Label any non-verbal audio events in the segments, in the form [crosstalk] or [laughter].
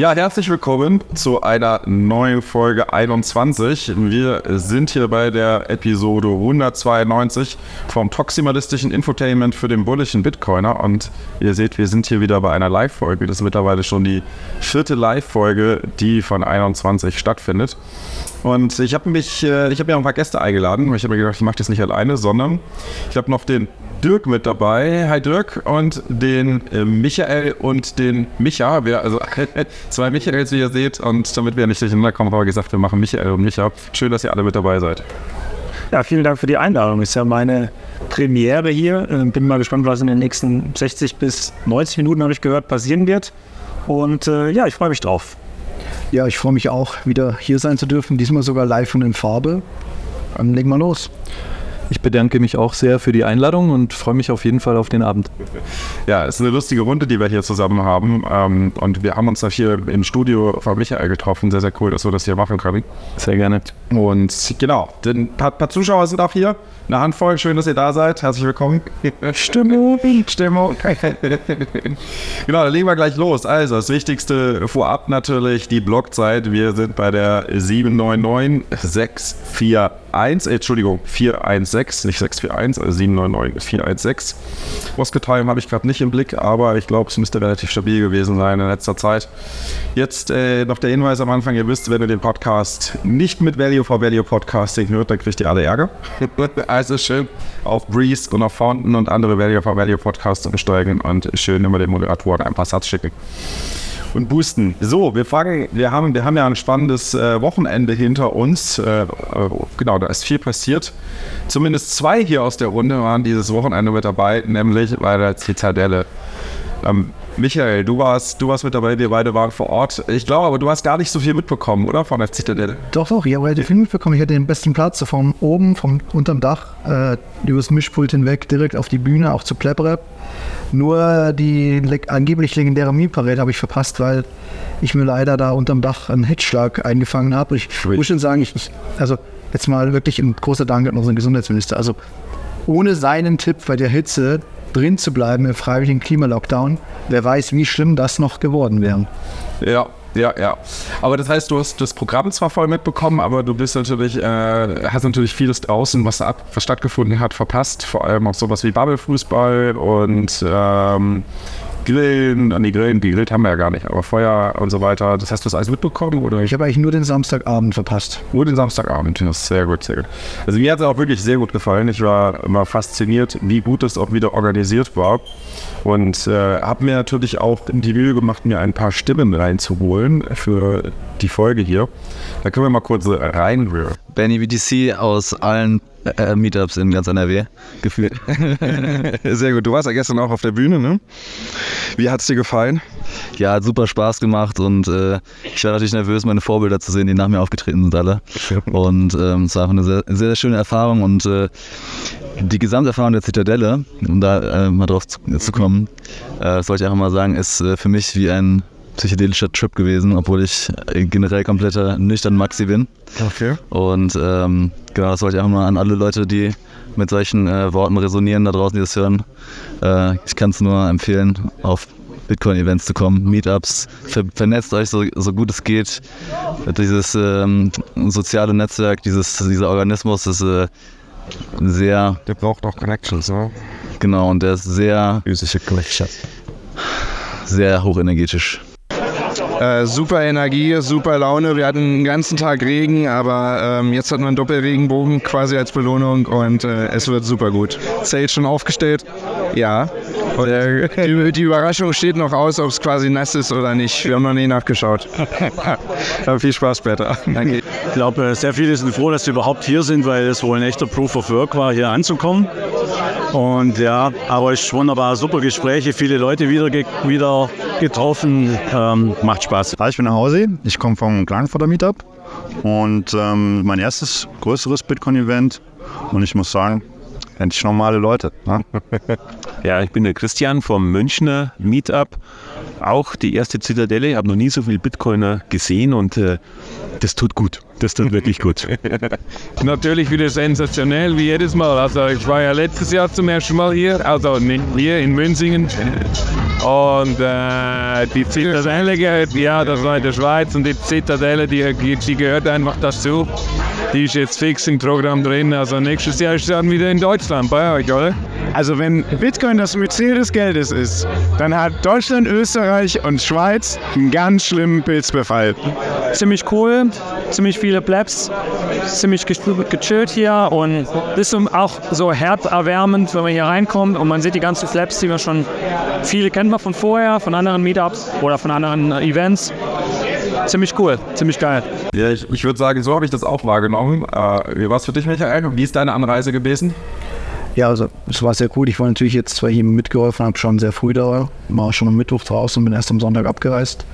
Ja, herzlich willkommen zu einer neuen Folge 21. Wir sind hier bei der Episode 192 vom toximalistischen Infotainment für den bullischen Bitcoiner. Und ihr seht, wir sind hier wieder bei einer Live-Folge. Das ist mittlerweile schon die vierte Live-Folge, die von 21 stattfindet. Und ich habe mich, äh, ich habe mir ein paar Gäste eingeladen. Ich habe mir gedacht, ich mache das nicht alleine, sondern ich habe noch den Dirk mit dabei. Hi Dirk und den äh, Michael und den Micha. Wir, also [laughs] zwei Michaels, wie ihr seht. Und damit wir nicht durcheinander kommen, haben wir gesagt, wir machen Michael und Micha. Schön, dass ihr alle mit dabei seid. Ja, vielen Dank für die Einladung. Ist ja meine Premiere hier. Äh, Bin mal gespannt, was in den nächsten 60 bis 90 Minuten, habe ich gehört, passieren wird. Und äh, ja, ich freue mich drauf. Ja, ich freue mich auch, wieder hier sein zu dürfen. Diesmal sogar live und in Farbe. Dann legen wir los. Ich bedanke mich auch sehr für die Einladung und freue mich auf jeden Fall auf den Abend. Ja, es ist eine lustige Runde, die wir hier zusammen haben. Ähm, und wir haben uns da hier im Studio von Michael getroffen. Sehr, sehr cool, dass wir das hier machen können. Sehr gerne. Und genau, ein paar, paar Zuschauer sind auch hier. Eine Handvoll, schön, dass ihr da seid. Herzlich willkommen. Stimmung, [laughs] Stimmung. [laughs] genau, dann legen wir gleich los. Also, das Wichtigste vorab natürlich die Blockzeit. Wir sind bei der 799641, Entschuldigung, 416, nicht 641, also 799416. Oscar Time habe ich gerade nicht im Blick, aber ich glaube, es müsste relativ stabil gewesen sein in letzter Zeit. Jetzt äh, noch der Hinweis am Anfang, ihr wisst, wenn ihr den Podcast nicht mit Value for Value Podcasting hört, dann kriegt ihr alle Ärger. [laughs] also schön auf Breeze und auf Fountain und andere Value for Value Podcasts umsteigen und schön immer den Moderatoren ein paar Satz schicken und boosten. So, wir fragen, wir haben, wir haben ja ein spannendes äh, Wochenende hinter uns. Äh, äh, genau, da ist viel passiert. Zumindest zwei hier aus der Runde waren dieses Wochenende mit dabei, nämlich bei der Zitadelle. Ähm, Michael, du warst, du warst mit dabei, wir beide waren vor Ort. Ich glaube aber, du hast gar nicht so viel mitbekommen, oder? Von der Zitadelle. Doch, doch, ich habe relativ viel mitbekommen. Ich hatte den besten Platz von oben, vom unterm Dach, äh, übers Mischpult hinweg, direkt auf die Bühne, auch zu Plebrep. Nur die le angeblich legendäre Meme-Parade habe ich verpasst, weil ich mir leider da unterm Dach einen Hetzschlag eingefangen habe. Ich Ui. muss schon sagen, ich, ich, also jetzt mal wirklich ein großer Dank an unseren Gesundheitsminister. Also ohne seinen Tipp bei der Hitze drin zu bleiben im freiwilligen Klimalockdown, wer weiß, wie schlimm das noch geworden wäre. Ja, ja, ja. Aber das heißt, du hast das Programm zwar voll mitbekommen, aber du bist natürlich, äh, hast natürlich vieles draußen, was, ab, was stattgefunden hat, verpasst. Vor allem auch sowas wie Bubble-Fußball und ähm, Grillen. Nee, Grillen, gegrillt haben wir ja gar nicht, aber Feuer und so weiter. Das hast du das alles mitbekommen? Oder Ich habe eigentlich nur den Samstagabend verpasst. Nur den Samstagabend, ja, sehr gut, sehr gut. Also mir hat es auch wirklich sehr gut gefallen. Ich war immer fasziniert, wie gut es auch wieder organisiert war. Und äh, habe mir natürlich auch die Mühe gemacht, mir ein paar Stimmen reinzuholen für die Folge hier. Da können wir mal kurz reinrühren. Benny BTC aus allen äh, Meetups in ganz NRW gefühlt. [laughs] Sehr gut. Du warst ja gestern auch auf der Bühne, ne? Wie hat es dir gefallen? Ja, hat super Spaß gemacht und äh, ich war natürlich nervös, meine Vorbilder zu sehen, die nach mir aufgetreten sind alle. Und ähm, es war einfach eine sehr, sehr, schöne Erfahrung und äh, die Gesamterfahrung der Zitadelle, um da äh, mal drauf zu, zu kommen, äh, das wollte ich einfach mal sagen, ist äh, für mich wie ein psychedelischer Trip gewesen, obwohl ich äh, generell kompletter nüchtern Maxi bin. Okay. Und ähm, genau, das wollte ich einfach mal an alle Leute, die mit solchen äh, Worten resonieren, da draußen, die das hören. Äh, ich kann es nur empfehlen, auf Bitcoin-Events zu kommen, Meetups, ver vernetzt euch so, so gut es geht. Dieses ähm, soziale Netzwerk, dieses, dieser Organismus ist äh, sehr, Der braucht auch Connections, ne? genau, und der ist sehr, Physische Connections. sehr hochenergetisch. Äh, super Energie, super Laune. Wir hatten den ganzen Tag Regen, aber ähm, jetzt hat man einen Doppelregenbogen quasi als Belohnung und äh, es wird super gut. Zelt schon aufgestellt? Ja. Und, äh, die, die Überraschung steht noch aus, ob es quasi nass ist oder nicht. Wir haben noch nie nachgeschaut. [laughs] Dann viel Spaß später. Danke. Ich glaube, sehr viele sind froh, dass sie überhaupt hier sind, weil es wohl ein echter Proof of Work war, hier anzukommen. Und ja, aber es ist wunderbar, super Gespräche, viele Leute wieder, wieder getroffen, ähm, macht Spaß. Ich bin der Hausi. Ich komme vom Klagenfurter Meetup und ähm, mein erstes größeres Bitcoin-Event. Und ich muss sagen, endlich normale Leute. Ne? [laughs] Ja, ich bin der Christian vom Münchner Meetup. Auch die erste Zitadelle. Ich habe noch nie so viele Bitcoiner gesehen und äh, Das tut gut. Das tut wirklich gut. [laughs] Natürlich wieder sensationell wie jedes Mal. Also ich war ja letztes Jahr zum ersten Mal hier, also hier in Münzingen. Und äh, die Zitadelle gehört, ja, das war in der Schweiz und die Zitadelle, die, die gehört einfach dazu. Die ist jetzt fix im Programm drin. Also nächstes Jahr ist sie dann wieder in Deutschland bei euch, oder? Also wenn Bitcoin das Myzel des Geldes ist, dann hat Deutschland, Österreich und Schweiz einen ganz schlimmen Pilzbefall. Ziemlich cool, ziemlich viele Plebs, ziemlich ge- gechillt hier und ist auch so herzerwärmend, wenn man hier reinkommt und man sieht die ganzen Flaps, die man schon, viele kennt man von vorher, von anderen Meetups oder von anderen Events. Ziemlich cool, ziemlich geil. Ja, ich, ich würde sagen, so habe ich das auch wahrgenommen. Äh, wie war es für dich, Michael? Wie ist deine Anreise gewesen? Ja, also es war sehr cool. Ich war natürlich jetzt zwar hier mitgeholfen, habe schon sehr früh da, war schon am Mittwoch draußen und bin erst am Sonntag abgereist.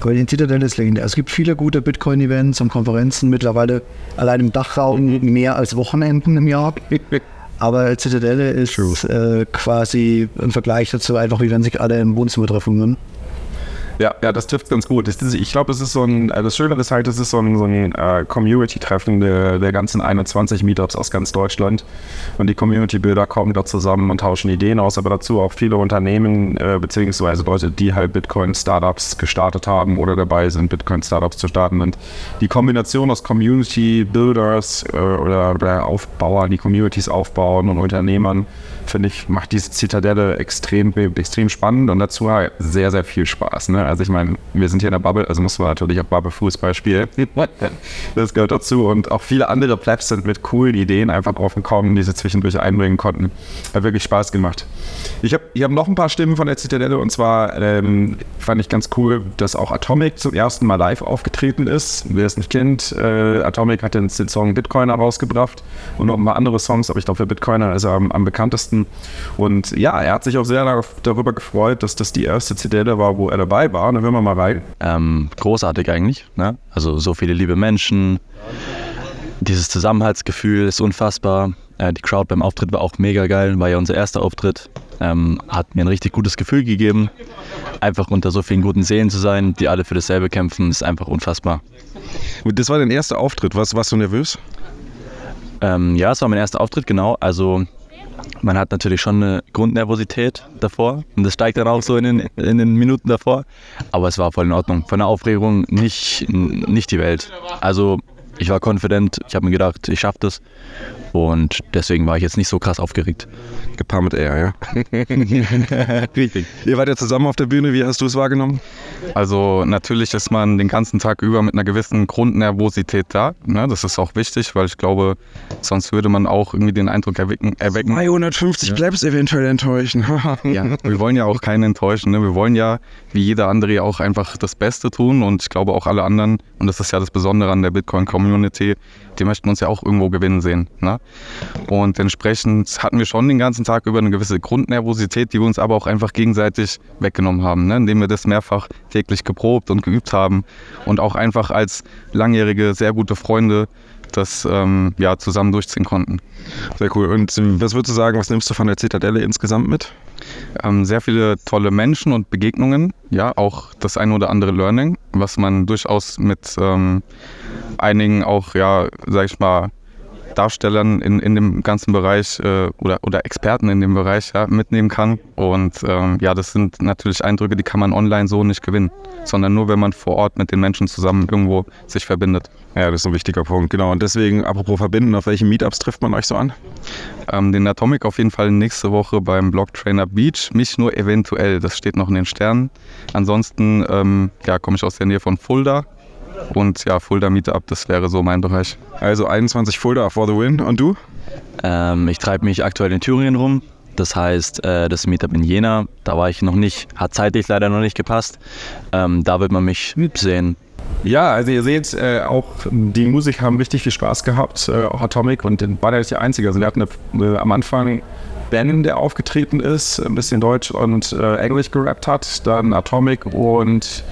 Aber die Zitadelle ist legendär. Es gibt viele gute Bitcoin-Events und Konferenzen, mittlerweile allein im Dachraum mehr als Wochenenden im Jahr. Aber Zitadelle ist äh, quasi im Vergleich dazu einfach, wie wenn sich alle im Wohnzimmer treffen würden. Ja, ja, das trifft ganz gut. Das, das, ich glaube, es ist so ein, äh, das Schöne ist halt, es ist so ein, so ein äh, Community-Treffen der, der ganzen 21 Meetups aus ganz Deutschland. Und die Community-Bilder kommen da zusammen und tauschen Ideen aus, aber dazu auch viele Unternehmen, äh, beziehungsweise Leute, die halt Bitcoin-Startups gestartet haben oder dabei sind, Bitcoin-Startups zu starten. Und die Kombination aus Community-Builders äh, oder, oder Aufbauern, die Communities aufbauen und Unternehmern, finde ich, macht diese Zitadelle extrem, extrem spannend und dazu sehr, sehr viel Spaß. Ne? Also ich meine, wir sind hier in der Bubble, also muss man natürlich auch Bubble Fußball spielen. Das gehört dazu und auch viele andere Plebs sind mit coolen Ideen einfach drauf gekommen, die sie zwischendurch einbringen konnten. Hat wirklich Spaß gemacht. Ich habe ich hab noch ein paar Stimmen von der Zitadelle und zwar ähm, fand ich ganz cool, dass auch Atomic zum ersten Mal live aufgetreten ist. Wer es nicht kennt, äh, Atomic hat den, den Song Bitcoiner rausgebracht und noch ein paar andere Songs, aber ich glaube für Bitcoiner ist er am, am bekanntesten. Und ja, er hat sich auch sehr dar- darüber gefreut, dass das die erste Zitadelle war, wo er dabei war. Dann hören wir mal rein. Ähm, großartig eigentlich. Ne? Also so viele liebe Menschen. Dieses Zusammenhaltsgefühl ist unfassbar. Äh, die Crowd beim Auftritt war auch mega geil, war ja unser erster Auftritt. Ähm, hat mir ein richtig gutes Gefühl gegeben. Einfach unter so vielen guten Seelen zu sein, die alle für dasselbe kämpfen, ist einfach unfassbar. Und das war dein erster Auftritt. Was, warst du nervös? Ähm, ja, es war mein erster Auftritt, genau. Also man hat natürlich schon eine Grundnervosität davor und das steigt dann auch so in den, in den Minuten davor. Aber es war voll in Ordnung. Von der Aufregung nicht, nicht die Welt. Also ich war confident, ich habe mir gedacht, ich schaffe das. Und deswegen war ich jetzt nicht so krass aufgeregt. Gepaart mit R, ja. [laughs] [laughs] Richtig. Ihr wart ja zusammen auf der Bühne. Wie hast du es wahrgenommen? Also natürlich ist man den ganzen Tag über mit einer gewissen Grundnervosität da. Ne? Das ist auch wichtig, weil ich glaube, sonst würde man auch irgendwie den Eindruck erwecken. erwecken 250 Ja. Plebs eventuell enttäuschen. [laughs] ja, wir wollen ja auch keinen enttäuschen. Ne? Wir wollen ja, wie jeder andere, auch einfach das Beste tun. Und ich glaube auch alle anderen, und das ist ja das Besondere an der Bitcoin-Community, die möchten uns ja auch irgendwo gewinnen sehen. Ne? Und entsprechend hatten wir schon den ganzen Tag über eine gewisse Grundnervosität, die wir uns aber auch einfach gegenseitig weggenommen haben, ne? indem wir das mehrfach täglich geprobt und geübt haben und auch einfach als langjährige, sehr gute Freunde das ähm, ja, zusammen durchziehen konnten. Sehr cool. Und ähm, was würdest du sagen, was nimmst du von der Zitadelle insgesamt mit? Ähm, sehr viele tolle Menschen und Begegnungen, ja, auch das ein oder andere Learning, was man durchaus mit ähm, einigen auch, ja, sag ich mal, Darstellern in, in dem ganzen Bereich äh, oder, oder Experten in dem Bereich ja, mitnehmen kann. Und ähm, ja, das sind natürlich Eindrücke, die kann man online so nicht gewinnen, sondern nur, wenn man vor Ort mit den Menschen zusammen irgendwo sich verbindet. Ja, das ist ein wichtiger Punkt, genau. Und deswegen, apropos verbinden, auf welchen Meetups trifft man euch so an? Ähm, den Atomic auf jeden Fall nächste Woche beim Blocktrainer Beach. Mich nur eventuell, das steht noch in den Sternen. Ansonsten ähm, ja, komme ich aus der Nähe von Fulda. Und ja, Fulda Meetup, das wäre so mein Bereich. Also 21 Fulda for the win. Und du? Ähm, ich treibe mich aktuell in Thüringen rum. Das heißt, äh, das Meetup in Jena, da war ich noch nicht, hat zeitlich leider noch nicht gepasst. Ähm, da wird man mich sehen. Ja, also ihr seht, äh, auch die Musiker haben richtig viel Spaß gehabt, äh, auch Atomic und den war der nicht der Einzige. Also wir hatten eine, äh, am Anfang Ben, der aufgetreten ist, ein bisschen Deutsch und äh, Englisch gerappt hat, dann Atomic und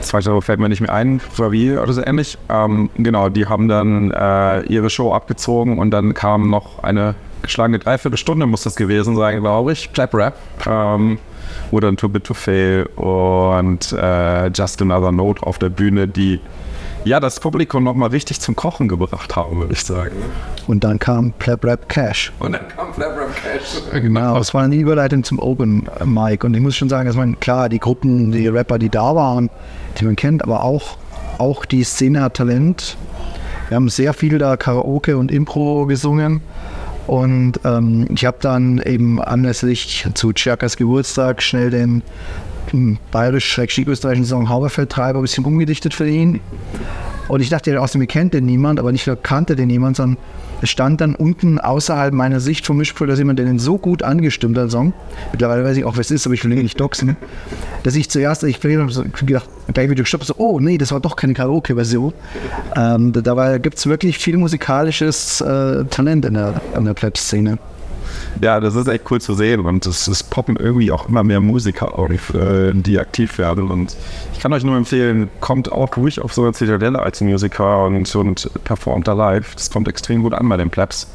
zweite fällt mir nicht mehr ein, Fabi oder so ähnlich. Ähm, genau, die haben dann äh, ihre Show abgezogen und dann kam noch eine geschlagene Dreiviertelstunde, muss das gewesen sein, glaube ich, Clap Rap. Ähm, wo dann Too Bit to Fail und äh, Just Another Note auf der Bühne, die ja, das Publikum nochmal richtig zum Kochen gebracht haben, würde ich sagen. Und dann kam Pleb Rap Cash. Und dann kam Flap Rap Cash. Genau, es war eine Überleitung zum Open Mic. Und ich muss schon sagen, dass man, klar, die Gruppen, die Rapper, die da waren, die man kennt, aber auch, auch die Szene hat Talent. Wir haben sehr viel da Karaoke und Impro gesungen. Und ähm, ich habe dann eben anlässlich zu Tschakas Geburtstag schnell den bayerisch-österreichischen Song Hauberfeldtreiber ein bisschen umgedichtet für ihn. Und ich dachte, ja, außerdem kennt den niemand, aber nicht nur kannte den niemand, sondern es stand dann unten außerhalb meiner Sicht vom Mischpult, dass jemand, den so gut angestimmt hat, Song, mittlerweile weiß ich auch, wer es ist, aber ich will ihn nicht doxen, dass ich zuerst, ich habe so gedacht, gleich wieder gestoppt, so, oh nee, das war doch keine Karaoke-Version. Ähm, da- dabei gibt es wirklich viel musikalisches äh, Talent in der, in der Plebs-Szene. Ja, das ist echt cool zu sehen und es, es poppen irgendwie auch immer mehr Musiker auf, äh, die aktiv werden und ich kann euch nur empfehlen, kommt auch ruhig auf so eine Zitadelle als Musiker und, und performt da live. Das kommt extrem gut an bei den Plebs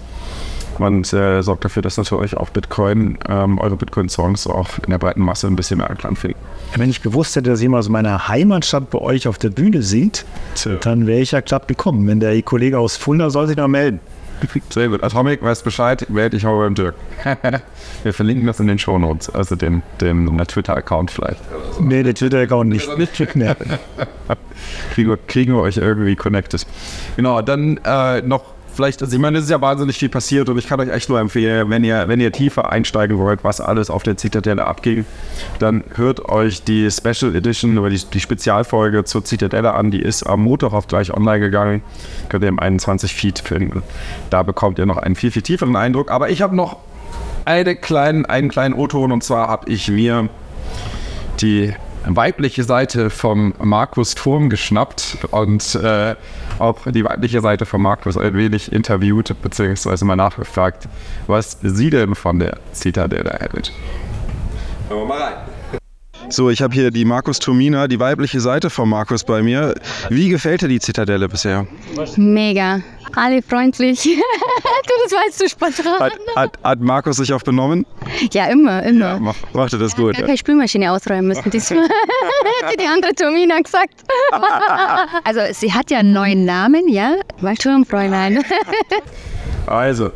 und äh, sorgt dafür, dass natürlich auch Bitcoin, ähm, eure Bitcoin-Songs auch in der breiten Masse ein bisschen mehr Anklang finden. Wenn ich gewusst hätte, dass jemand aus meiner Heimatstadt bei euch auf der Bühne singt, dann wäre ich ja glatt gekommen. Wenn der Kollege aus Fulda soll sich noch melden. [laughs] Sehr gut. Atomic weiß Bescheid, melde dich auch beim Dirk. [laughs] Wir verlinken das in den Shownotes, also den, den Twitter-Account vielleicht. Nee, der Twitter-Account nicht. [laughs] nicht mehr. kriegen, wir, kriegen wir euch irgendwie connected. Genau, dann äh, noch vielleicht, also ich meine, es ist ja wahnsinnig viel passiert und ich kann euch echt nur empfehlen, wenn ihr, wenn ihr tiefer einsteigen wollt, was alles auf der Zitadelle abging, dann hört euch die Special Edition oder die, die Spezialfolge zur Zitadelle an. Die ist am Montag auf gleich online gegangen. Könnt ihr im 21 Feed finden. Da bekommt ihr noch einen viel, viel tieferen Eindruck. Aber ich habe noch eine kleinen, einen kleinen O-Ton und zwar habe ich mir die weibliche Seite vom Markus Turm geschnappt und äh, auch die weibliche Seite von Markus ein wenig interviewt, beziehungsweise mal nachgefragt, was sie denn von der Zitadelle hält. Mal rein. So, ich habe hier die Markus Turmina, die weibliche Seite von Markus bei mir. Wie gefällt dir die Zitadelle bisher? Mega. Alle freundlich. [laughs] du, das weißt du spontan. Hat, hat, hat Markus sich auch benommen? Ja, immer, immer. Mach, machte das gut. Gar keine Spülmaschine ausräumen müssen. Das [laughs] hat die andere Tomina gesagt. [laughs] also, sie hat ja einen neuen Namen, ja? Waldturmfräulein. Also,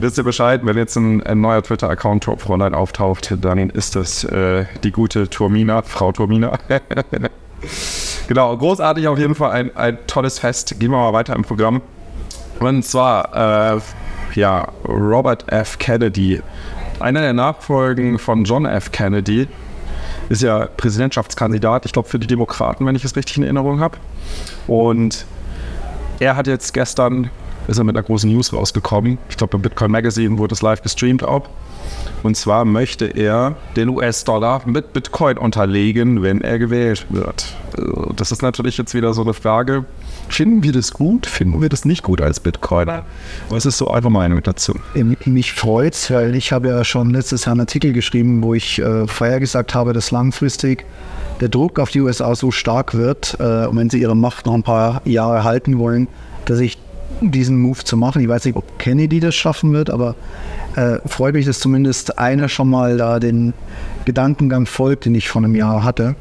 wisst ihr Bescheid, wenn jetzt ein, ein neuer Twitter-Account Top Fräulein auftaucht, dann ist das äh, die gute Turmina, Frau Turmina. [laughs] genau, großartig auf jeden Fall, ein, ein tolles Fest. Gehen wir mal weiter im Programm. Und zwar, äh, ja, Robert F. Kennedy, einer der Nachfolgen von John F. Kennedy, ist ja Präsidentschaftskandidat, ich glaube für die Demokraten, wenn ich es richtig in Erinnerung habe. Und er hat jetzt gestern, ist er mit einer großen News rausgekommen. Ich glaube, beim Bitcoin Magazine wurde es live gestreamt auch. Und zwar möchte er den US-Dollar mit Bitcoin unterlegen, wenn er gewählt wird. Das ist natürlich jetzt wieder so eine Frage. Finden wir das gut? Finden wir das nicht gut als Bitcoiner? Was ist so eure Meinung dazu? Ähm, Mich freut's, weil ich habe ja schon letztes Jahr einen Artikel geschrieben, wo ich äh, vorher gesagt habe, dass langfristig der Druck auf die USA so stark wird, äh, und wenn sie ihre Macht noch ein paar Jahre halten wollen, dass ich diesen Move zu machen. Ich weiß nicht, ob Kennedy das schaffen wird, aber äh, freut mich, dass zumindest einer schon mal da den Gedankengang folgt, den ich vor einem Jahr hatte.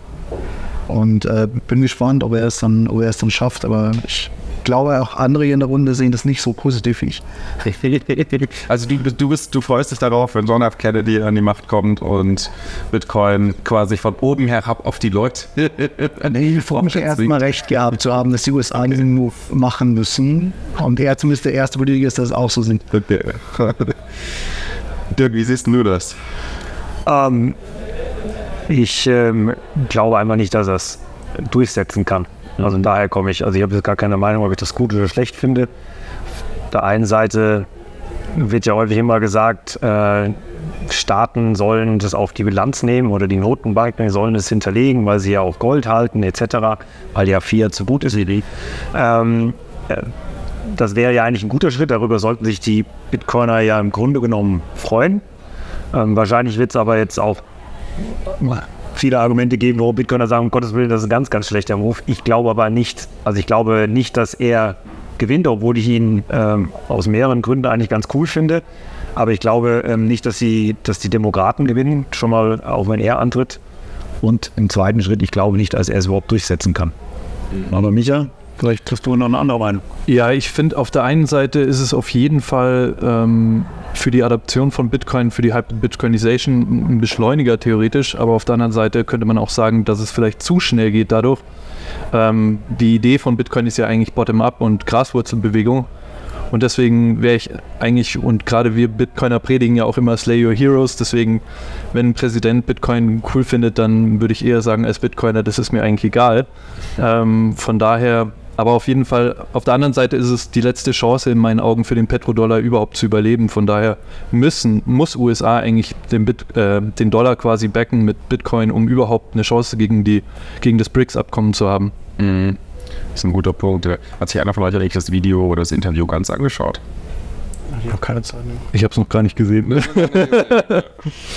Und äh, bin gespannt, ob er es dann, ob er es dann schafft. Aber ich glaube, auch andere hier in der Runde sehen das nicht so positiv wie ich. [laughs] Also du, du, bist, du freust dich darauf, wenn John F. Kennedy an die Macht kommt und Bitcoin quasi von oben herab auf die Leute. [laughs] Nee, ich freue mich [laughs] erstmal recht gehabt zu haben, dass die USA diesen Move machen müssen. Und er zumindest der erste Politiker ist, dass es auch so sind. Dirk, wie siehst du das? Ähm, ich ähm, glaube einfach nicht, dass er es durchsetzen kann. Also daher komme ich, also ich habe jetzt gar keine Meinung, ob ich das gut oder schlecht finde. Auf der einen Seite wird ja häufig immer gesagt, äh, Staaten sollen das auf die Bilanz nehmen oder die Notenbanken sollen es hinterlegen, weil sie ja auch Gold halten etc., weil ja Fiat so gut ist. Ähm, äh, das wäre ja eigentlich ein guter Schritt, darüber sollten sich die Bitcoiner ja im Grunde genommen freuen. Ähm, wahrscheinlich wird es aber jetzt auch viele Argumente geben, wo Bitcoiner sagen, um Gottes Willen, das ist ein ganz, ganz schlechter Move. Ich glaube aber nicht, also ich glaube nicht, dass er gewinnt, obwohl ich ihn ähm, aus mehreren Gründen eigentlich ganz cool finde. Aber ich glaube ähm, nicht, dass, sie, dass die Demokraten gewinnen, schon mal auch wenn er antritt. Und im zweiten Schritt, ich glaube nicht, dass er es überhaupt durchsetzen kann. Aber Micha, Vielleicht triffst du noch eine andere Meinung. Ja, ich finde, auf der einen Seite ist es auf jeden Fall ähm, für die Adaption von Bitcoin, für die Hyper-Bitcoinization ein Beschleuniger theoretisch, aber auf der anderen Seite könnte man auch sagen, dass es vielleicht zu schnell geht dadurch. Ähm, die Idee von Bitcoin ist ja eigentlich Bottom-up und Graswurzelbewegung. Und deswegen wäre ich eigentlich, und gerade wir Bitcoiner predigen ja auch immer Slay Your Heroes, deswegen, wenn ein Präsident Bitcoin cool findet, dann würde ich eher sagen, als Bitcoiner, das ist mir eigentlich egal. Ähm, von daher, aber auf jeden Fall, auf der anderen Seite ist es die letzte Chance in meinen Augen für den Petrodollar überhaupt zu überleben. Von daher müssen, muss USA eigentlich den, Bit, äh, den Dollar quasi backen mit Bitcoin, um überhaupt eine Chance gegen, die, gegen das BRICS-Abkommen zu haben. Mhm. Das ist ein guter Punkt. Hat sich einer von euch eigentlich das Video oder das Interview ganz angeschaut? Ich habe keine Zeit mehr. Ich habe es noch gar nicht gesehen. Ne?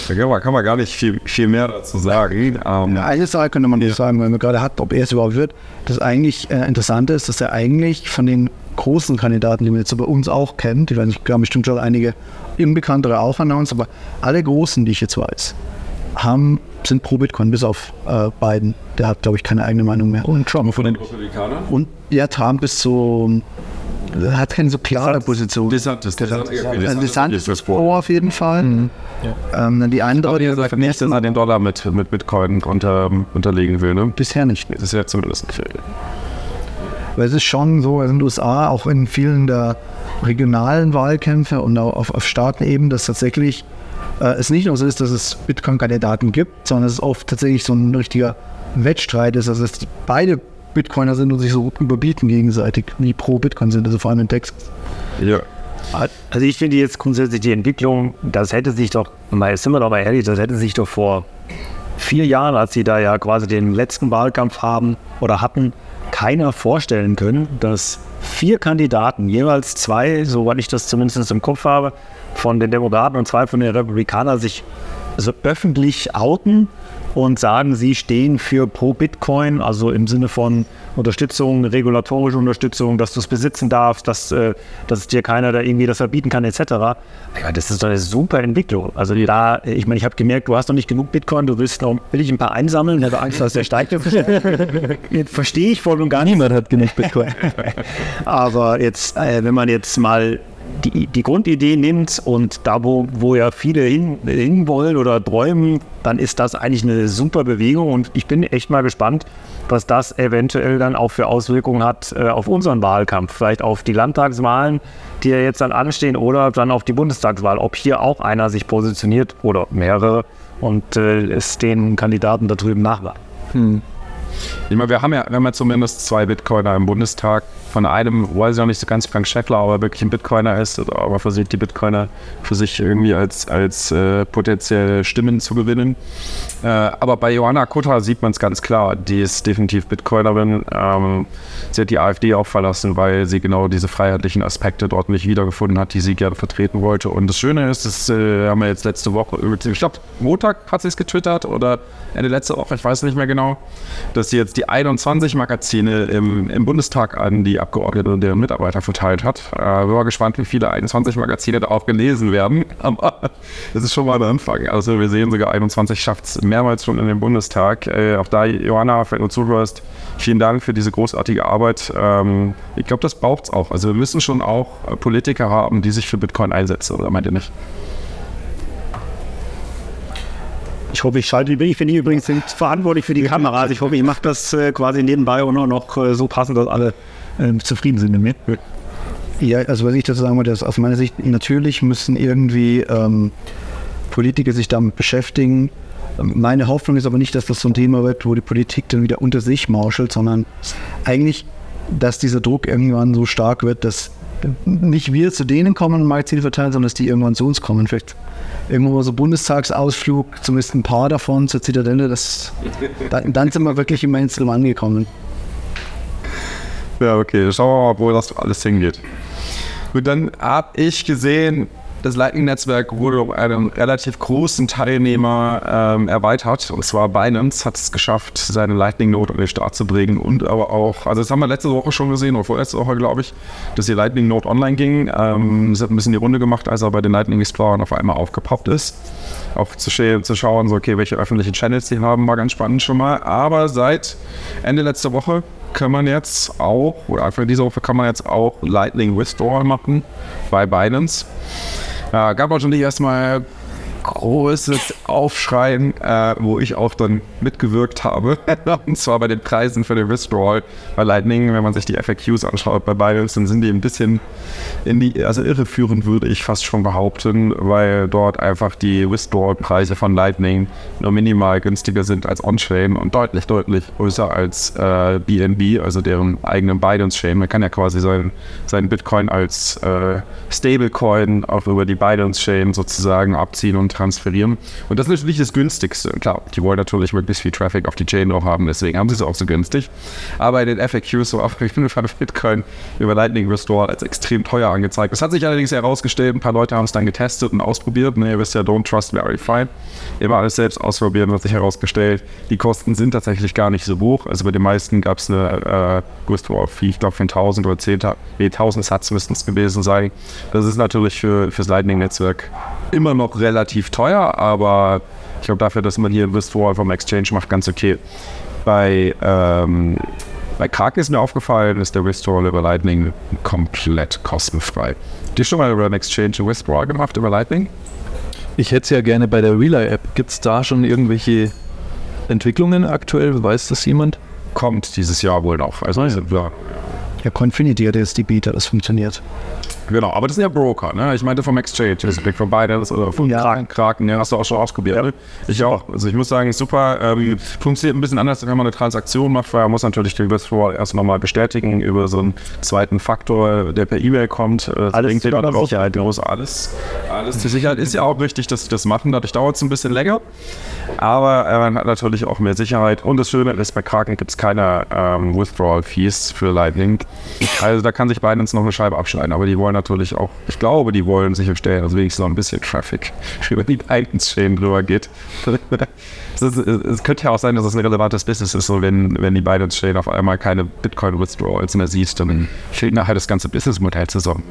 da kann man, kann man, gar nicht viel, viel mehr dazu sagen. Ähm, eine Sache könnte man ja. sagen, weil man gerade hat, ob er es überhaupt wird. Das eigentlich äh, Interessante ist, dass er eigentlich von den großen Kandidaten, die man jetzt bei uns auch kennt, ich weiß nicht, haben bestimmt schon einige unbekanntere auch announced, aber alle großen, die ich jetzt weiß, haben, sind pro Bitcoin, bis auf äh, Biden. Der hat, glaube ich, keine eigene Meinung mehr. Und Trump. Von den Republikanern? Und ja, Trump ist so hat keine so klare Position. DeSantis. DeSantis, DeSantis, DeSantis ist vor auf jeden Fall. Mhm. Ja. Ähm, dann die andere, die sagt nicht, dass er den Dollar mit, mit Bitcoin unter, unterlegen will. Ne? Bisher nicht. Das ist ja zumindest nicht Weil es ist schon so, also in den USA, auch in vielen der regionalen Wahlkämpfe und auch auf, auf Staatenebene, dass tatsächlich äh, es nicht nur so ist, dass es Bitcoin-Kandidaten gibt, sondern es ist oft tatsächlich so ein richtiger Wettstreit ist, also dass beide Bitcoiner sind und sich so überbieten gegenseitig, die pro Bitcoin sind, also vor allem in Texas. Ja. Also ich finde jetzt grundsätzlich die Entwicklung, das hätte sich doch, mal sind wir doch mal ehrlich, das hätte sich doch vor vier Jahren, als sie da ja quasi den letzten Wahlkampf haben oder hatten, keiner vorstellen können, dass vier Kandidaten, jeweils zwei, soweit ich das zumindest im Kopf habe, von den Demokraten und zwei von den Republikanern sich also öffentlich outen und sagen, sie stehen für pro Bitcoin, also im Sinne von Unterstützung, regulatorische Unterstützung, dass du es besitzen darfst, dass, äh, dass es dir keiner da irgendwie das verbieten kann, etc. Ja, das ist doch eine super Entwicklung. Also da, ich meine, ich habe gemerkt, du hast noch nicht genug Bitcoin, du willst noch, will ich ein paar einsammeln, ich habe Angst, dass der steigt. [laughs] Verstehe ich voll und gar nicht. Niemand hat genug Bitcoin. [laughs] Aber jetzt, äh, wenn man jetzt mal die, die Grundidee nimmt und da, wo, wo ja viele hin, hinwollen oder träumen, dann ist das eigentlich eine super Bewegung und ich bin echt mal gespannt, was das eventuell dann auch für Auswirkungen hat äh, auf unseren Wahlkampf, vielleicht auf die Landtagswahlen, die ja jetzt dann anstehen oder dann auf die Bundestagswahl, ob hier auch einer sich positioniert oder mehrere und äh, es den Kandidaten da drüben nachwacht. Hm. Ich meine, wir haben ja, wir haben ja zumindest zwei Bitcoiner im Bundestag. Von einem, weiß ich noch nicht so ganz Frank Schäffler, aber wirklich ein Bitcoiner ist, aber versucht die Bitcoiner für sich irgendwie als, als äh, potenzielle Stimmen zu gewinnen. Äh, aber bei Johanna Kutter sieht man es ganz klar, die ist definitiv Bitcoinerin. Ähm, sie hat die AfD auch verlassen, weil sie genau diese freiheitlichen Aspekte dort nicht wiedergefunden hat, die sie gerne vertreten wollte. Und das Schöne ist, das äh, haben wir jetzt letzte Woche, ich glaube, Montag hat sie es getwittert oder Ende letzte Woche, ich weiß nicht mehr genau, dass sie jetzt die 21 Magazine im, im Bundestag an die Abgeordneten und deren Mitarbeiter verteilt hat. Äh, wir waren gespannt, wie viele 21 Magazine da auch gelesen werden. [laughs] Aber das ist schon mal der Anfang. Also wir sehen sogar 21 schafft es mehrmals schon in den Bundestag. Äh, auch da, Johanna, wenn du zuhörst, vielen Dank für diese großartige Arbeit. Ähm, ich glaube, das braucht es auch. Also wir müssen schon auch Politiker haben, die sich für Bitcoin einsetzen, oder meint ihr nicht? Ich hoffe, ich schalte, ich bin übrigens verantwortlich für die Kameras. Also ich hoffe, ich mache das äh, quasi nebenbei und auch noch äh, so passend, dass alle äh, zufrieden sind mit mir. Ja, also was ich dazu sagen wollte, ist aus meiner Sicht, natürlich müssen irgendwie ähm, Politiker sich damit beschäftigen. Meine Hoffnung ist aber nicht, dass das so ein Thema wird, wo die Politik dann wieder unter sich marschelt, sondern eigentlich, dass dieser Druck irgendwann so stark wird, dass nicht wir zu denen kommen und Magazine verteilen, sondern dass die irgendwann zu uns kommen. Vielleicht irgendwo so Bundestagsausflug, zumindest ein paar davon zur Zitadelle, das, dann, dann sind wir wirklich im Mainstream angekommen. Ja, okay, schauen wir mal, wo das alles hingeht. Gut, dann habe ich gesehen, das Lightning-Netzwerk wurde um einen relativ großen Teilnehmer ähm, erweitert. Und zwar Binance hat es geschafft, seine Lightning-Note an den Start zu bringen. Und aber auch, also das haben wir letzte Woche schon gesehen, oder vorletzte Woche, glaube ich, dass die Lightning-Note online ging. Ähm, es hat ein bisschen die Runde gemacht, als er bei den Lightning Explorern auf einmal aufgepoppt ist. Auch zu, zu schauen, so, okay, welche öffentlichen Channels die haben, war ganz spannend schon mal. Aber seit Ende letzter Woche kann man jetzt auch, oder Anfang dieser Woche kann man jetzt auch Lightning Withdrawal machen bei Binance. Äh, gab natürlich erstmal großes Aufschreien, äh, wo ich auch dann mitgewirkt habe. [laughs] und zwar bei den Preisen für den Withdrawal bei Lightning. Wenn man sich die FAQs anschaut bei Binance, dann sind die ein bisschen in die, also irreführend würde ich fast schon behaupten, weil dort einfach die Withdrawal-Preise von Lightning nur minimal günstiger sind als On-Chain und deutlich, deutlich größer als äh, BNB, also deren eigenen Binance-Chain. Man kann ja quasi seinen, seinen Bitcoin als äh, Stablecoin auch über die Binance-Chain sozusagen abziehen und transferieren. Und das ist natürlich das günstigste. Klar, die wollen natürlich möglichst viel Traffic auf die Chain drauf haben, deswegen haben sie es auch so günstig. Aber in den FAQs so auf Bitcoin über Lightning Restore als extrem teuer angezeigt. Das hat sich allerdings herausgestellt, ein paar Leute haben es dann getestet und ausprobiert. Ne, ihr wisst ja, don't trust, verify. Immer alles selbst ausprobieren, hat sich herausgestellt. Die Kosten sind tatsächlich gar nicht so hoch. Also bei den meisten gab es eine äh, Withdrawal-Fee, ich glaube für 1000 oder 10, nee, 1000 Satz müssten es gewesen sein. Das ist natürlich für, fürs Lightning-Netzwerk immer noch relativ teuer, aber ich glaube dafür, dass man hier ein Withdrawal vom Exchange macht, ganz okay. Bei, ähm, bei Kraken ist mir aufgefallen, ist der Withdrawal über Lightning komplett kostenfrei. Habt ihr schon mal über einen Exchange ein Withdrawal gemacht über Lightning? Ich hätte es ja gerne bei der Relay-App. Gibt es da schon irgendwelche Entwicklungen aktuell? Weiß das jemand? Kommt dieses Jahr wohl noch. Also Ah, ja. ja. Ja, Confinity hat jetzt die Beta, das funktioniert. Genau, aber das sind ja Broker, ne? Ich meinte vom Exchange, das Blick von Binance oder von Kraken. Kraken, ja, hast du auch schon ausprobiert. ne? Ich auch. Also ich muss sagen, super. Ähm, funktioniert ein bisschen anders, wenn man eine Transaktion macht. Vorher muss natürlich den Withdrawal erst nochmal bestätigen über so einen zweiten Faktor, der per E-Mail kommt. Äh, Das Alles den drauf. Sicherheit. Groß alles. Alles zur Sicherheit ist ja auch wichtig, dass sie das machen. Dadurch dauert es ein bisschen länger. Aber äh, man hat natürlich auch mehr Sicherheit. Und das Schöne ist, bei Kraken gibt es keine ähm, Withdrawal-Fees für Lightning. Also da kann sich Binance noch eine Scheibe abschneiden. Aber die wollen natürlich auch, ich glaube, die wollen sicherstellen, dass wenigstens noch ein bisschen Traffic [laughs] über die Binance-Chain drüber geht. [laughs] Es, könnte ja auch sein, dass es ein relevantes Business ist, so wenn, wenn die Binance-Chain auf einmal keine Bitcoin-Withdrawals mehr sieht, dann fehlt nachher das ganze Businessmodell zusammen.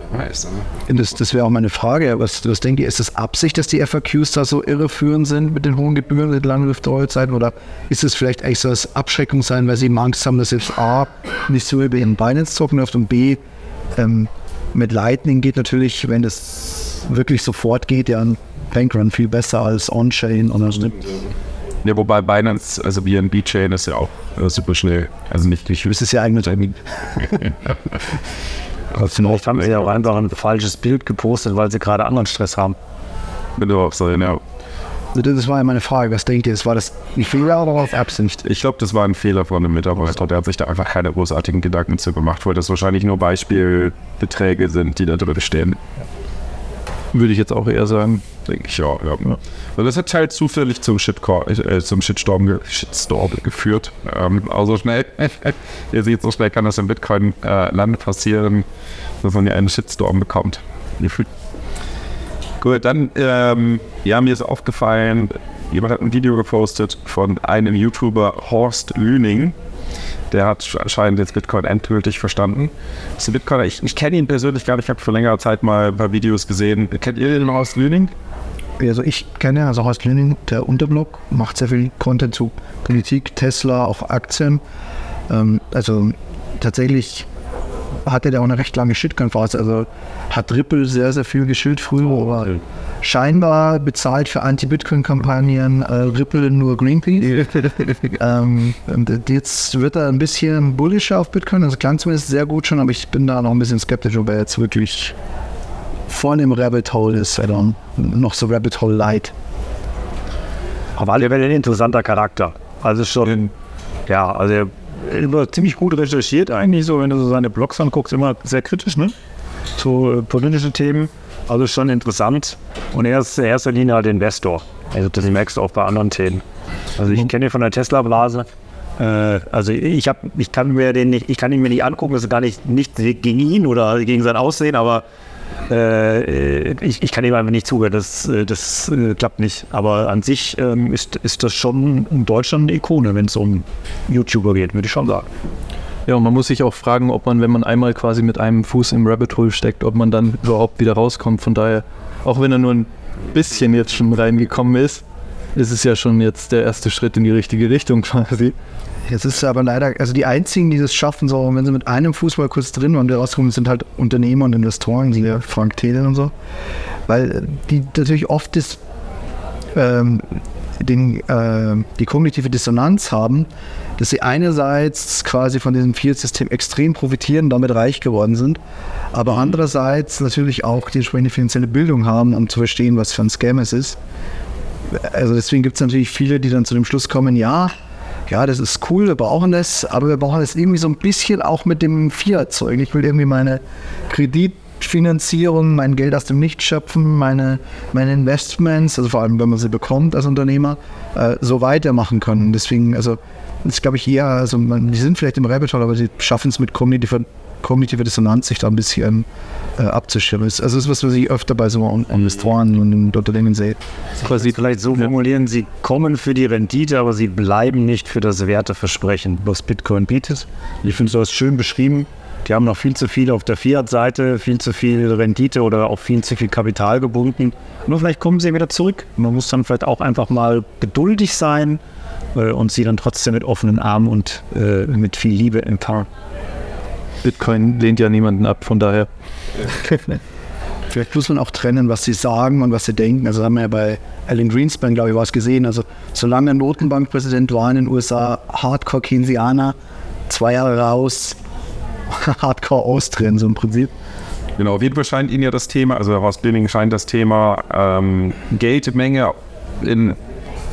Und Das, das wäre auch meine Frage. Was, was denkt ihr, ist es Absicht, dass die FAQs da so irreführend sind mit den hohen Gebühren, mit langen Withdrawal-Zeiten? Oder ist es vielleicht echt so als Abschreckung sein, weil sie eben Angst haben, dass jetzt A, nicht so über ihren Binance-Token läuft und B, ähm, mit Lightning geht natürlich, wenn das wirklich sofort geht, ja ein Bankrun viel besser als On-Chain. Und das stimmt. Ja, wobei Binance, also BNB-Chain ist ja auch äh, super schnell. Also nicht durch. Das ist ja eigentlich Timing. [laughs] Vielleicht haben sie ja auch einfach ein falsches Bild gepostet, weil sie gerade anderen Stress haben. Bitte auch sein, ja. Das war ja meine Frage. Was denkt ihr? Das war das ein Fehler oder was Absicht? Ich glaube, das war ein Fehler von einem Mitarbeiter. Der hat sich da einfach keine großartigen Gedanken zu gemacht, weil das wahrscheinlich nur Beispielbeträge sind, die da drin stehen. Würde ich jetzt auch eher sagen. Denke ich auch, ja. Und das hat halt zufällig zum, Shitcor äh, zum Shitstorm, ge Shitstorm geführt. Ähm, also schnell, [laughs] ihr seht, so schnell kann das im Bitcoin-Land passieren, dass man ja einen Shitstorm bekommt. Gut, dann, ähm, ja, mir ist aufgefallen, jemand hat ein Video gepostet von einem YouTuber, Horst Lüning. Der hat anscheinend jetzt Bitcoin endgültig verstanden. Das ist Bitcoiner, ich, ich kenne ihn persönlich gar nicht, ich habe vor längerer Zeit mal ein paar Videos gesehen. Kennt ihr den Horst Lüning? Also ich kenne also Horst Lüning, der Unterblog, macht sehr viel Content zu Politik, Tesla, auch Aktien. Ähm, also tatsächlich hatte der auch eine recht lange Shitcoin-Phase. Also hat Ripple sehr, sehr viel geschillt früher, aber scheinbar bezahlt für Anti-Bitcoin-Kampagnen äh, Ripple nur Greenpeace. [laughs] ähm, und jetzt wird er ein bisschen bullischer auf Bitcoin. Also klang zumindest sehr gut schon, aber ich bin da noch ein bisschen skeptisch, ob er jetzt wirklich voll im Rabbit Hole ist oder noch so Rabbit Hole Light. Auf alle ein interessanter Charakter. Also schon, ja, also er immer ziemlich gut recherchiert eigentlich, so wenn du so seine Blogs anguckst, immer sehr kritisch, ne? Zu äh, politischen Themen. Also schon interessant. Und er ist in erster Linie halt Investor. Also das merkst du auch bei anderen Themen. Also ich kenne ihn von der Tesla-Blase. Äh, also ich, hab, ich kann mir den nicht, ich kann ihn mir nicht angucken, das ist gar nicht, nicht gegen ihn oder gegen sein Aussehen, aber äh, ich, ich kann ihm einfach nicht zuhören, das, äh, das äh, klappt nicht. Aber an sich ähm, ist, ist das schon in Deutschland eine Ikone, wenn es um YouTuber geht, würde ich schon sagen. Ja, und man muss sich auch fragen, ob man, wenn man einmal quasi mit einem Fuß im Rabbit Hole steckt, ob man dann überhaupt wieder rauskommt. Von daher, auch wenn er nur ein bisschen jetzt schon reingekommen ist, ist es ja schon jetzt der erste Schritt in die richtige Richtung quasi. Jetzt ist aber leider, also die einzigen, die das schaffen, so, wenn sie mit einem Fußball kurz drin waren, die rauskommen, sind halt Unternehmer und Investoren, wie der Frank Thelen und so. Weil die natürlich oft das, ähm, den, äh, die kognitive Dissonanz haben, dass sie einerseits quasi von diesem Fiat-System extrem profitieren, damit reich geworden sind, aber andererseits natürlich auch die entsprechende finanzielle Bildung haben, um zu verstehen, was für ein Scam es ist. Also deswegen gibt es natürlich viele, die dann zu dem Schluss kommen, ja, ja, das ist cool, wir brauchen das, aber wir brauchen das irgendwie so ein bisschen auch mit dem Fiat-Zeug. Ich will irgendwie meine Kreditfinanzierung, mein Geld aus dem Nichts schöpfen, meine, meine Investments, also vor allem, wenn man sie bekommt als Unternehmer, äh, so weitermachen können. Deswegen, also, das glaube ich eher, also man, die sind vielleicht im Rabbit Hole, aber sie schaffen es mit kognitiver, kognitiver Dissonanz, sich da ein bisschen äh, abzuschirmen. Also das ist was, was ich öfter bei so Investoren und Unternehmen sehe. Quasi vielleicht so formulieren, sie kommen für die Rendite, aber sie bleiben nicht für das Werteversprechen, was Bitcoin bietet. Ich finde, du hast schön beschrieben. Die haben noch viel zu viel auf der Fiat-Seite, viel zu viel Rendite oder auch viel zu viel Kapital gebunden. Nur vielleicht kommen sie wieder zurück. Man muss dann vielleicht auch einfach mal geduldig sein äh, und sie dann trotzdem mit offenen Armen und äh, mit viel Liebe empfangen. Bitcoin lehnt ja niemanden ab, von daher. [laughs] Vielleicht muss man auch trennen, was sie sagen und was sie denken. Also haben wir ja bei Alan Greenspan, glaube ich, was gesehen. Also solange er Notenbankpräsident war in den USA, Hardcore Keynesianer, zwei Jahre raus, [laughs] Hardcore Austrian, so im Prinzip. Genau, auf jeden Fall scheint Ihnen ja das Thema, also Horst Blinning scheint das Thema ähm, Geldmenge in,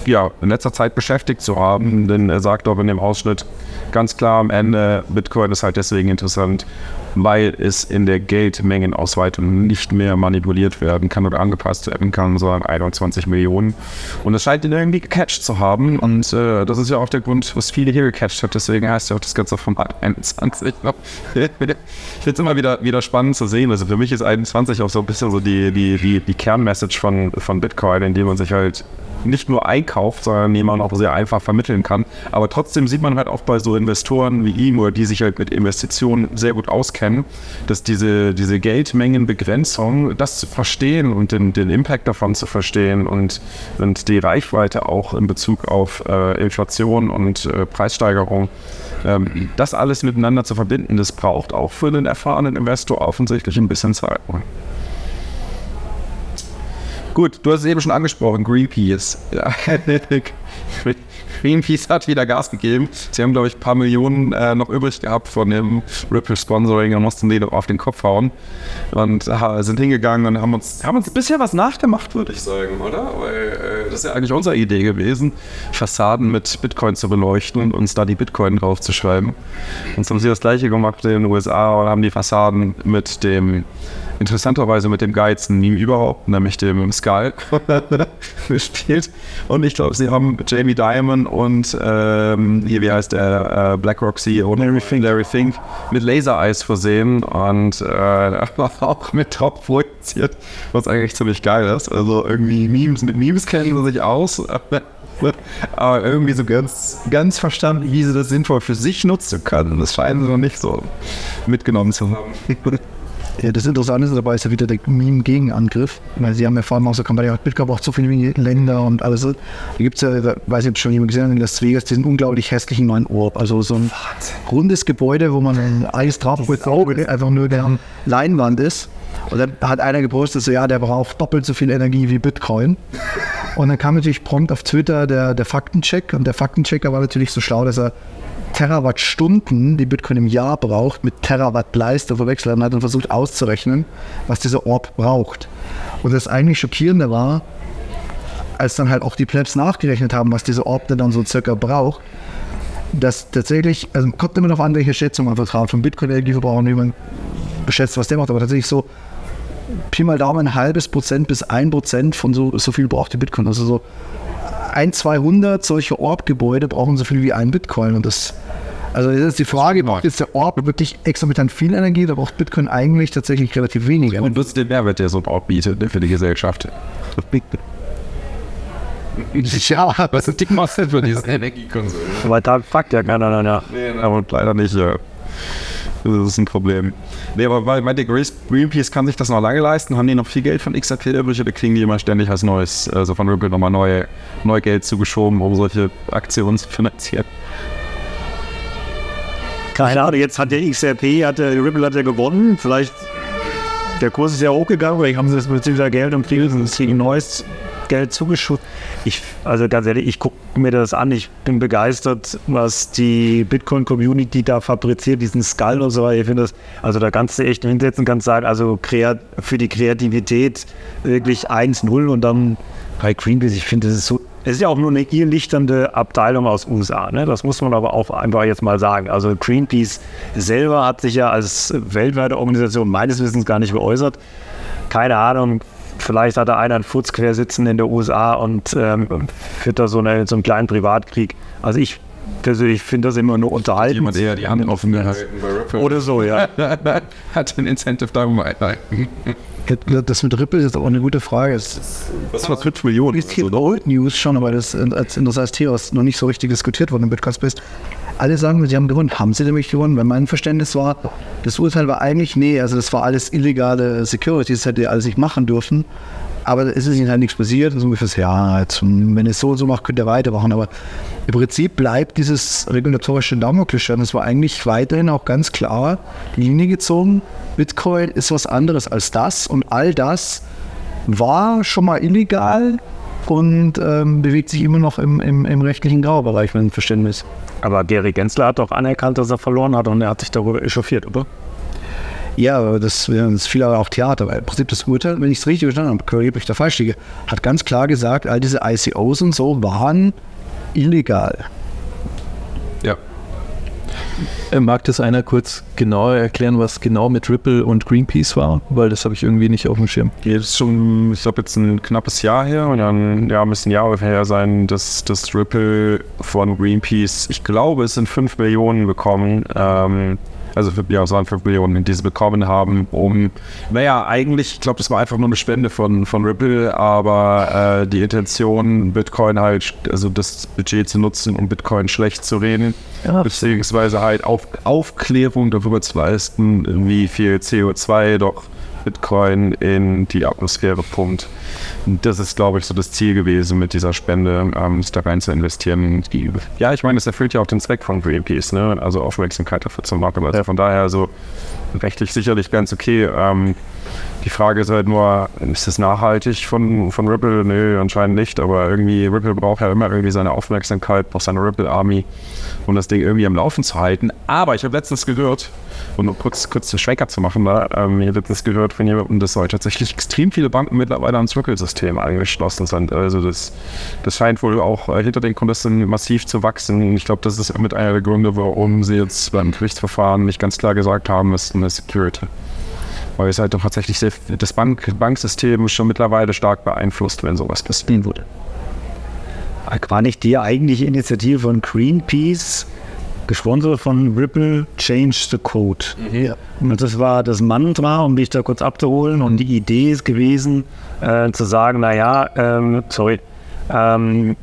ja, in letzter Zeit beschäftigt zu haben, denn er sagt auch in dem Ausschnitt ganz klar am Ende, Bitcoin ist halt deswegen interessant, weil es in der Geldmengenausweitung nicht mehr manipuliert werden kann oder angepasst werden kann, sondern 21 Millionen. Und das scheint ihn irgendwie gecatcht zu haben. Und äh, das ist ja auch der Grund, was viele hier gecatcht hat. Deswegen heißt ja auch das ganze Format [laughs] 21. ich finde es immer wieder, wieder spannend zu sehen. Also für mich ist 21 auch so ein bisschen so die, die, die, die Kernmessage von, von Bitcoin, indem man sich halt nicht nur einkauft, sondern den auch sehr einfach vermitteln kann. Aber trotzdem sieht man halt auch bei so Investoren wie ihm oder die sich halt mit Investitionen sehr gut auskennen, dass diese, diese Geldmengenbegrenzung, das zu verstehen und den, den Impact davon zu verstehen und, und die Reichweite auch in Bezug auf äh, Inflation und äh, Preissteigerung, ähm, das alles miteinander zu verbinden, das braucht auch für einen erfahrenen Investor offensichtlich ein bisschen Zeit. Gut, du hast es eben schon angesprochen, Greenpeace. [laughs] Greenpeace hat wieder Gas gegeben. Sie haben, glaube ich, ein paar Millionen äh, noch übrig gehabt von dem Ripple-Sponsoring und mussten die noch auf den Kopf hauen. Und äh, sind hingegangen und haben uns, haben uns bisher was nachgemacht, würde ich sagen, oder? Weil äh, das ist ja eigentlich unsere Idee gewesen, Fassaden mit Bitcoin zu beleuchten und uns da die Bitcoin draufzuschreiben. Und so haben sie das gleiche gemacht in den USA und haben die Fassaden mit dem interessanterweise mit dem geilsten Meme überhaupt, nämlich dem Skull, [laughs] gespielt. Und ich glaube, sie haben Jamie Dimon und ähm, hier, wie heißt der, äh, BlackRock CEO, Larry Fink, Larry Fink mit Laser Eyes versehen und äh, [laughs] auch mit Top produziert, was eigentlich ziemlich geil ist. Also irgendwie Memes, mit Memes kennen sie sich aus. [laughs] Aber irgendwie so ganz, ganz verstanden, wie sie das sinnvoll für sich nutzen können. Das scheinen sie noch nicht so mitgenommen zu haben. Ja, das Interessante dabei ist ja wieder der Meme-Gegenangriff. Weil sie haben ja vor allem auch so Kampagne, Bitcoin braucht so viele Länder und alles. Da gibt es ja, da weiß ich, ob schon jemand gesehen hat, in Las Vegas diesen unglaublich hässlichen neuen Orb. Also so ein Wahnsinn. rundes Gebäude, wo man ein Eis drauf mit Auge einfach nur der Leinwand ist. Und dann hat einer gepostet, so ja, der braucht doppelt so viel Energie wie Bitcoin. Und dann kam natürlich prompt auf Twitter der, der Faktencheck. Und der Faktenchecker war natürlich so schlau, dass er Terawattstunden, die Bitcoin im Jahr braucht, mit Terawatt Leistung verwechselt hat und versucht auszurechnen, was dieser Orb braucht. Und das eigentlich Schockierende war, als dann halt auch die Plebs nachgerechnet haben, was dieser Orb denn dann so circa braucht, dass tatsächlich, also kommt immer noch an, welche Schätzung man vertraut, von Bitcoin-Energieverbrauch und wie man beschätzt, was der macht, aber tatsächlich so Pi mal Daumen ein halbes Prozent bis ein Prozent von so, so viel braucht die Bitcoin. Also so ein, 200 solche Orb-Gebäude brauchen so viel wie ein Bitcoin. Und das, also das ist die Frage, braucht jetzt der Orb wirklich exorbitant viel Energie, da braucht Bitcoin eigentlich tatsächlich relativ wenig. Und was ist der Mehrwert, der so ein Orb bietet ne, für die Gesellschaft? [laughs] Ja, was ist die Masse für diese Energiekonsole? Aber da fragt ja keiner danach. Nee, aber leider nicht, ja. Das ist ein Problem. Nee, aber weil der Greenpeace kann sich das noch lange leisten, haben die noch viel Geld von XRP übrig oder kriegen die immer ständig als neues, also von Ripple nochmal neue, neu Geld zugeschoben, um solche Aktionen zu finanzieren. Keine Ahnung, jetzt hat der XRP, hat der Ripple hat ja gewonnen. Vielleicht, der Kurs ist ja hochgegangen, vielleicht haben sie das mit dieser Geld und kriegen kriegen neues Geld zugeschüttet. Ich, also ganz ehrlich, ich gucke mir das an. Ich bin begeistert, was die Bitcoin-Community da fabriziert, diesen Skull und so weiter. Ich finde das, also da kannst du echt hinsetzen, kannst sagen, also für die Kreativität wirklich 1-0 und dann bei Greenpeace, ich finde, das ist so es ist ja auch nur eine irrlichternde Abteilung aus USA. Ne? Das muss man aber auch einfach jetzt mal sagen. Also Greenpeace selber hat sich ja als weltweite Organisation meines Wissens gar nicht geäußert. Keine Ahnung, vielleicht hat da einer einen Furz quer sitzen in der USA und ähm, führt da so, eine, so einen kleinen Privatkrieg. Also ich persönlich finde das immer nur unterhalten. Jemand eher die Hand offen gehalten Oder so, ja. [laughs] Hat ein Incentive darum. Das mit Ripple ist auch eine gute Frage. Was war 5 Millionen? Ist hier Old News schon, aber das als interessantes Thema ist noch nicht so richtig diskutiert worden im Bitcoin Space. Alle sagen, sie haben gewonnen. Haben sie nämlich gewonnen? Weil mein Verständnis war, das Urteil war eigentlich, nee, also das war alles illegale Securities, das hätte alles nicht machen dürfen. Aber es ist ihnen halt nichts passiert. Also ungefähr, ja, jetzt, wenn es so und so macht, könnt ihr weitermachen. Aber im Prinzip bleibt dieses regulatorische Damoklesschwert. Es war eigentlich weiterhin auch ganz klar die Linie gezogen. Bitcoin ist was anderes als das und all das war schon mal illegal und ähm, bewegt sich immer noch im, im, im rechtlichen Graubereich, wenn ein Verständnis. Aber Gary Gensler hat doch anerkannt, dass er verloren hat und er hat sich darüber echauffiert, oder? Ja, aber das, das ist viel auch Theater, weil im Prinzip das Urteil, wenn ich es richtig verstanden habe, korrigiert mich da falsch liege, hat ganz klar gesagt, all diese ICOs und so waren illegal. Äh, Mag das einer kurz genauer erklären, was genau mit Ripple und Greenpeace war? Weil das habe ich irgendwie nicht auf dem Schirm. Das ist schon, ich glaube, jetzt ein knappes Jahr her und dann, ja, müssen Jahre her sein, dass das Ripple von Greenpeace, ich glaube, es sind 5 Millionen bekommen. Ähm, also für, ja, es waren 5 Millionen, die sie bekommen haben, um, naja, eigentlich, ich glaube, das war einfach nur eine Spende von, von Ripple, aber äh, die Intention, Bitcoin halt, also das Budget zu nutzen, um Bitcoin schlecht zu reden, ja. beziehungsweise halt auf, Aufklärung darüber zu leisten, wie viel CO2 doch Bitcoin in die Atmosphäre pumpt. Das ist, glaube ich, so das Ziel gewesen mit dieser Spende, ähm, da rein zu investieren. Ja, ich meine, das erfüllt ja auch den Zweck von Greenpeace, ne? also Aufmerksamkeit dafür zu machen. Also von daher so rechtlich sicherlich ganz okay. Ähm, die Frage ist halt nur, ist das nachhaltig von, von Ripple? Nö, anscheinend nicht, aber irgendwie, Ripple braucht ja immer irgendwie seine Aufmerksamkeit, braucht seine Ripple Army, um das Ding irgendwie am Laufen zu halten. Aber ich habe letztens gehört, um kurz, kurz den Schwenker zu machen, da, ähm, ich habe letztens gehört von jemandem, dass heute tatsächlich extrem viele Banken mittlerweile ans Ripple-System angeschlossen sind. Also das, das scheint wohl auch äh, hinter den Kulissen massiv zu wachsen. Ich glaube, das ist mit einer der Gründe, warum sie jetzt beim Gerichtsverfahren nicht ganz klar gesagt haben, es ist eine Security weil es halt doch tatsächlich das Bank, Banksystem schon mittlerweile stark beeinflusst, wenn sowas passieren würde. War nicht die eigentliche Initiative von Greenpeace, gesponsert von Ripple, Change the Code? Ja. Und das war das Mantra, um mich da kurz abzuholen. Und die Idee ist gewesen, äh, zu sagen, naja, ähm, sorry, ähm,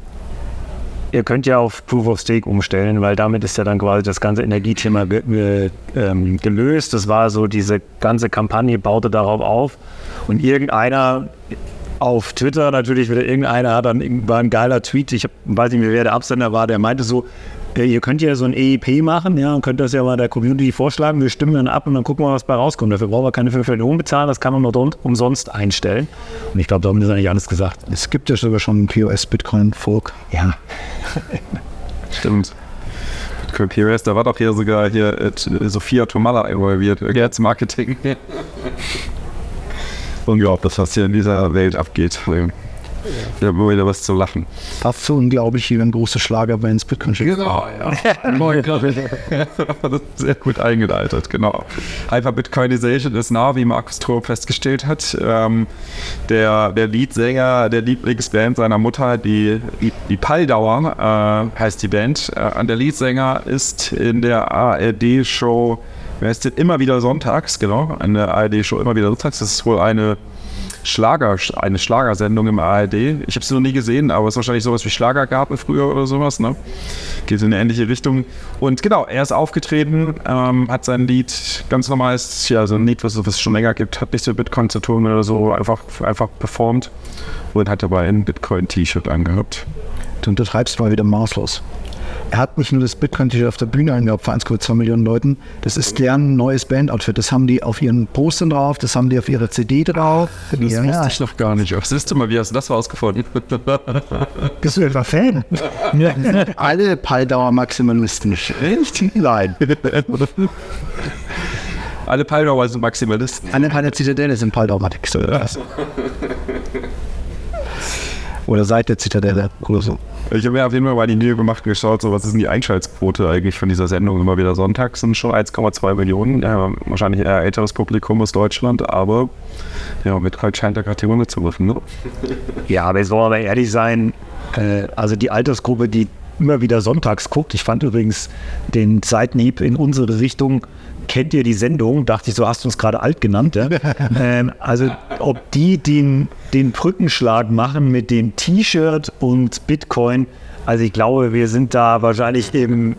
Ihr könnt ja auf Proof of Stake umstellen, weil damit ist ja dann quasi das ganze Energiethema ge ähm, gelöst. Das war so, diese ganze Kampagne baute darauf auf. Und irgendeiner auf Twitter natürlich wieder irgendeiner hat dann war ein geiler Tweet, ich hab, weiß nicht mehr, wer der Absender war, der meinte so, ihr könnt ja so ein EIP machen, ja, und könnt das ja mal der Community vorschlagen. Wir stimmen dann ab und dann gucken wir, was bei rauskommt. Dafür brauchen wir keine 5 Millionen bezahlen, das kann man nur umsonst einstellen. Und ich glaube, damit ist eigentlich alles gesagt. Es gibt ja sogar schon einen POS-Bitcoin-Fork. Ja. [laughs] Stimmt. Bitcoin POS, da war doch hier sogar hier äh, Sophia Tomala involviert, jetzt Marketing. [laughs] Unglaublich, was hier in dieser Welt abgeht. Ich habe immer wieder was zu lachen. Fast so unglaublich wie ein großer Schlagerbands Bitcoin Genau, ja. [laughs] Sehr gut eingeleitet, genau. Hyper-Bitcoinization ist nah, wie Markus Thor festgestellt hat. Ähm, der, der Leadsänger der Lieblingsband seiner Mutter, die, die, Palldauer, äh, heißt die Band. Äh, der Leadsänger ist in der ARD-Show, wer ist denn immer wieder sonntags, genau, an der ARD-Show immer wieder sonntags. Das ist wohl eine Schlager, eine Schlagersendung im ARD. Ich habe sie noch nie gesehen, aber es ist wahrscheinlich sowas wie Schlagergarten früher oder sowas. Ne? Geht in eine ähnliche Richtung. Und genau, er ist aufgetreten, ähm, hat sein Lied ganz normal, ist ja so ein Lied, was es schon länger gibt, hat nichts mit Bitcoin zu tun oder so, einfach, einfach performt und hat dabei ein Bitcoin-T-Shirt angehabt. Du untertreibst mal wieder maßlos. Er hat nicht nur das Bitcoin-T-Shirt auf der Bühne angehabt vor 1,2 Millionen Leuten. Das ist deren neues Band-Outfit. Das haben die auf ihren Postern drauf, das haben die auf ihrer CD drauf. Das wusste ich noch gar nicht. Was ist denn mal, wie hast du das rausgefunden? [laughs] Bist du etwa Fan? [laughs] Alle Palldauer-Maximalisten. Echt? Nein. Alle Palldauer sind Maximalisten. Alle der Zitadelle sind Palldauer-Maximalisten. [laughs] Oder seit der Zitadelle oder so. Ich habe mir auf jeden Fall mal die Mühe gemacht und geschaut, so was ist denn die Einschaltquote eigentlich von dieser Sendung immer wieder sonntags sind schon 1,2 Millionen. Ja, wahrscheinlich eher älteres Publikum aus Deutschland, aber ja, Bitcoin scheint da gerade die Runde zu rufen. Ne? [laughs] Ja, aber jetzt wollen wir aber ehrlich sein, äh, also die Altersgruppe, die immer wieder sonntags guckt, ich fand übrigens den Seitenhieb in unsere Richtung, kennt ihr die Sendung? Dachte ich, so hast du uns gerade alt genannt. Ja? [laughs] ähm, also ob die den, den Brückenschlag machen mit dem T-Shirt und Bitcoin, also ich glaube, wir sind da wahrscheinlich im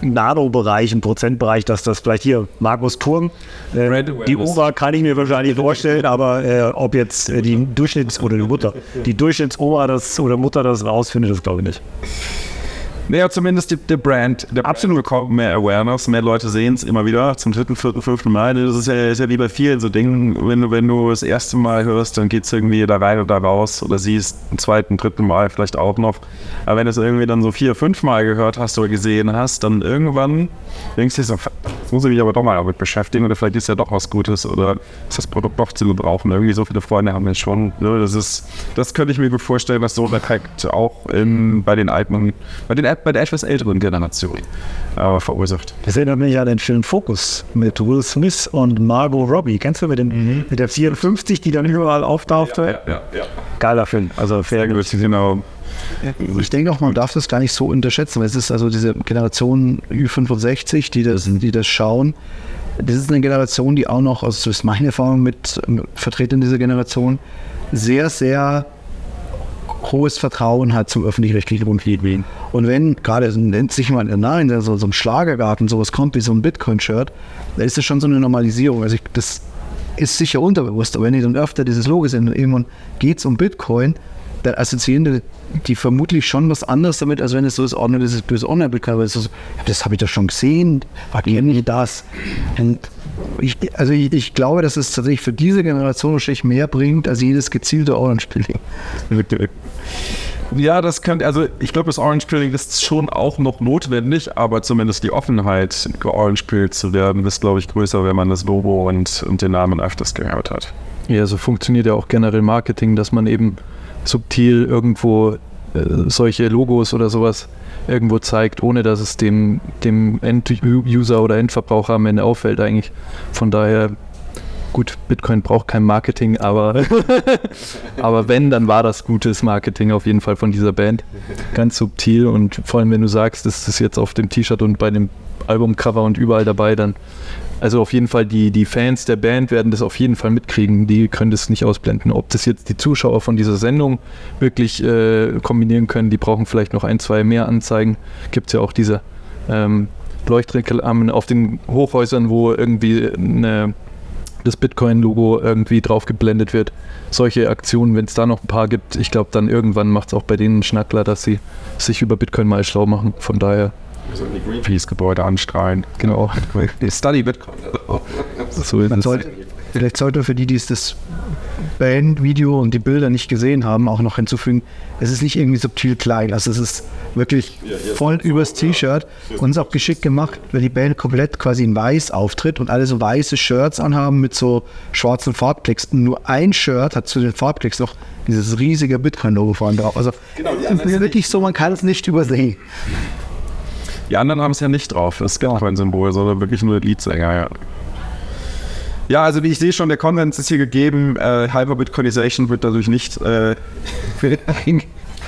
Nano-Bereich, im Prozentbereich, dass das vielleicht hier Markus Turm, äh, die Oma kann ich mir wahrscheinlich vorstellen, aber äh, ob jetzt äh, die Durchschnitts- oder die Mutter, die Durchschnittsoma das oder Mutter das rausfindet, das glaube ich nicht. Naja, zumindest die, die Brand, der absolut bekommt mehr Awareness, mehr Leute sehen es immer wieder zum dritten, vierten, fünften Mal. Das ist ja, ist ja wie bei vielen so Dingen, wenn du, wenn du das erste Mal hörst, dann geht es irgendwie da rein oder raus oder siehst ein zweiten, dritten Mal vielleicht auch noch. Aber wenn du es irgendwie dann so vier, fünf Mal gehört hast oder gesehen hast, dann irgendwann denkst du so, jetzt muss ich mich aber doch mal damit beschäftigen oder vielleicht ist ja doch was Gutes oder ist das Produkt doch zu gebrauchen. Irgendwie so viele Freunde haben wir schon. Ne? Das ist, das könnte ich mir gut vorstellen, dass so ein Effekt auch in, bei den alten, bei den bei der etwas älteren Generation äh, verursacht. Das erinnert mich an den Film Focus mit Will Smith und Margot Robbie. Kennst du mit, den, mit der 54, die dann überall auftauchte? Ja, ja, ja. Geiler Film. Also sehr gut. Genau. Ich denke auch, man darf das gar nicht so unterschätzen, weil es ist also diese Generation Ü65, die das, die das schauen. Das ist eine Generation, die auch noch, also das ist meine Erfahrung mit ähm, Vertretern dieser Generation, sehr, sehr hohes Vertrauen hat zum öffentlich-rechtlichen Rundfunk. Und wenn gerade so- nennt sich mal nein, so, so ein Schlagergarten sowas kommt wie so ein Bitcoin-Shirt, dann ist das schon so eine Normalisierung. Also ich, das ist sicher unterbewusst, aber wenn ihr dann öfter dieses Logo seht und irgendwann geht es um Bitcoin, dann assoziieren die, die vermutlich schon was anderes damit, als wenn es so ist, oh, das ist böse Online-Bitcoin, aber es ist so, das habe ich doch schon gesehen, war ich das? Und ich, also ich, ich glaube, dass es tatsächlich für diese Generation wahrscheinlich mehr bringt, als jedes gezielte Orange-Pilling. Ja, das könnte, also ich glaube, das Orange Pilling ist schon auch noch notwendig, aber zumindest die Offenheit, Orange Pill zu werden, ist, glaube ich, größer, wenn man das Logo und, und den Namen öfters gehört hat. Ja, so funktioniert ja auch generell Marketing, dass man eben subtil irgendwo äh, solche Logos oder sowas irgendwo zeigt, ohne dass es dem, dem End-User oder Endverbraucher am Ende auffällt eigentlich. Von daher, gut, Bitcoin braucht kein Marketing, aber, [laughs] aber wenn, dann war das gutes Marketing auf jeden Fall von dieser Band. Ganz subtil und vor allem, wenn du sagst, das ist jetzt auf dem T-Shirt und bei dem Albumcover und überall dabei, dann also auf jeden Fall die, die Fans der Band werden das auf jeden Fall mitkriegen, die können das nicht ausblenden. Ob das jetzt die Zuschauer von dieser Sendung wirklich äh, kombinieren können, die brauchen vielleicht noch ein, zwei mehr Anzeigen. Gibt es ja auch diese ähm, Leuchtreklamen auf den Hochhäusern, wo irgendwie eine, das Bitcoin-Logo irgendwie drauf geblendet wird. Solche Aktionen, wenn es da noch ein paar gibt, ich glaube, dann irgendwann macht es auch bei denen Schnackler, dass sie sich über Bitcoin mal schlau machen. Von daher. Wir sollten die Greenpeace-Gebäude anstrahlen. Genau. Study Bitcoin. So Man sollte, vielleicht sollte für die, die es das Bandvideo und die Bilder nicht gesehen haben, auch noch hinzufügen, es ist nicht irgendwie subtil klein. Also es ist wirklich voll übers T-Shirt und es ist auch geschickt gemacht, weil die Band komplett quasi in weiß auftritt und alle so weiße Shirts anhaben mit so schwarzen Farbklicks. Und nur ein Shirt hat zu den Farbklicks noch dieses riesige Bitcoin-Logo vorne drauf. Also es ist wirklich so, man kann es nicht übersehen. Die anderen haben es ja nicht drauf, das Bitcoin-Symbol, sondern wirklich nur der Leadsänger, ja. Ja, also wie ich sehe schon, der Konsens ist hier gegeben. Äh, Hyper-Bitcoinization wird dadurch nicht äh, [laughs] ein-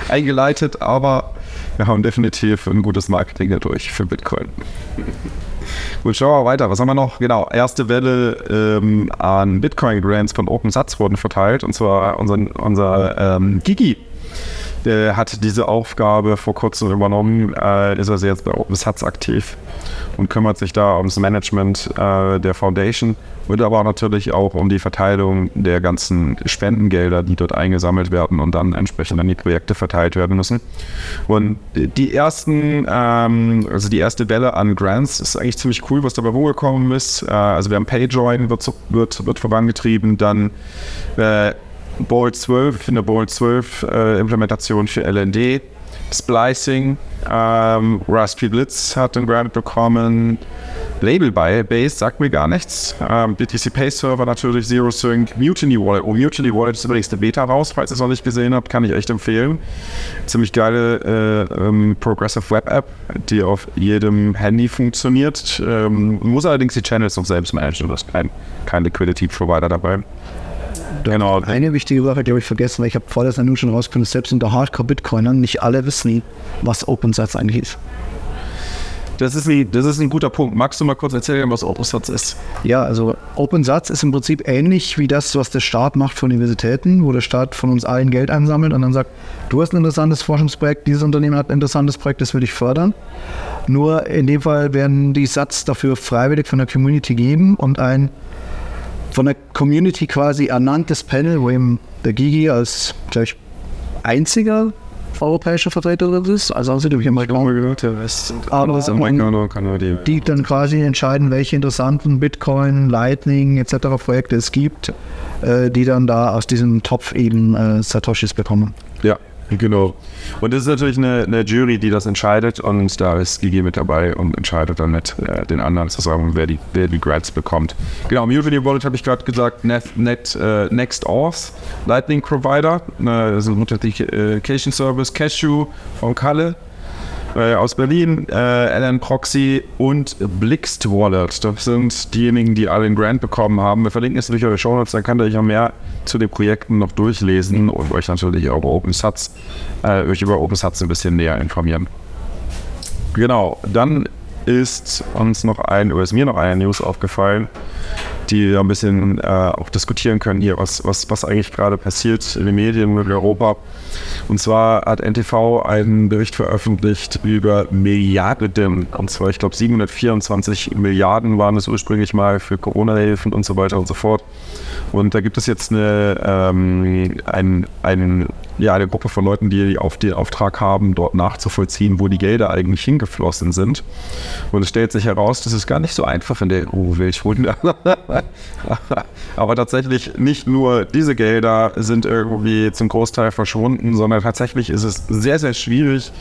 eingeleitet, aber Wir haben definitiv ein gutes Marketing dadurch für Bitcoin. [laughs] Gut, schauen wir weiter. Was haben wir noch? Genau, erste Welle ähm, an Bitcoin-Grants von OpenSats wurden verteilt. Und zwar unser, unser ähm, Gigi. Der hat diese Aufgabe vor kurzem übernommen, äh, ist also jetzt bei OpenSats aktiv und kümmert sich da ums Management äh, der Foundation und aber natürlich auch um die Verteilung der ganzen Spendengelder, die dort eingesammelt werden und dann entsprechend an die Projekte verteilt werden müssen. Und die ersten, ähm, also die erste Welle an Grants ist eigentlich ziemlich cool, was dabei rumgekommen ist. Äh, also wir haben PayJoin wird, wird, wird vorangetrieben, dann äh, Bolt 12, eine Bolt 12 äh, Implementation für LND, Splicing, ähm, Raspberry Blitz hat den Grant bekommen, Label bei Base sagt mir gar nichts. Ähm, BTC Pay Server natürlich, Zero Sync, Mutiny Wallet. Oh, Mutiny Wallet ist übrigens eine Beta raus, falls ihr es noch nicht gesehen habt, kann ich echt empfehlen. Ziemlich geile äh, ähm, Progressive Web App, die auf jedem Handy funktioniert. Ähm, muss allerdings die Channels noch selbst managen, da ist kein, kein Liquidity Provider dabei. Genau. Eine wichtige Sache, die habe ich vergessen, weil ich habe vor der Sendung schon rausgefunden, selbst unter Hardcore-Bitcoinern nicht alle wissen, was OpenSats eigentlich ist. Das ist, ein, das ist ein guter Punkt. Magst du mal kurz erzählen, was OpenSats ist? Ja, also OpenSats ist im Prinzip ähnlich wie das, was der Staat macht für Universitäten, wo der Staat von uns allen Geld einsammelt und dann sagt, du hast ein interessantes Forschungsprojekt, dieses Unternehmen hat ein interessantes Projekt, das will ich fördern. Nur in dem Fall werden die Satz dafür freiwillig von der Community geben und ein von der Community quasi ernanntes Panel, wo eben der Gigi als, glaube ich, einziger europäischer Vertreter drin ist. Also außer die Amerikaner gehört, der Rest sind aber Amerikaner, Kanadier. Die dann quasi entscheiden, welche interessanten Bitcoin, Lightning etc. Projekte es gibt, äh, die dann da aus diesem Topf eben äh, Satoshis bekommen. Ja, Genau. Und das ist natürlich eine, eine, Jury, die das entscheidet und da ist Gigi mit dabei und entscheidet dann mit äh, den anderen zusammen, wer die, wer die Grants bekommt. Genau, Mutiny Wallet habe ich gerade gesagt, Net, Net äh, Next Auth, Lightning Provider, äh, das ist ein Authentication Service, Cashew von Kalle, äh, aus Berlin, äh, LN Proxy und Blixt Wallet. Das sind diejenigen, die alle den Grant bekommen haben. Wir verlinken es durch eure Show Notes, dann könnt ihr euch auch mehr zu den Projekten noch durchlesen und euch natürlich auch über OpenSats, äh, euch über OpenSats ein bisschen näher informieren. Genau, dann ist uns noch ein, oder ist mir noch eine News aufgefallen, die ein bisschen äh, auch diskutieren können hier, was, was, was eigentlich gerade passiert in den Medien in Europa. Und zwar hat NTV einen Bericht veröffentlicht über Milliarden, und zwar ich glaube 724 Milliarden waren es ursprünglich mal für Corona-Hilfen und so weiter und so fort. Und da gibt es jetzt eine, ähm, ein, ein, ja, eine Gruppe von Leuten, die auf den Auftrag haben, dort nachzuvollziehen, wo die Gelder eigentlich hingeflossen sind. Und es stellt sich heraus, das ist gar nicht so einfach in der EU-Welt. [laughs] Aber tatsächlich nicht nur diese Gelder sind irgendwie zum Großteil verschwunden, sondern tatsächlich ist es sehr, sehr schwierig,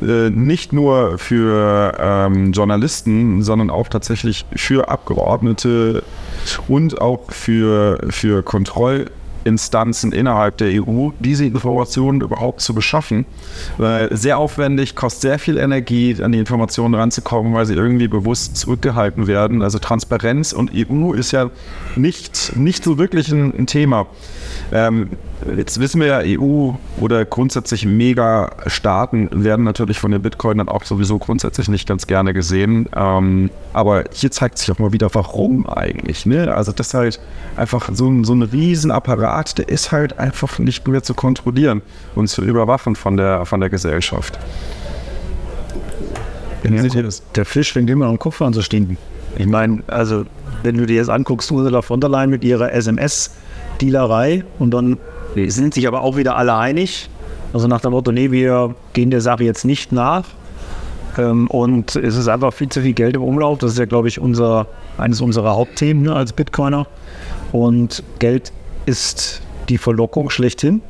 äh, nicht nur für ähm, Journalisten, sondern auch tatsächlich für Abgeordnete und auch für, für Kontroll- Instanzen innerhalb der EU, diese Informationen überhaupt zu beschaffen. sehr aufwendig, kostet sehr viel Energie, an die Informationen ranzukommen, weil sie irgendwie bewusst zurückgehalten werden. Also Transparenz und EU ist ja nicht, nicht so wirklich ein, ein Thema. Ähm, jetzt wissen wir ja, EU oder grundsätzlich Mega-Staaten werden natürlich von den Bitcoinern auch sowieso grundsätzlich nicht ganz gerne gesehen. Ähm, aber hier zeigt sich auch mal wieder, warum eigentlich. Ne? Also das ist halt einfach so so ein Riesenapparat, der ist halt einfach nicht mehr zu kontrollieren und zu überwachen von der, von der Gesellschaft. Ja, der Fisch fängt immer am Kopf an zu stinken. Ich meine, also wenn du dir jetzt anguckst, Ursula von der Leyen mit ihrer SMS- Dealerei und dann sind sich aber auch wieder alle einig. Also nach dem Motto, nee, wir gehen der Sache jetzt nicht nach. Ähm, und es ist einfach viel zu viel Geld im Umlauf. Das ist ja, glaube ich, unser, eines unserer Hauptthemen ne, als Bitcoiner. Und Geld ist die Verlockung schlechthin.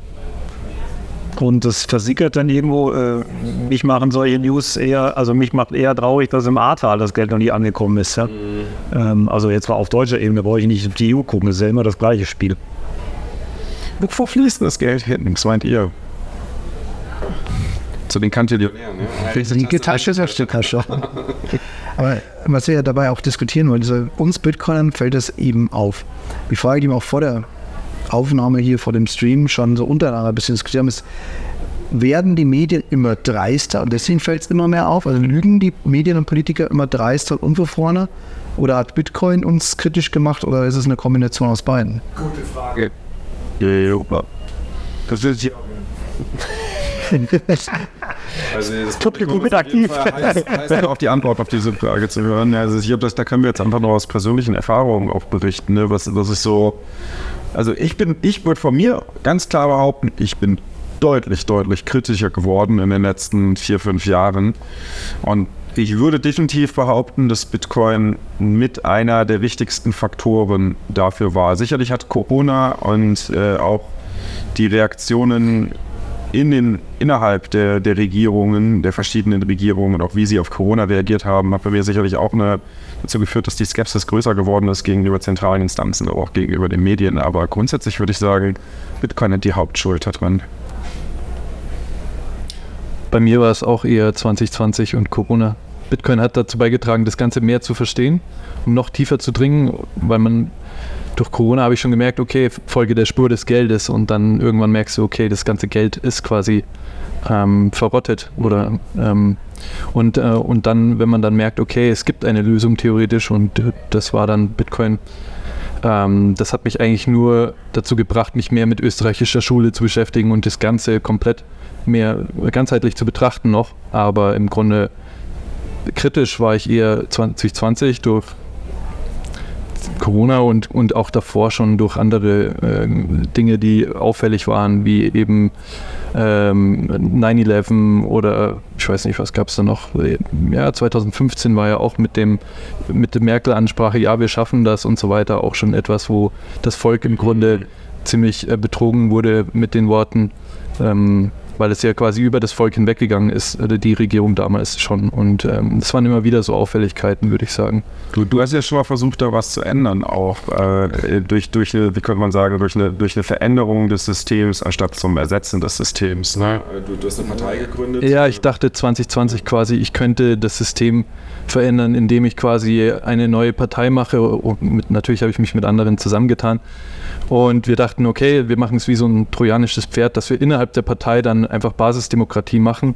Und das versickert dann irgendwo. Äh, mich machen solche News eher, also mich macht eher traurig, dass im Ahrtal das Geld noch nie angekommen ist. Ja? Mhm. Ähm, also jetzt war auf deutscher Ebene, brauche ich nicht auf die EU gucken, das ist ja immer das gleiche Spiel. Wo fließt das Geld hin? Was meint ihr? Zu den Kantillionären, ne? Die Tasche ist ja Tasche. [laughs] Aber was wir ja dabei auch diskutieren wollen, also uns Bitcoinern fällt das eben auf. Die Frage, die wir auch vor der Aufnahme hier vor dem Stream schon so untereinander ein bisschen diskutiert haben, ist, werden die Medien immer dreister und deswegen fällt es immer mehr auf? Also lügen die Medien und Politiker immer dreister und unverfrorener? Oder hat Bitcoin uns kritisch gemacht oder ist es eine Kombination aus beiden? Gute Frage. Ja, das ist ja. Also das Publikum ist aktiv. Heißt, heißt auf die Antwort auf diese Frage zu hören. Also ich glaube, da können wir jetzt einfach noch aus persönlichen Erfahrungen auch berichten, ne? was, was ist so. Also ich bin, ich würde von mir ganz klar behaupten, ich bin deutlich, deutlich kritischer geworden in den letzten vier, fünf Jahren. Und ich würde definitiv behaupten, dass Bitcoin mit einer der wichtigsten Faktoren dafür war. Sicherlich hat Corona und äh, auch die Reaktionen in den, innerhalb der, der Regierungen, der verschiedenen Regierungen, auch wie sie auf Corona reagiert haben, hat bei mir sicherlich auch eine, dazu geführt, dass die Skepsis größer geworden ist gegenüber zentralen Instanzen, aber auch gegenüber den Medien. Aber grundsätzlich würde ich sagen, Bitcoin hat die Hauptschuld daran. Bei mir war es auch eher 2020 und Corona. Bitcoin hat dazu beigetragen, das Ganze mehr zu verstehen, um noch tiefer zu dringen, weil man durch Corona habe ich schon gemerkt, okay, Folge der Spur des Geldes und dann irgendwann merkst du, okay, das ganze Geld ist quasi ähm, verrottet oder ähm, und, äh, und dann, wenn man dann merkt, okay, es gibt eine Lösung theoretisch und das war dann Bitcoin, ähm, das hat mich eigentlich nur dazu gebracht, mich mehr mit österreichischer Schule zu beschäftigen und das Ganze komplett mehr ganzheitlich zu betrachten noch, aber im Grunde kritisch war ich eher 2020 durch Corona und, und auch davor schon durch andere äh, Dinge, die auffällig waren, wie eben ähm, 9-11 oder ich weiß nicht, was gab es da noch. Ja, 2015 war ja auch mit dem mit der Merkel-Ansprache, ja, wir schaffen das und so weiter, auch schon etwas, wo das Volk im Grunde ziemlich äh, betrogen wurde mit den Worten. Ähm, weil es ja quasi über das Volk hinweggegangen ist, äh, die Regierung damals schon. Und ähm, es waren immer wieder so Auffälligkeiten, würde ich sagen. Du, du hast ja schon mal versucht, da was zu ändern, auch äh, durch, durch eine, wie könnte man sagen, durch eine, durch eine Veränderung des Systems anstatt zum Ersetzen des Systems. Ne? Du, du hast eine Partei gegründet. Ja, ich dachte 2020 quasi, ich könnte das System verändern, indem ich quasi eine neue Partei mache. Und mit, natürlich habe ich mich mit anderen zusammengetan und wir dachten, okay, wir machen es wie so ein trojanisches Pferd, dass wir innerhalb der Partei dann einfach Basisdemokratie machen.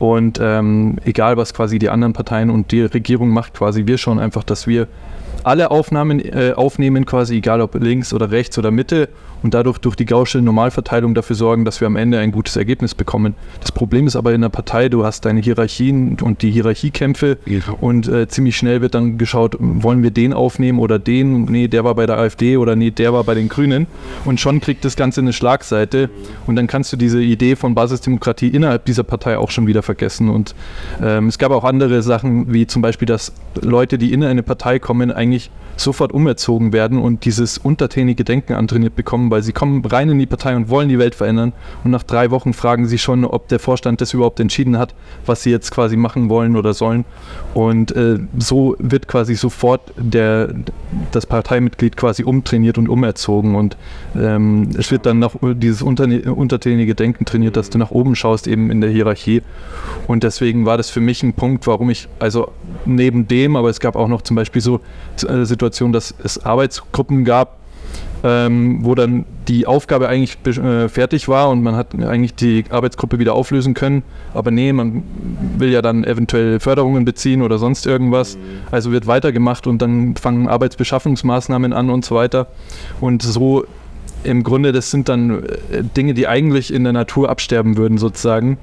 Und ähm, egal, was quasi die anderen Parteien und die Regierung macht, quasi wir schauen einfach, dass wir alle Aufnahmen äh, aufnehmen, quasi egal ob links oder rechts oder Mitte und dadurch durch die gausche Normalverteilung dafür sorgen, dass wir am Ende ein gutes Ergebnis bekommen. Das Problem ist aber in der Partei, du hast deine Hierarchien und die Hierarchiekämpfe und äh, ziemlich schnell wird dann geschaut, wollen wir den aufnehmen oder den? Nee, der war bei der AfD oder nee, der war bei den Grünen und schon kriegt das Ganze eine Schlagseite und dann kannst du diese Idee von Basisdemokratie innerhalb dieser Partei auch schon wieder vergessen und ähm, es gab auch andere Sachen, wie zum Beispiel, dass Leute, die in eine Partei kommen, eigentlich sofort umerzogen werden und dieses untertänige Denken antrainiert bekommen, weil sie kommen rein in die Partei und wollen die Welt verändern und nach drei Wochen fragen sie schon, ob der Vorstand das überhaupt entschieden hat, was sie jetzt quasi machen wollen oder sollen. Und äh, so wird quasi sofort der, das Parteimitglied quasi umtrainiert und umerzogen und ähm, es wird dann noch dieses untertänige Denken trainiert, dass du nach oben schaust, eben in der Hierarchie. Und deswegen war das für mich ein Punkt, warum ich, also neben dem, aber es gab auch noch zum Beispiel so äh, Situation, dass es Arbeitsgruppen gab, ähm, wo dann die Aufgabe eigentlich äh, fertig war und man hat eigentlich die Arbeitsgruppe wieder auflösen können. Aber nee, man will ja dann eventuell Förderungen beziehen oder sonst irgendwas. Also wird weitergemacht und dann fangen Arbeitsbeschaffungsmaßnahmen an und so weiter. Und so im Grunde, das sind dann äh, Dinge, die eigentlich in der Natur absterben würden, sozusagen.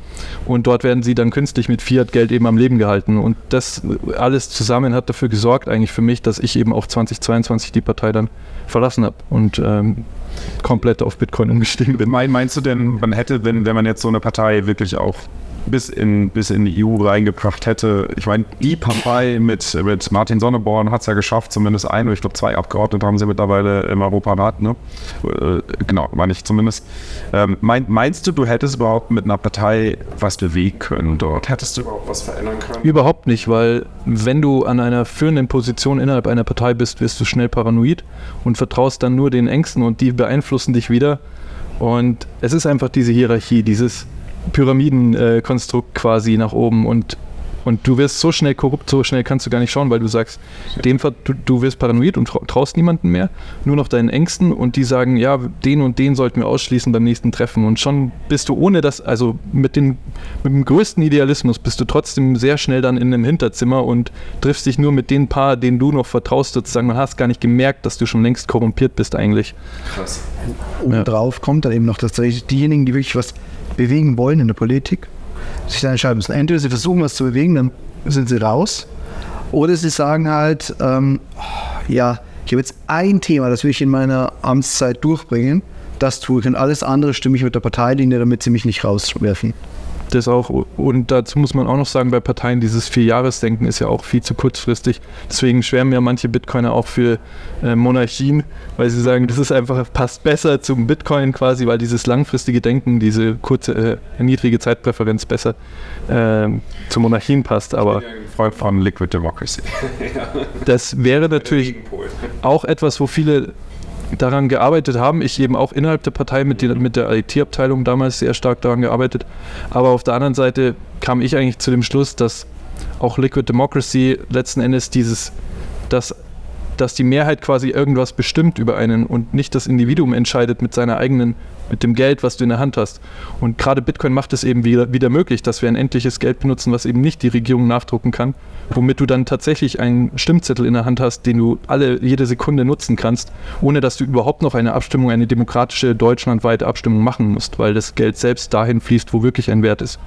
Und dort werden sie dann künstlich mit Fiat-Geld eben am Leben gehalten. Und das alles zusammen hat dafür gesorgt, eigentlich für mich, dass ich eben auch 2022 die Partei dann verlassen habe und ähm, komplett auf Bitcoin umgestiegen bin. Meinst du denn, man hätte, wenn, wenn man jetzt so eine Partei wirklich auch bis in, bis in die EU reingebracht hätte. Ich meine, die Partei mit, mit Martin Sonneborn hat es ja geschafft, zumindest ein oder ich glaube zwei Abgeordnete haben sie mittlerweile im Europarat, ne? Äh, genau, meine ich zumindest. Ähm, mein, meinst du, du hättest überhaupt mit einer Partei was bewegen können dort? Hättest du überhaupt was verändern können? Überhaupt nicht, weil wenn du an einer führenden Position innerhalb einer Partei bist, wirst du schnell paranoid und vertraust dann nur den Ängsten und die beeinflussen dich wieder. Und es ist einfach diese Hierarchie, dieses Pyramidenkonstrukt quasi nach oben und Und du wirst so schnell korrupt, so schnell kannst du gar nicht schauen, weil du sagst, dem, du, du wirst paranoid und trau- traust niemanden mehr, nur noch deinen Ängsten und die sagen, ja, den und den sollten wir ausschließen beim nächsten Treffen. Und schon bist du ohne das, also mit, den, mit dem größten Idealismus, bist du trotzdem sehr schnell dann in einem Hinterzimmer und triffst dich nur mit den paar, denen du noch vertraust, sozusagen. Man hast gar nicht gemerkt, dass du schon längst korrumpiert bist eigentlich. Krass. Obendrauf kommt dann eben noch, dass diejenigen, die wirklich was bewegen wollen in der Politik, sich dann entscheiden müssen. Entweder sie versuchen was zu bewegen, dann sind sie raus. Oder sie sagen halt, ähm, ja, ich habe jetzt ein Thema, das will ich in meiner Amtszeit durchbringen. Das tue ich und alles andere stimme ich mit der Parteilinie, damit sie mich nicht rauswerfen. Das auch. Und dazu muss man auch noch sagen, bei Parteien, dieses Vierjahresdenken ist ja auch viel zu kurzfristig. Deswegen schwärmen ja manche Bitcoiner auch für äh, Monarchien, weil sie sagen, das ist einfach, passt besser zum Bitcoin quasi, weil dieses langfristige Denken, diese kurze, äh, niedrige Zeitpräferenz besser äh, zu Monarchien passt. Aber Freund von Liquid Democracy. das wäre natürlich auch etwas, wo viele daran gearbeitet haben. Ich eben auch innerhalb der Partei mit, den, mit der IT-Abteilung damals sehr stark daran gearbeitet. Aber auf der anderen Seite kam ich eigentlich zu dem Schluss, dass auch Liquid Democracy letzten Endes dieses, dass, dass die Mehrheit quasi irgendwas bestimmt über einen und nicht das Individuum entscheidet mit seiner eigenen, mit dem Geld, was du in der Hand hast. Und gerade Bitcoin macht es eben wieder, wieder möglich, dass wir ein endliches Geld benutzen, was eben nicht die Regierung nachdrucken kann, womit du dann tatsächlich einen Stimmzettel in der Hand hast, den du alle jede Sekunde nutzen kannst, ohne dass du überhaupt noch eine Abstimmung, eine demokratische deutschlandweite Abstimmung machen musst, weil das Geld selbst dahin fließt, wo wirklich ein Wert ist.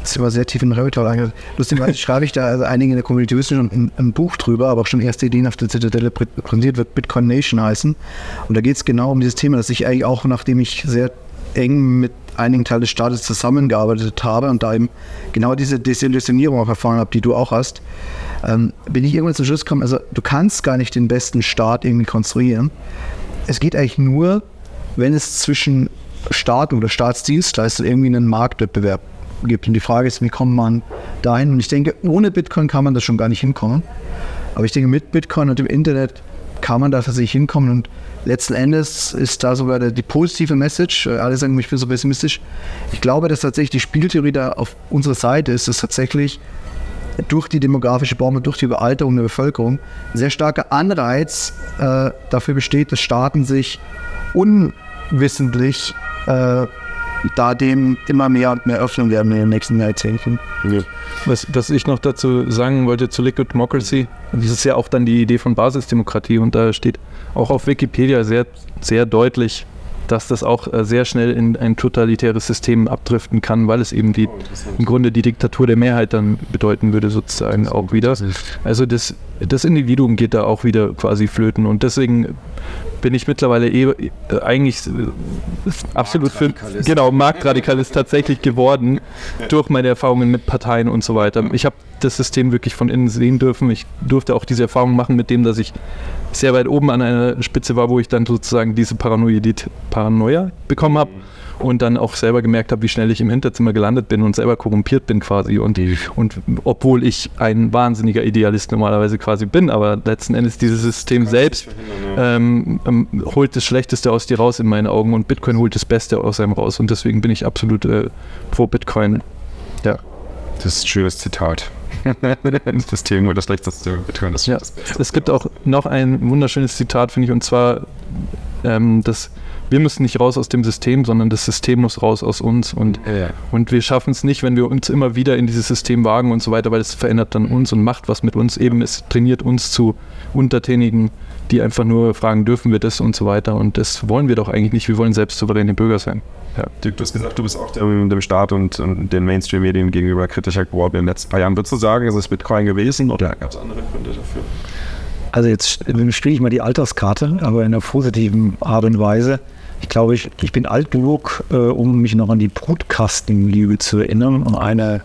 Das ist immer sehr tief in den Rabbit Hole. Lustigerweise schreibe ich da, also einige in der Community wissen schon ein, Buch drüber, aber auch schon erste Ideen auf der Zitadelle prä- präsentiert wird, Bitcoin Nation heißen. Und da geht es genau um dieses Thema, dass ich eigentlich auch, nachdem ich sehr eng mit einigen Teilen des Staates zusammengearbeitet habe und da eben genau diese Desillusionierung auch erfahren habe, die du auch hast, ähm, bin ich irgendwann zum Schluss gekommen, also du kannst gar nicht den besten Staat irgendwie konstruieren. Es geht eigentlich nur, wenn es zwischen Staat oder Staatsdienstleister irgendwie einen Marktwettbewerb gibt. Und die Frage ist, wie kommt man dahin? Und ich denke, ohne Bitcoin kann man das schon gar nicht hinkommen. Aber ich denke, mit Bitcoin und dem Internet kann man da tatsächlich hinkommen. Und letzten Endes ist da sogar die positive Message. Äh, Alle sagen, ich bin so pessimistisch. Ich glaube, dass tatsächlich die Spieltheorie da auf unserer Seite ist, dass tatsächlich durch die demografische Bombe, durch die Überalterung der Bevölkerung ein sehr starker Anreiz äh, dafür besteht, dass Staaten sich unwissentlich äh, da dem immer mehr und mehr öffnen werden in den nächsten Jahrzehnten. Was, was ich noch dazu sagen wollte zu Liquid Democracy, das ist ja auch dann die Idee von Basisdemokratie und da steht auch auf Wikipedia sehr, sehr deutlich, dass das auch äh, sehr schnell in ein totalitäres System abdriften kann, weil es eben die, im Grunde die Diktatur der Mehrheit dann bedeuten würde, sozusagen auch wieder. Also das, das Individuum geht da auch wieder quasi flöten und deswegen bin ich mittlerweile eh, äh, eigentlich äh, absolut für, genau, Marktradikalist tatsächlich geworden durch meine Erfahrungen mit Parteien und so weiter. Ich habe das System wirklich von innen sehen dürfen. Ich durfte auch diese Erfahrung machen mit dem, dass ich sehr weit oben an einer Spitze war, wo ich dann sozusagen diese Paranoid Paranoia bekommen habe und dann auch selber gemerkt habe, wie schnell ich im Hinterzimmer gelandet bin und selber korrumpiert bin quasi. Und, und obwohl ich ein wahnsinniger Idealist normalerweise quasi bin, aber letzten Endes dieses System selbst ähm, ähm, holt das Schlechteste aus dir raus in meinen Augen und Bitcoin holt das Beste aus einem raus. Und deswegen bin ich absolut äh, pro Bitcoin. Ja. Das ist ein schönes Zitat. Das holt das Schlechteste Bitcoin das Ja, es gibt auch noch ein wunderschönes Zitat, finde ich, und zwar, ähm, dass wir müssen nicht raus aus dem System, sondern das System muss raus aus uns. Und, und wir schaffen es nicht, wenn wir uns immer wieder in dieses System wagen und so weiter, weil es verändert dann uns und macht was mit uns. Eben, es trainiert uns zu Untertänigen, die einfach nur fragen, dürfen wir das und so weiter. Und das wollen wir doch eigentlich nicht. Wir wollen selbst souveräne Bürger sein. Ja. Dirk, du hast gesagt, du bist auch dem, dem Staat und, und den Mainstream-Medien gegenüber kritischer geworden in den letzten paar Jahren. Würdest du sagen, ist es Bitcoin gewesen oder gab es andere Gründe dafür? Also jetzt spiele ich mal die Alterskarte, aber in einer positiven Art und Weise. Ich glaube, ich, ich bin alt genug, äh, um mich noch an die Brutkastenlüge zu erinnern. Und eine,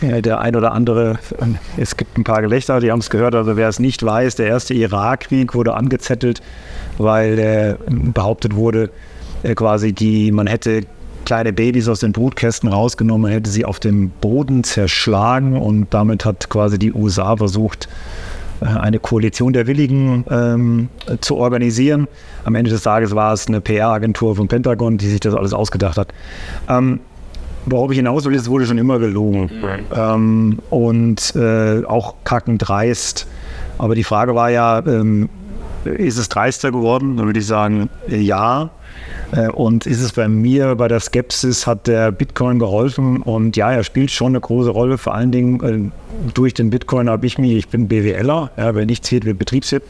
äh, der ein oder andere, äh, es gibt ein paar Gelächter, die haben es gehört, also wer es nicht weiß, der erste Irakkrieg wurde angezettelt, weil äh, behauptet wurde, äh, quasi die, man hätte kleine Babys aus den Brutkästen rausgenommen, man hätte sie auf dem Boden zerschlagen und damit hat quasi die USA versucht, eine Koalition der Willigen ähm, zu organisieren. Am Ende des Tages war es eine PR-Agentur vom Pentagon, die sich das alles ausgedacht hat. Ähm, worauf ich hinaus will, es wurde schon immer gelogen. Ähm, und äh, auch kackend dreist. Aber die Frage war ja, ähm, ist es dreister geworden? Dann würde ich sagen, äh, ja. Äh, Und ist es bei mir, bei der Skepsis, hat der Bitcoin geholfen? Und ja, er spielt schon eine große Rolle. Vor allen Dingen äh, durch den Bitcoin habe ich mich, ich bin BWLer, ja, wer nichts wird, wird Betriebswirt.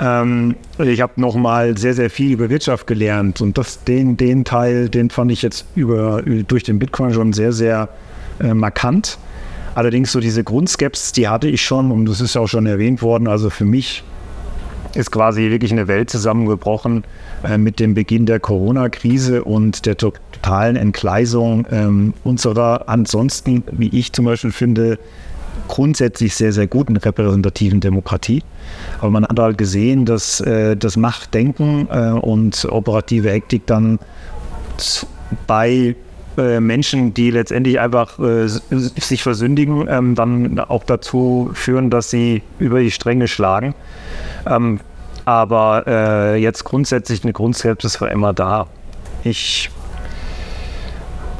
Ähm, ich habe nochmal sehr, sehr viel über Wirtschaft gelernt. Und das, den, den Teil, den fand ich jetzt über, durch den Bitcoin schon sehr, sehr äh, markant. Allerdings so diese Grundskepsis, die hatte ich schon und das ist ja auch schon erwähnt worden. Also für mich ist quasi wirklich eine Welt zusammengebrochen äh, mit dem Beginn der Corona-Krise und der to totalen Entgleisung ähm, unserer ansonsten, wie ich zum Beispiel finde, grundsätzlich sehr, sehr guten repräsentativen Demokratie. Aber man hat halt gesehen, dass äh, das Machtdenken äh, und operative Hektik dann bei äh, Menschen, die letztendlich einfach äh, sich versündigen, ähm, dann auch dazu führen, dass sie über die Stränge schlagen. Ähm, aber äh, jetzt grundsätzlich eine Grundskepsis war immer da. Ich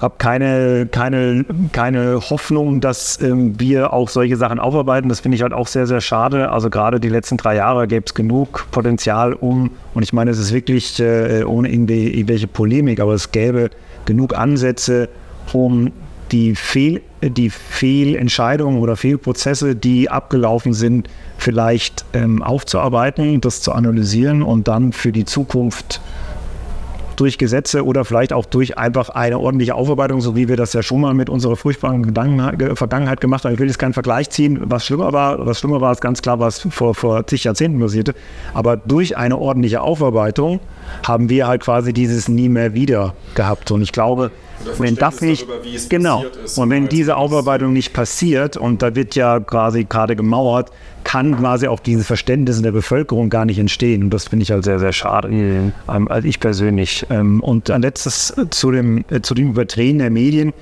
habe keine, keine, keine Hoffnung, dass ähm, wir auch solche Sachen aufarbeiten. Das finde ich halt auch sehr, sehr schade. Also gerade die letzten drei Jahre gäbe es genug Potenzial um, und ich meine, es ist wirklich äh, ohne irgendwelche Polemik, aber es gäbe genug Ansätze, um die, Fehl, die Fehlentscheidungen oder Fehlprozesse, die abgelaufen sind, vielleicht ähm, aufzuarbeiten, das zu analysieren und dann für die Zukunft durch Gesetze oder vielleicht auch durch einfach eine ordentliche Aufarbeitung, so wie wir das ja schon mal mit unserer furchtbaren Gedanken, ge- Vergangenheit gemacht haben. Ich will jetzt keinen Vergleich ziehen, was schlimmer war. Was schlimmer war, ist ganz klar, was vor, vor zig Jahrzehnten passierte. Aber durch eine ordentliche Aufarbeitung haben wir halt quasi dieses nie mehr wieder gehabt. Und ich glaube, wenn das nicht, genau, und wenn diese Aufarbeitung nicht passiert, und da wird ja quasi gerade gemauert, kann quasi auch dieses Verständnis in der Bevölkerung gar nicht entstehen. Und das finde ich halt sehr, sehr schade. Ähm, also ich persönlich. Ähm, und ein letztes zu dem, äh, zu dem Überdrehen der Medien.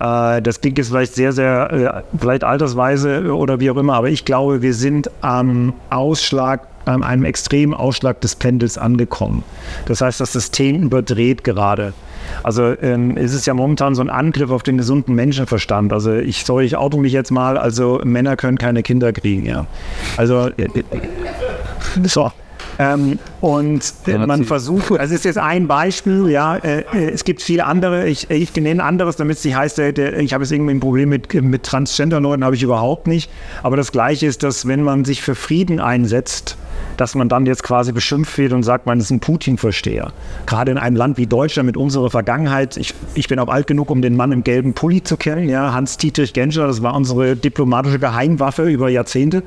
Äh, das klingt jetzt vielleicht sehr, sehr, äh, vielleicht altersweise oder wie auch immer, aber ich glaube, wir sind am Ausschlag, an einem extremen Ausschlag des Pendels angekommen. Das heißt, das System überdreht gerade. Also ähm, es ist ja momentan so ein Angriff auf den gesunden Menschenverstand. Also ich soll ich auto mich jetzt mal, also Männer können keine Kinder kriegen, ja. Also äh, äh, so. Ähm, und äh, man versucht, also es ist jetzt ein Beispiel, ja, äh, äh, es gibt viele andere, ich, ich nenne anderes, damit es nicht heißt, der, der, ich habe jetzt irgendwie ein Problem mit, mit Transgender-Leuten, habe ich überhaupt nicht. Aber das Gleiche ist, dass wenn man sich für Frieden einsetzt, dass man dann jetzt quasi beschimpft wird und sagt, man ist ein Putin-Versteher. Gerade in einem Land wie Deutschland mit unserer Vergangenheit, ich, ich bin auch alt genug, um den Mann im gelben Pulli zu kennen, ja, Hans-Dietrich Genscher, das war unsere diplomatische Geheimwaffe über Jahrzehnte.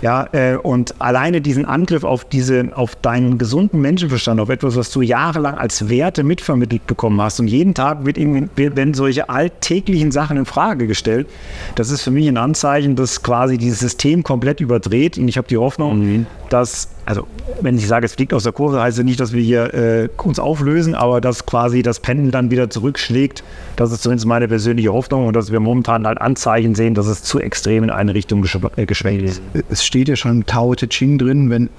Ja, äh, und alleine diesen Angriff auf, diese, auf deinen gesunden Menschenverstand, auf etwas, was du jahrelang als Werte mitvermittelt bekommen hast. Und jeden Tag wird irgendwie, werden solche alltäglichen Sachen in Frage gestellt, das ist für mich ein Anzeichen, dass quasi dieses System komplett überdreht. Und ich habe die Hoffnung, dass, also wenn ich sage, es fliegt aus der Kurve, heißt es nicht, dass wir hier äh, uns auflösen, aber dass quasi das Pendel dann wieder zurückschlägt. Das ist zumindest meine persönliche Hoffnung. Und dass wir momentan halt Anzeichen sehen, dass es zu extrem in eine Richtung äh, geschwenkt ist. Es steht ja schon Tao Te Ching drin, wenn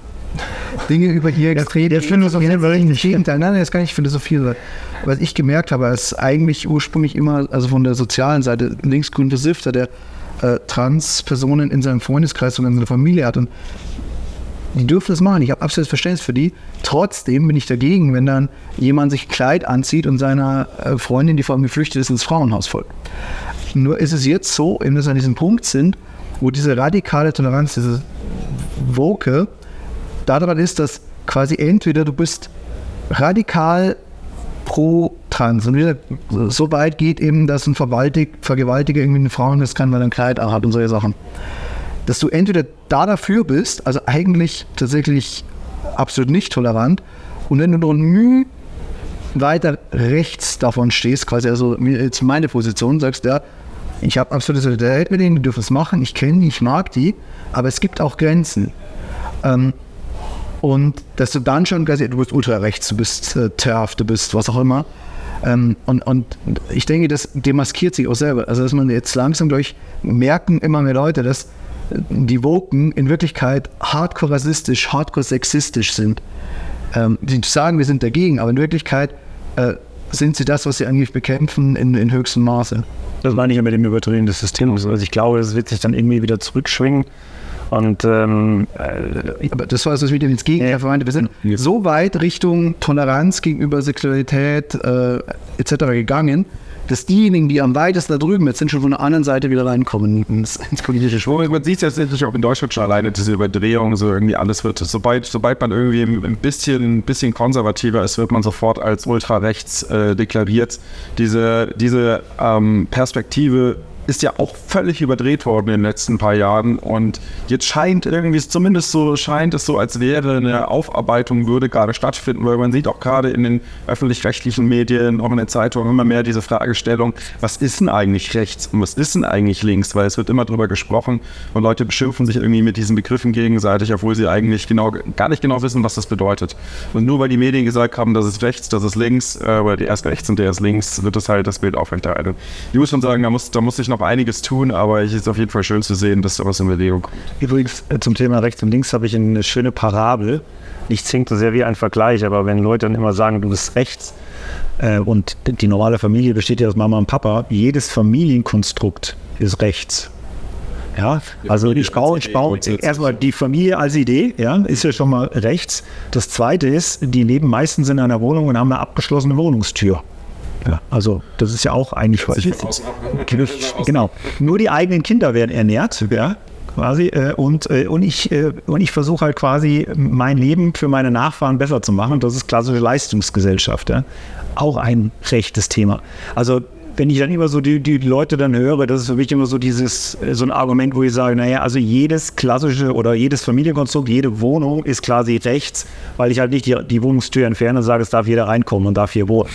Dinge über hier extrem. Der Philosophie nicht Gegenteil. Nein, nein, das kann nicht Philosophie sein. Was ich gemerkt habe, ist eigentlich ursprünglich immer, also von der sozialen Seite, linksgrün Sifter, der äh, Trans-Personen in seinem Freundeskreis und in seiner Familie hat. Und die dürfen das machen. Ich habe absolutes Verständnis für die. Trotzdem bin ich dagegen, wenn dann jemand sich ein Kleid anzieht und seiner äh, Freundin, die vor allem geflüchtet ist, ins Frauenhaus folgt. Nur ist es jetzt so, eben, dass wir an diesem Punkt sind, wo diese radikale Toleranz, diese Woke, daran ist, dass quasi entweder du bist radikal pro Trans und wieder so weit geht eben, dass ein Verwaltig, Vergewaltiger irgendwie eine Frau das kann, weil er ein Kleid anhat und solche Sachen. Dass du entweder da dafür bist, also eigentlich tatsächlich absolut nicht tolerant, und wenn du noch ein Mühe weiter rechts davon stehst, quasi also jetzt meine Position, sagst, ja, ich habe absolute Solidarität mit denen, die dürfen es machen, ich kenne die, ich mag die, aber es gibt auch Grenzen. Ähm, und dass du dann schon quasi, du bist ultrarechts, du bist äh, TERF, du bist was auch immer. Ähm, und, und ich denke, das demaskiert sich auch selber. Also, dass man jetzt langsam durch merken immer mehr Leute, dass äh, die Woken in Wirklichkeit hardcore rassistisch, hardcore sexistisch sind. Ähm, die sagen, wir sind dagegen, aber in Wirklichkeit äh, sind sie das, was sie eigentlich bekämpfen, in, in höchstem Maße? Das meine ich ja mit dem Überdrehen des Systems. Also ich glaube, es wird sich dann irgendwie wieder zurückschwingen. Und ähm, äh, aber das war also wieder ins Gegenteil vermeint. Wir sind so weit Richtung Toleranz gegenüber Sexualität äh, etc. gegangen, dass diejenigen, die am weitesten da drüben jetzt sind, schon von der anderen Seite wieder reinkommen ins, ins politische Schwung. Man sieht es jetzt auch in Deutschland schon alleine, diese Überdrehung, so irgendwie alles wird, sobald, sobald man irgendwie ein bisschen, ein bisschen konservativer ist, wird man sofort als ultrarechts äh, deklariert. Diese, diese ähm, Perspektive ist ja auch völlig überdreht worden in den letzten paar Jahren. Und jetzt scheint irgendwie, zumindest so scheint es so, als wäre eine Aufarbeitung würde gerade stattfinden, weil man sieht auch gerade in den öffentlich-rechtlichen Medien, auch in den Zeitungen immer mehr diese Fragestellung, was ist denn eigentlich rechts und was ist denn eigentlich links? Weil es wird immer drüber gesprochen und Leute beschimpfen sich irgendwie mit diesen Begriffen gegenseitig, obwohl sie eigentlich genau, gar nicht genau wissen, was das bedeutet. Und nur weil die Medien gesagt haben, das ist rechts, das ist links, äh, oder der ist rechts und der ist links, wird das halt das Bild aufrechterhalten. Ich muss schon sagen, da muss, da muss ich noch noch einiges tun, aber es ist auf jeden Fall schön zu sehen, dass da was in Bewegung kommt. Übrigens, äh, zum Thema rechts und links habe ich eine schöne Parabel. Nicht zwingend so sehr wie ein Vergleich, aber wenn Leute dann immer sagen, du bist rechts äh, und die normale Familie besteht ja aus Mama und Papa, jedes Familienkonstrukt ist rechts. Ja, also ich baue, ich baue erstmal die Familie als Idee, ja, ist ja schon mal rechts. Das zweite ist, die leben meistens in einer Wohnung und haben eine abgeschlossene Wohnungstür. Ja, also das ist ja auch eigentlich genau. Nur die eigenen Kinder werden ernährt, ja, quasi. Äh, und, äh, und ich, äh, und ich versuche halt quasi mein Leben für meine Nachfahren besser zu machen. Das ist klassische Leistungsgesellschaft. Ja. Auch ein rechtes Thema. Also wenn ich dann immer so die, die Leute dann höre, das ist für mich immer so dieses, äh, so ein Argument, wo ich sage, naja, also jedes klassische oder jedes Familienkonstrukt, jede Wohnung ist quasi rechts, weil ich halt nicht die, die Wohnungstür entferne und sage, es darf jeder reinkommen und darf hier wohnen.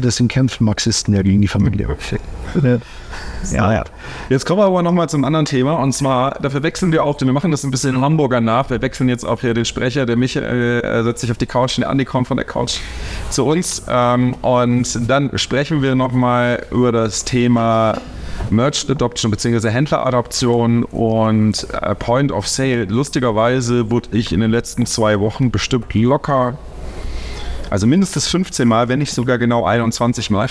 Das sind kämpfen Marxisten ja gegen die Familie. Ja, [laughs] ja. Jetzt kommen wir aber nochmal zum anderen Thema. Und zwar, dafür wechseln wir auch, wir machen das ein bisschen Hamburger nach. Wir wechseln jetzt auch hier den Sprecher, der Michael äh, setzt sich auf die Couch, der Andi kommt von der Couch zu uns. Ähm, und dann sprechen wir nochmal über das Thema Merchant Adoption bzw. Händleradoption und äh, Point of Sale. Lustigerweise wurde ich in den letzten zwei Wochen bestimmt locker also mindestens 15 Mal, wenn nicht sogar genau 21 [laughs] Mal,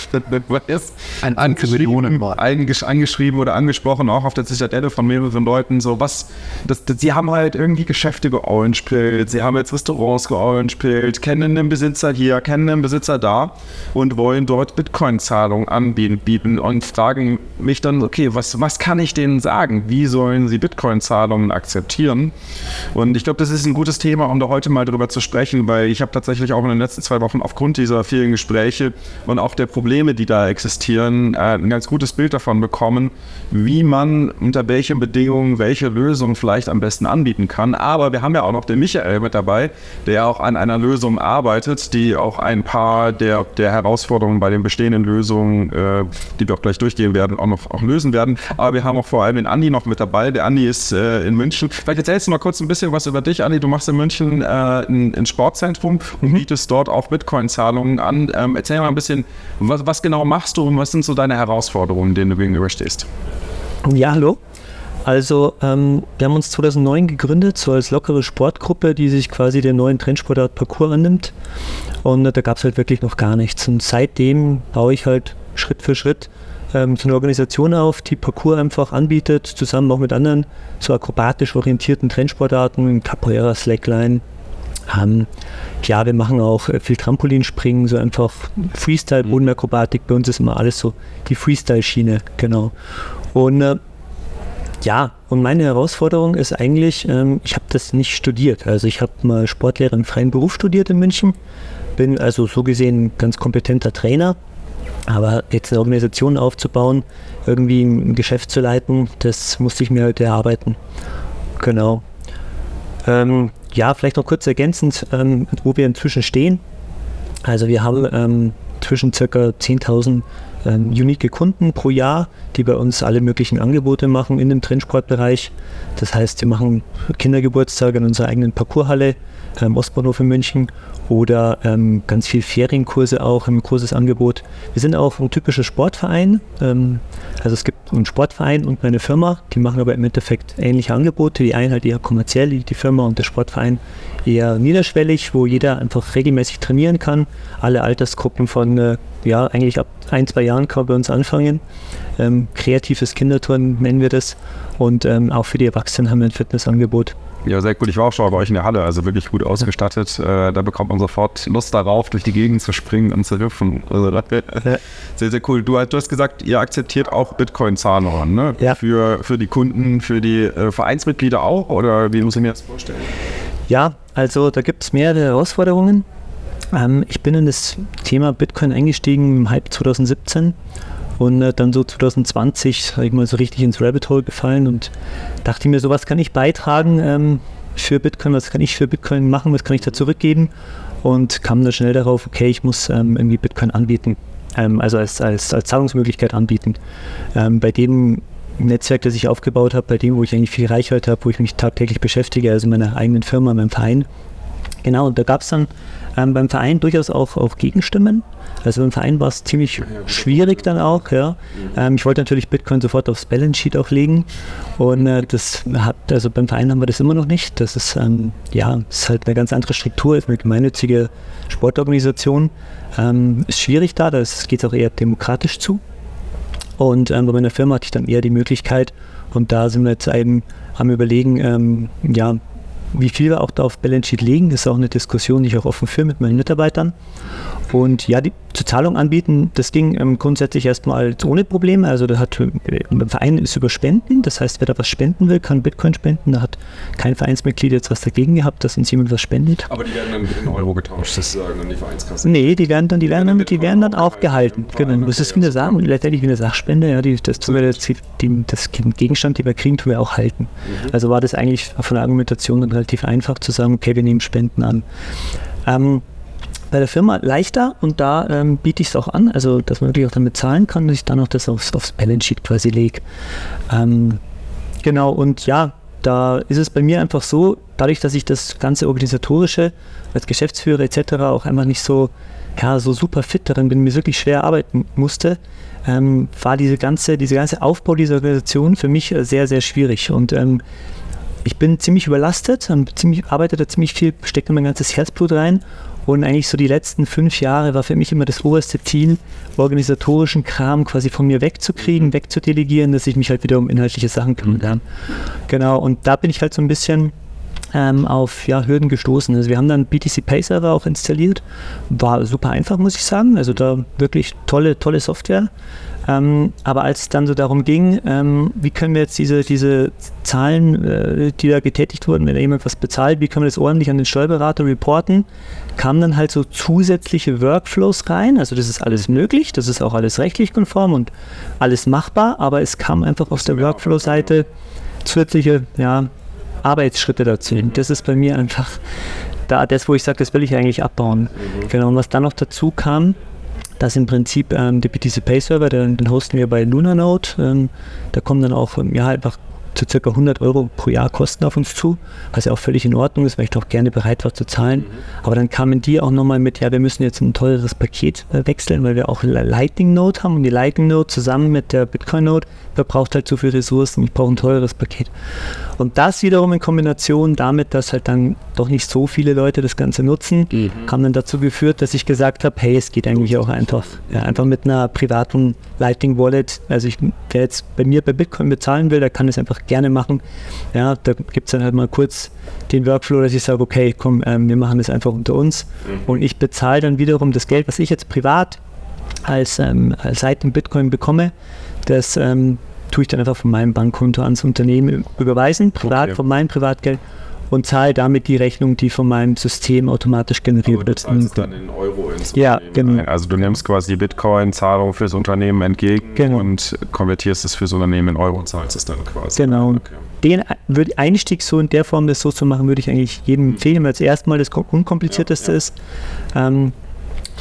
ist ein angeschrieben, angeschrieben oder angesprochen, auch auf der Zitadelle von mehreren Leuten, so was, das, das, sie haben halt irgendwie Geschäfte georangepilt, sie haben jetzt Restaurants georangepilt, kennen den Besitzer hier, kennen den Besitzer da und wollen dort Bitcoin-Zahlungen anbieten und fragen mich dann, okay, was, was kann ich denen sagen? Wie sollen sie Bitcoin-Zahlungen akzeptieren? Und ich glaube, das ist ein gutes Thema, um da heute mal drüber zu sprechen, weil ich habe tatsächlich auch in den letzten zwei Wochen aufgrund dieser vielen Gespräche und auch der Probleme, die da existieren, äh, ein ganz gutes Bild davon bekommen, wie man unter welchen Bedingungen welche Lösung vielleicht am besten anbieten kann. Aber wir haben ja auch noch den Michael mit dabei, der auch an einer Lösung arbeitet, die auch ein paar der, der Herausforderungen bei den bestehenden Lösungen, äh, die wir auch gleich durchgehen werden, auch noch auch lösen werden. Aber wir haben auch vor allem den Andi noch mit dabei. Der Andi ist äh, in München. Vielleicht erzählst du mal kurz ein bisschen was über dich, Andi. Du machst in München äh, ein, ein Sportzentrum und bietest dort auch auch Bitcoin-Zahlungen an. Ähm, erzähl mal ein bisschen, was, was, genau machst du und was sind so deine Herausforderungen, denen du gegenüberstehst? Ja, hallo. Also, ähm, wir haben uns 2009 gegründet, so als lockere Sportgruppe, die sich quasi der neuen Trendsportart Parcours annimmt. Und äh, da gab es halt wirklich noch gar nichts. Und seitdem baue ich halt Schritt für Schritt ähm, so eine Organisation auf, die Parcours einfach anbietet, zusammen auch mit anderen so akrobatisch orientierten Trendsportarten, Capoeira, Slackline, ähm, ja, wir machen auch äh, viel Trampolinspringen, so einfach Freestyle, mhm. Bodenakrobatik. Bei uns ist immer alles so die Freestyle-Schiene, genau. Und äh, ja, und meine Herausforderung ist eigentlich, ähm, ich habe das nicht studiert. Also ich habe mal Sportlehrer im freien Beruf studiert in München, bin also so gesehen ein ganz kompetenter Trainer. Aber jetzt eine Organisation aufzubauen, irgendwie ein Geschäft zu leiten, das musste ich mir halt erarbeiten. Genau. Ähm, ja, vielleicht noch kurz ergänzend, ähm, wo wir inzwischen stehen. Also wir haben ähm, zwischen ca. 10.000 ähm, unique Kunden pro Jahr, die bei uns alle möglichen Angebote machen in dem Trendsportbereich. Das heißt, wir machen Kindergeburtstage in unserer eigenen Parcourshalle. Ähm, Ostbahnhof in München oder ähm, ganz viel Ferienkurse auch, ein großes Angebot. Wir sind auch ein typischer Sportverein. Ähm, also es gibt einen Sportverein und eine Firma, die machen aber im Endeffekt ähnliche Angebote. Die einen halt eher kommerziell, die Firma und der Sportverein eher niederschwellig, wo jeder einfach regelmäßig trainieren kann. Alle Altersgruppen von, äh, ja, eigentlich ab ein, zwei Jahren kann man bei uns anfangen. Ähm, kreatives Kinderturnen nennen wir das. Und ähm, auch für die Erwachsenen haben wir ein Fitnessangebot. Ja, sehr gut. Ich war auch schon bei euch in der Halle, also wirklich gut ausgestattet. Äh, da bekommt man sofort Lust darauf, durch die Gegend zu springen und zu hüpfen. Also, sehr, sehr cool. Du, du hast gesagt, ihr akzeptiert auch Bitcoin-Zahlungen, ne? Ja. Für, für die Kunden, für die äh, Vereinsmitglieder auch? Oder wie muss ich mir das vorstellen? Ja, also da gibt es mehrere Herausforderungen. Ähm, ich bin in das Thema Bitcoin eingestiegen im Hype 2017 und äh, dann so 2020 sag ich mal so richtig ins Rabbit Hole gefallen und dachte mir, so was kann ich beitragen ähm, für Bitcoin, was kann ich für Bitcoin machen, was kann ich da zurückgeben und kam dann schnell darauf, okay, ich muss ähm, irgendwie Bitcoin anbieten, ähm, also als, als, als Zahlungsmöglichkeit anbieten. Ähm, bei dem Netzwerk, das ich aufgebaut habe, bei dem, wo ich eigentlich viel Reichweite habe, wo ich mich tagtäglich beschäftige, also meiner eigenen Firma, meinem Verein. Genau, und da gab es dann ähm, beim Verein durchaus auch, auch Gegenstimmen. Also beim Verein war es ziemlich schwierig dann auch, ja. Ähm, ich wollte natürlich Bitcoin sofort aufs Balance Sheet auch legen und äh, das hat, also beim Verein haben wir das immer noch nicht. Das ist, ähm, ja, ist halt eine ganz andere Struktur, ist eine gemeinnützige Sportorganisation. Ähm, ist schwierig da, da geht es auch eher demokratisch zu. Und ähm, bei meiner Firma hatte ich dann eher die Möglichkeit, und da sind wir jetzt eben am Überlegen, ähm, ja, wie viel wir auch da auf Balance Sheet legen. Ist auch eine Diskussion, die ich auch offen führe mit meinen Mitarbeitern. Und ja, die zur Zahlung anbieten, das ging ähm, grundsätzlich erstmal ohne Probleme. Also da hat äh, beim Verein ist über Spenden. Das heißt, wer da was spenden will, kann Bitcoin spenden. Da hat kein Vereinsmitglied jetzt was dagegen gehabt, dass uns jemand was spendet. Aber die werden dann in Euro getauscht, sozusagen, an die Vereinskasse. Nee, die werden dann, die werden dann, die werden dann auch gehalten. Genau. Das ist wie eine Sache, letztendlich wie eine Sachspende, ja, die, das tun wir jetzt, die, das Gegenstand, den wir kriegen, tun wir auch halten. Also war das eigentlich von der Argumentation dann relativ einfach zu sagen, okay, wir nehmen Spenden an. Ähm, bei der Firma leichter und da ähm, biete ich es auch an, also dass man wirklich auch damit zahlen kann, dass ich dann auch das aufs, aufs Balance Sheet quasi lege. Ähm, genau, und ja, da ist es bei mir einfach so, dadurch, dass ich das ganze Organisatorische als Geschäftsführer etc. auch einfach nicht so, ja, so super fit darin bin, mir wirklich schwer arbeiten musste, ähm, war diese ganze, diese ganze Aufbau dieser Organisation für mich sehr, sehr schwierig. Und ähm, ich bin ziemlich überlastet, ziemlich, arbeite da ziemlich viel, stecke mein ganzes Herzblut rein. Und eigentlich so die letzten fünf Jahre war für mich immer das oberste Ziel, organisatorischen Kram quasi von mir wegzukriegen, wegzudelegieren, dass ich mich halt wieder um inhaltliche Sachen kümmern kann. Genau, und da bin ich halt so ein bisschen ähm, auf ja, Hürden gestoßen. Also wir haben dann BTC Pay Server auch installiert. War super einfach, muss ich sagen. Also da wirklich tolle, tolle Software. Ähm, aber als es dann so darum ging, ähm, wie können wir jetzt diese, diese Zahlen, äh, die da getätigt wurden, wenn da jemand was bezahlt, wie können wir das ordentlich an den Steuerberater reporten, kamen dann halt so zusätzliche Workflows rein. Also das ist alles möglich, das ist auch alles rechtlich konform und alles machbar, aber es kam einfach aus der Workflow-Seite zusätzliche ja, Arbeitsschritte dazu. Und das ist bei mir einfach da das, wo ich sage, das will ich eigentlich abbauen. Genau, und was dann noch dazu kam, dass im Prinzip ähm, der Pay Server, den, den hosten wir bei Lunanode, ähm, da kommen dann auch ähm, ja, einfach zu circa 100 Euro pro Jahr Kosten auf uns zu, was ja auch völlig in Ordnung ist, weil ich doch gerne bereit war zu zahlen. Aber dann kamen die auch nochmal mit, ja, wir müssen jetzt ein teures Paket äh, wechseln, weil wir auch Lightning Node haben und die Lightning Node zusammen mit der Bitcoin Node verbraucht halt so viel Ressourcen, ich brauche ein teures Paket. Und das wiederum in Kombination damit, dass halt dann doch nicht so viele Leute das Ganze nutzen, haben dann dazu geführt, dass ich gesagt habe, hey, es geht eigentlich auch einfach. Ja, einfach mit einer privaten Lightning Wallet. Also ich, wer jetzt bei mir bei Bitcoin bezahlen will, der kann das einfach gerne machen. Ja, da gibt es dann halt mal kurz den Workflow, dass ich sage, okay, komm, ähm, wir machen das einfach unter uns. Und ich bezahle dann wiederum das Geld, was ich jetzt privat als, ähm, als seit dem Bitcoin bekomme, das ähm, tue ich dann einfach von meinem Bankkonto ans Unternehmen überweisen, privat Okay. von meinem Privatgeld und zahle damit die Rechnung, die von meinem System automatisch generiert wird. dann in Euro ins Ja, Unternehmen genau. ein. Also du nimmst quasi die Bitcoin-Zahlung fürs Unternehmen entgegen Genau. und konvertierst es fürs Unternehmen in Euro und zahlst es dann quasi. Genau. Den würd- Einstieg so in der Form, das so zu machen, würde ich eigentlich jedem empfehlen, weil es erstmal das unkomplizierteste ist. Ähm,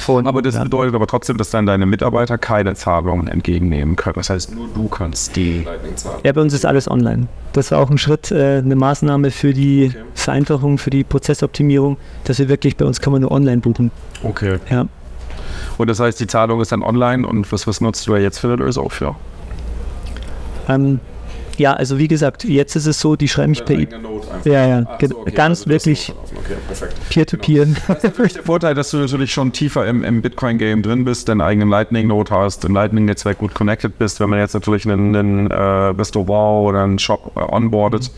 aber das bedeutet aber trotzdem, dass dann deine Mitarbeiter keine Zahlungen entgegennehmen können. Das heißt, nur du kannst die Lightning zahlen. Ja, bei uns ist alles online. Das war auch ein Schritt, äh, eine Maßnahme für die Vereinfachung, für die Prozessoptimierung, dass wir wirklich bei uns kann man nur online buchen. Okay. Ja. Und das heißt, die Zahlung ist dann online und was, was nutzt du ja jetzt für eine Lösung für? Ähm, ja, also wie gesagt, jetzt ist es so, die schreiben mich per E- Ja, ja, ge- ganz wirklich Peer-to-Peer. Das ist der Vorteil, dass du natürlich schon tiefer im, im Bitcoin-Game drin bist, deinen eigenen Lightning-Node hast, im Lightning-Netzwerk gut connected bist. Wenn man jetzt natürlich einen, einen äh, Restaurant oder einen Shop äh, onboardet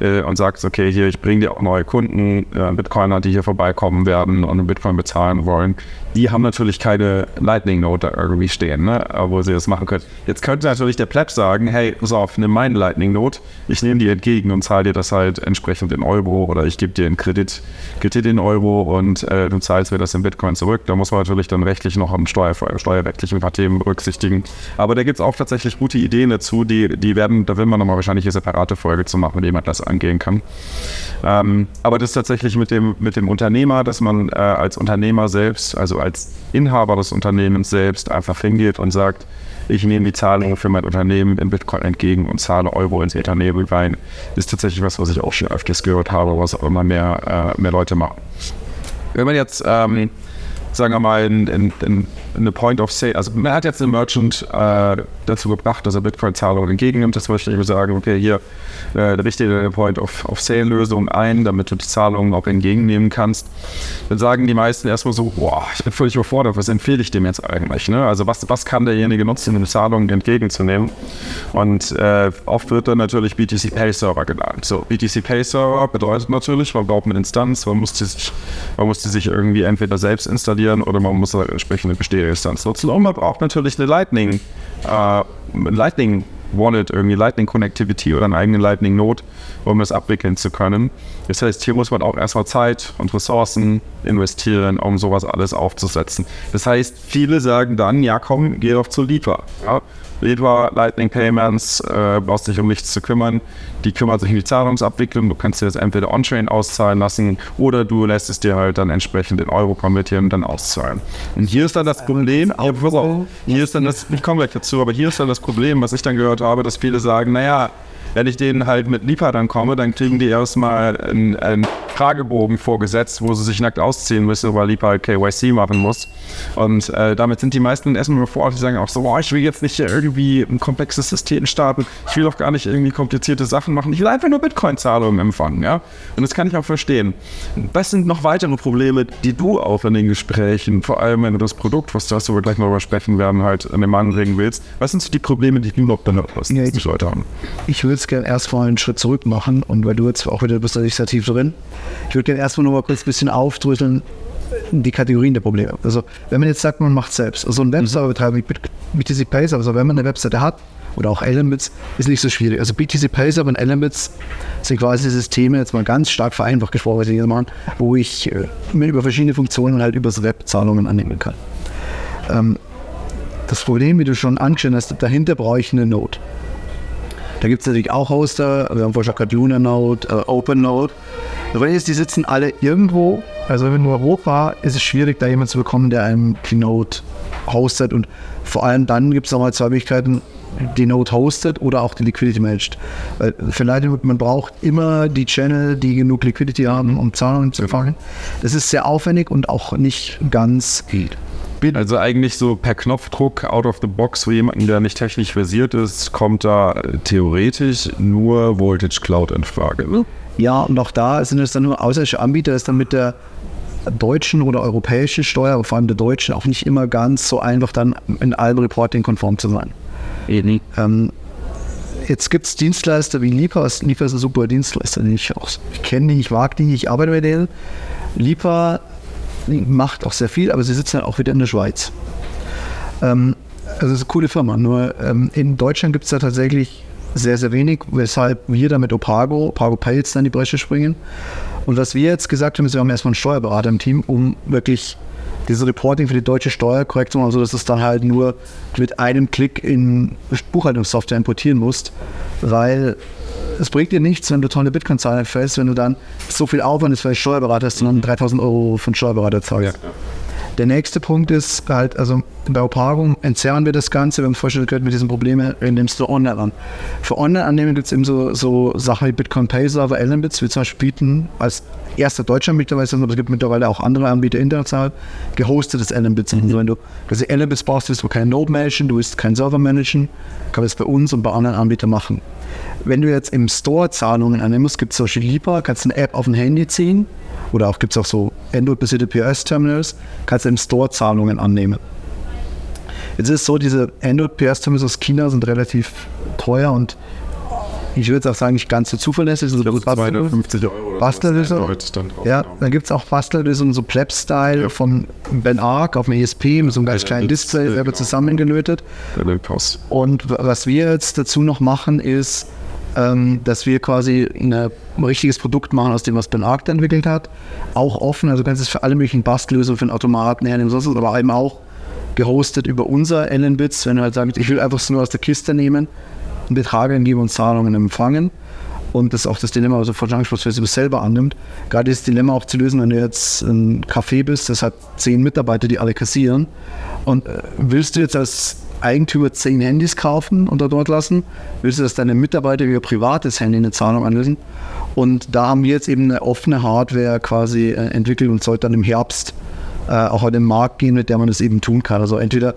äh, und sagt, okay, hier, ich bringe dir auch neue Kunden, äh, Bitcoiner, die hier vorbeikommen werden und in Bitcoin bezahlen wollen, die haben natürlich keine Lightning-Node da irgendwie stehen, ne, wo sie das machen können. Jetzt könnte natürlich der Pleb sagen, hey, pass auf, nimm meine Lightning-Node, ich nehme die entgegen und zahle dir das halt entsprechend in Euro oder ich gebe dir einen Kredit, Kredit in Euro und äh, du zahlst mir das in Bitcoin zurück. Da muss man natürlich dann rechtlich noch am Steuer, steuerrechtlich ein paar Themen berücksichtigen. Aber da gibt es auch tatsächlich gute Ideen dazu, die, die werden, da will man nochmal wahrscheinlich eine separate Folge zu machen, mit dem man das angehen kann. Ähm, aber das ist tatsächlich mit dem, mit dem Unternehmer, dass man äh, als Unternehmer selbst, also als Inhaber des Unternehmens selbst einfach hingeht und sagt, ich nehme die Zahlung für mein Unternehmen in Bitcoin entgegen und zahle Euro ins Unternehmen rein, ist tatsächlich was, was ich auch schon öfters gehört habe, was auch immer mehr, äh, mehr Leute machen. Wenn man jetzt, ähm, sagen wir mal, in, in, in eine Point of Sale, also man hat jetzt den Merchant äh, dazu gebracht, dass er Bitcoin-Zahlungen entgegennimmt. Das möchte ich sagen, okay, hier äh, richte dir eine Point of, of Sale-Lösung ein, damit du die Zahlungen auch entgegennehmen kannst. Dann sagen die meisten erstmal so, boah, ich bin völlig überfordert, was empfehle ich dem jetzt eigentlich? Ne? Also was, was kann derjenige nutzen, um Zahlungen entgegenzunehmen? Und äh, oft wird dann natürlich BTC Pay Server genannt. So, BTC Pay Server bedeutet natürlich, man braucht eine Instanz, man muss die sich, man muss die sich irgendwie entweder selbst installieren oder man muss eine entsprechende bestehende Instanz nutzen. Und man braucht natürlich eine Lightning, äh, Lightning Wallet, irgendwie Lightning Connectivity oder einen eigenen Lightning Node, um das abwickeln zu können. Das heißt, hier muss man auch erstmal Zeit und Ressourcen investieren, um sowas alles aufzusetzen. Das heißt, viele sagen dann, ja komm, geh doch zu Lipa. Ja, Lipa, Lightning Payments, äh, brauchst dich um nichts zu kümmern. Die kümmert sich um die Zahlungsabwicklung. Du kannst dir das entweder on-chain auszahlen lassen oder du lässt es dir halt dann entsprechend in Euro konvertieren und dann auszahlen. Und hier ist dann das Problem, auf, hier ist dann das, ich komme gleich dazu, aber hier ist dann das Problem, was ich dann gehört habe, dass viele sagen, naja, wenn ich denen halt mit Lipa dann komme, dann kriegen die erstmal einen, einen Fragebogen vorgesetzt, wo sie sich nackt ausziehen müssen, weil Lipa halt KYC machen muss. Und äh, damit sind die meisten erstmal überfordert. Die sagen auch so, boah, ich will jetzt nicht irgendwie ein komplexes System starten. Ich will auch gar nicht irgendwie komplizierte Sachen machen. Ich will einfach nur Bitcoin-Zahlungen empfangen, ja. Und das kann ich auch verstehen. Was sind noch weitere Probleme, die du auch in den Gesprächen, vor allem wenn du das Produkt, was das, wo wir gleich noch darüber sprechen werden, halt an den Mann bringen willst, was sind so die Probleme, die du noch benutzt, Ja, die Leute haben? Ich würde es gerne erstmal einen Schritt zurück machen und weil du jetzt auch wieder bist tief drin. Ich würde gerne erstmal noch mal kurz ein bisschen aufdröseln, die Kategorien der Probleme. Also wenn man jetzt sagt, man macht selbst, also ein Webserver betreiben mit BTC Pay, also wenn man eine Webseite hat oder auch Elements, ist nicht so schwierig. Also BTC Pay und Elements sind quasi Systeme, jetzt mal ganz stark vereinfacht gesprochen, was ich jetzt machen, wo ich äh, mir über verschiedene Funktionen halt übers Web Zahlungen annehmen kann. Ähm, das Problem, wie du schon angeschnitten hast, dahinter brauche ich eine Node. Da gibt es natürlich auch Hoster, wir haben vorhin gerade Luna Node, äh, Open Node. Das Problem ist, die sitzen alle irgendwo. Also wenn nur Europa ist es schwierig, da jemanden zu bekommen, der einem die Node hostet. Und vor allem dann gibt es nochmal zwei Möglichkeiten, die Node hostet oder auch die Liquidity managt. Weil für Lightning, man braucht immer die Channel, die genug Liquidity haben, um Zahlungen zu empfangen. Das ist sehr aufwendig und auch nicht ganz geht. Also eigentlich so per Knopfdruck out of the box für jemanden, der nicht technisch versiert ist, kommt da äh, theoretisch nur Voltage Cloud in Frage. Ne? Ja, und auch da sind es dann nur ausländische Anbieter, ist dann mit der deutschen oder europäischen Steuer, aber vor allem der deutschen, auch nicht immer ganz so einfach dann in allem Reporting konform zu sein. Ähm, jetzt gibt es Dienstleister wie Lipa. Lipa ist ein super Dienstleister, den ich auch ich kenne, die, ich mag die, ich arbeite mit denen. Lipa macht auch sehr viel, aber sie sitzen dann auch wieder in der Schweiz. Ähm, also es ist eine coole Firma, nur ähm, in Deutschland gibt es da tatsächlich sehr, sehr wenig, weshalb wir da mit Opago, Opago jetzt dann die Bresche springen. Und was wir jetzt gesagt haben, ist, wir haben erstmal einen Steuerberater im Team, um wirklich dieses Reporting für die deutsche Steuer korrekt zu machen, sodass es dann halt nur mit einem Klick in Buchhaltungssoftware importieren musst, weil es bringt dir nichts, wenn du tolle Bitcoin-Zahlen fällst, wenn du dann so viel Aufwand ist, du Steuerberater hast dann 3000 Euro für einen Steuerberater zahlst. Der nächste Punkt ist halt, also bei Opago entzerren wir das Ganze, wir haben schon gehört, mit diesen Problemen nimmst du online an. Für Online-Anwendungen gibt es eben so, so Sachen wie Bitcoin Pay Server, Allenbits, wir zum Beispiel bieten als erster deutscher mittlerweile, aber es gibt mittlerweile auch andere Anbieter international, gehostetes Allenbits. Also wenn du quasi Allenbits brauchst, willst du kein Node managen, du willst kein Server managen, kann das bei uns und bei anderen Anbietern machen. Wenn du jetzt im Store Zahlungen annehmen musst, gibt es solche Libra, kannst eine App auf ein Handy ziehen oder auch gibt es auch so Android-basierte POS-Terminals, kannst du im Store Zahlungen annehmen. Jetzt ist es so, diese Android-PS-Terminals aus China sind relativ teuer und ich würde auch sagen, nicht ganz so zuverlässig. Also gut 250 Euro oder Bastlerlösung. Ja, dann gibt es auch Bastlerlösungen, so Pleb-Style von Ben Arc auf dem ESP mit so einem ganz kleinen Display, selber zusammengelötet. Und was wir jetzt dazu noch machen, ist, ähm, dass wir quasi ein richtiges Produkt machen aus dem, was Ben Arc da entwickelt hat. Auch offen, also du kannst es für alle möglichen Bastellösungen, für den Automaten hernehmen, sonst aber eben auch gehostet über unser Allen-Bits, wenn du halt sagst, ich will einfach nur aus der Kiste nehmen, einen Betrag eingeben und Zahlungen empfangen. Und das auch das Dilemma, hast, wenn es selber annimmt. Gerade das Dilemma auch zu lösen, wenn du jetzt ein Café bist, das hat zehn Mitarbeiter, die alle kassieren. Und äh, willst du jetzt als Eigentümer zehn Handys kaufen und da dort lassen? Willst du, dass deine Mitarbeiter ihr privates Handy eine Zahlung anlösen? Und da haben wir jetzt eben eine offene Hardware quasi äh, entwickelt und sollte dann im Herbst äh, auch an den Markt gehen, mit der man das eben tun kann. Also entweder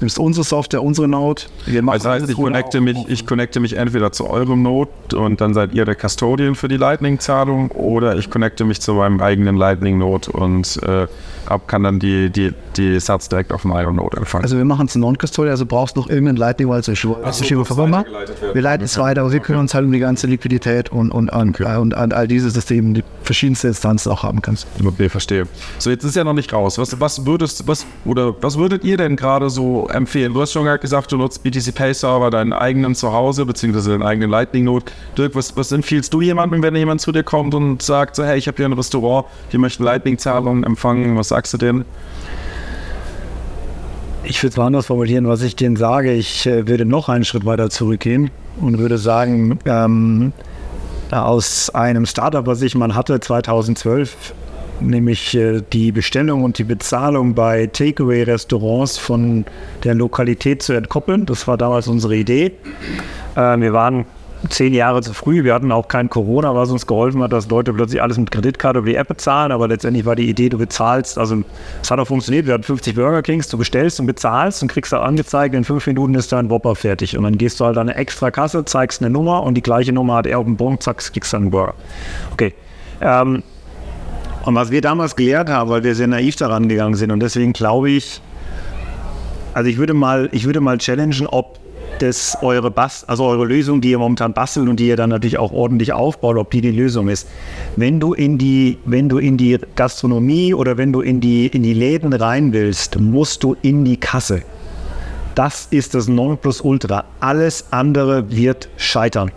nimmst unsere Software, unsere Node. Wir machen Also heißt, das ich connecte, mich, ich connecte mich entweder zu eurem Node und dann seid ihr der Custodian für die Lightning-Zahlung oder ich connecte mich zu meinem eigenen Lightning-Node und äh, ab kann dann die, die, die Sats direkt auf meinem Node empfangen. Also wir machen es non-custodial, also brauchst noch irgendeinen Lightning, weil es ist so, werden. Wir leiten es weiter, aber wir kümmern uns halt um die ganze Liquidität und, und, und, äh, und an all diese Systeme, die verschiedenste Instanzen auch haben kannst. Okay, verstehe. So, jetzt ist ja noch nicht raus. Was, was würdest, was, oder was würdet ihr denn gerade so empfehlen? Du hast schon gerade gesagt, du nutzt BTC Pay Server, deinen eigenen zu Hause, beziehungsweise deinen eigenen Lightning Node. Dirk, was, was empfiehlst du jemandem, wenn jemand zu dir kommt und sagt, so, hey, ich habe hier ein Restaurant, die möchten Lightning-Zahlungen empfangen, was sagst du denen? Ich würde es mal anders formulieren, was ich denen sage. Ich äh, würde noch einen Schritt weiter zurückgehen und würde sagen, ähm, aus einem Startup, was ich mal hatte 2012, nämlich äh, die Bestellung und die Bezahlung bei Takeaway-Restaurants von der Lokalität zu entkoppeln. Das war damals unsere Idee. Äh, wir waren zehn Jahre zu früh. Wir hatten auch kein Corona, was uns geholfen hat, dass Leute plötzlich alles mit Kreditkarte über die App bezahlen. Aber letztendlich war die Idee, du bezahlst. Also es hat auch funktioniert. Wir hatten 50 Burger Kings. Du bestellst und bezahlst und kriegst da angezeigt, in fünf Minuten ist dein Whopper fertig. Und dann gehst du halt an eine extra Kasse, zeigst eine Nummer und die gleiche Nummer hat er auf dem Bon, zack, kriegst dann einen Burger. Okay. Ähm, und was wir damals gelehrt haben, weil wir sehr naiv daran gegangen sind und deswegen glaube ich, also ich würde mal, ich würde mal challengen, ob das eure Bast also eure Lösung, die ihr momentan bastelt und die ihr dann natürlich auch ordentlich aufbaut, ob die die Lösung ist. Wenn du in die, wenn du in die Gastronomie oder wenn du in die, in die Läden rein willst, musst du in die Kasse. Das ist das Nonplusultra. Alles andere wird scheitern.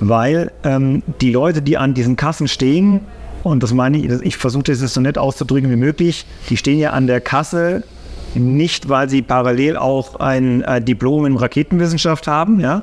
Weil ähm, die Leute, die an diesen Kassen stehen, und das meine ich, ich versuche das jetzt so nett auszudrücken wie möglich, die stehen ja an der Kasse nicht, weil sie parallel auch ein äh, Diplom in Raketenwissenschaft haben, ja.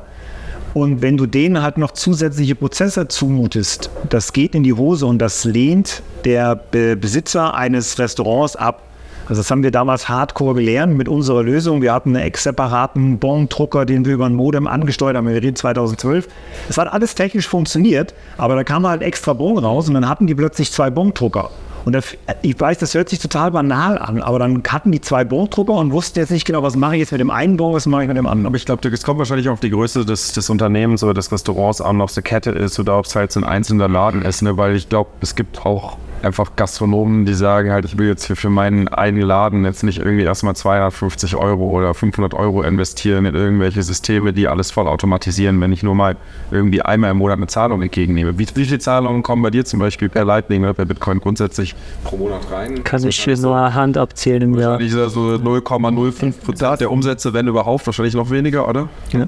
Und wenn du denen halt noch zusätzliche Prozesse zumutest, das geht in die Hose und das lehnt der Be Besitzer eines Restaurants ab. Also das haben wir damals hardcore gelernt mit unserer Lösung. Wir hatten einen ex-separaten Bon-Drucker, den wir über ein Modem angesteuert haben. Wir reden 2012. Es hat alles technisch funktioniert, aber da kam halt extra Bon raus und dann hatten die plötzlich zwei Bon-Drucker. Und der, ich weiß, das hört sich total banal an, aber dann hatten die zwei Bondrucker und wussten jetzt nicht genau, was mache ich jetzt mit dem einen Bon, was mache ich mit dem anderen. Aber ich glaube, es kommt wahrscheinlich auf die Größe des, des Unternehmens oder des Restaurants an, ob es eine Kette ist oder ob es halt so ein einzelner Laden ist, ne? weil ich glaube, es gibt auch einfach Gastronomen, die sagen halt, ich will jetzt hier für meinen einen Laden jetzt nicht irgendwie erstmal 250 Euro oder 500 Euro investieren in irgendwelche Systeme, die alles voll automatisieren, wenn ich nur mal irgendwie einmal im Monat eine Zahlung entgegennehme. Wie, wie viele Zahlungen kommen bei dir zum Beispiel per Lightning oder per Bitcoin grundsätzlich pro Monat rein? Kann ich nur Hand abzählen im Jahr. Wahrscheinlich so 0,05 Prozent der Umsätze, wenn überhaupt, wahrscheinlich noch weniger, oder? Ja.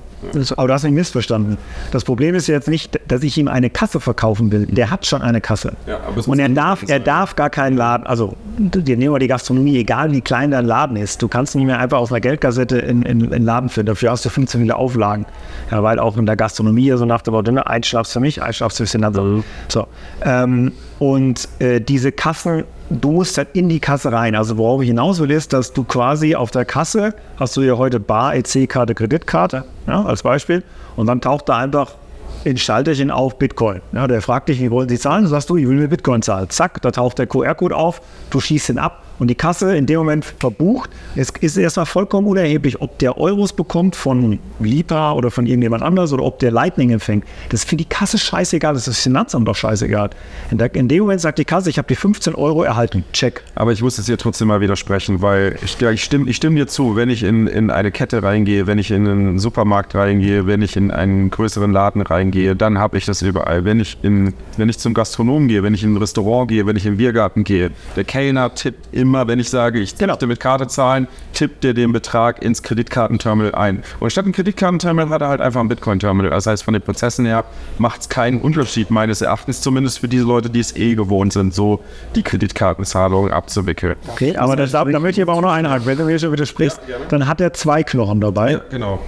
Aber du hast mich missverstanden. Das Problem ist jetzt nicht, dass ich ihm eine Kasse verkaufen will. Der hat schon eine Kasse. Ja, und er nicht darf, er darf gar keinen Laden, also dir nehmen wir die Gastronomie, egal wie klein dein Laden ist, du kannst nicht mehr einfach auf einer Geldkassette in, in, in den Laden führen. Dafür hast du 15 viele Auflagen. Ja, weil auch in der Gastronomie so nach dem Motto, ne, ein Schnaps für mich, ein Schnaps für den anderen. So. Ähm, und äh, diese Kassen, du musst halt in die Kasse rein. Also worauf ich hinaus will, ist, dass du quasi auf der Kasse hast du ja heute Bar, EC-Karte, Kreditkarte, ja, als Beispiel. Und dann taucht da einfach in Schalterchen auf Bitcoin. Ja, der fragt dich, wie wollen Sie zahlen? Du sagst du, ich will mit Bitcoin zahlen. Zack, da taucht der QR-Code auf, du schießt ihn ab und die Kasse in dem Moment verbucht. Es ist erstmal vollkommen unerheblich, ob der Euros bekommt von Libra oder von irgendjemand anders oder ob der Lightning empfängt. Das für die Kasse scheißegal, das ist das Finanzamt doch scheißegal. In, dem Moment sagt die Kasse, ich habe die 15 Euro erhalten. Check. Aber ich muss es dir trotzdem mal widersprechen, weil ich, ja, ich stimme ich stimm dir zu, wenn ich in, in eine Kette reingehe, wenn ich in einen Supermarkt reingehe, wenn ich in einen größeren Laden reingehe, dann habe ich das überall. Wenn ich, in, wenn ich zum Gastronom gehe, wenn ich in ein Restaurant gehe, wenn ich in den Biergarten gehe, der Kellner tippt immer, wenn ich sage, ich möchte mit Karte zahlen, tippt er den Betrag ins Kreditkartenterminal ein. Und statt ein Kreditkartenterminal hat er halt einfach ein Bitcoin-Terminal. Das heißt, von den Prozessen her macht es keinen Unterschied, meines Erachtens, zumindest für diese Leute, die es eh gewohnt sind, so die Kreditkartenzahlungen abzuwickeln. Okay, aber das, da, da möchte ich aber auch noch einhaken. Wenn du mir schon widersprichst, dann hat er zwei Knochen dabei. Ja, genau.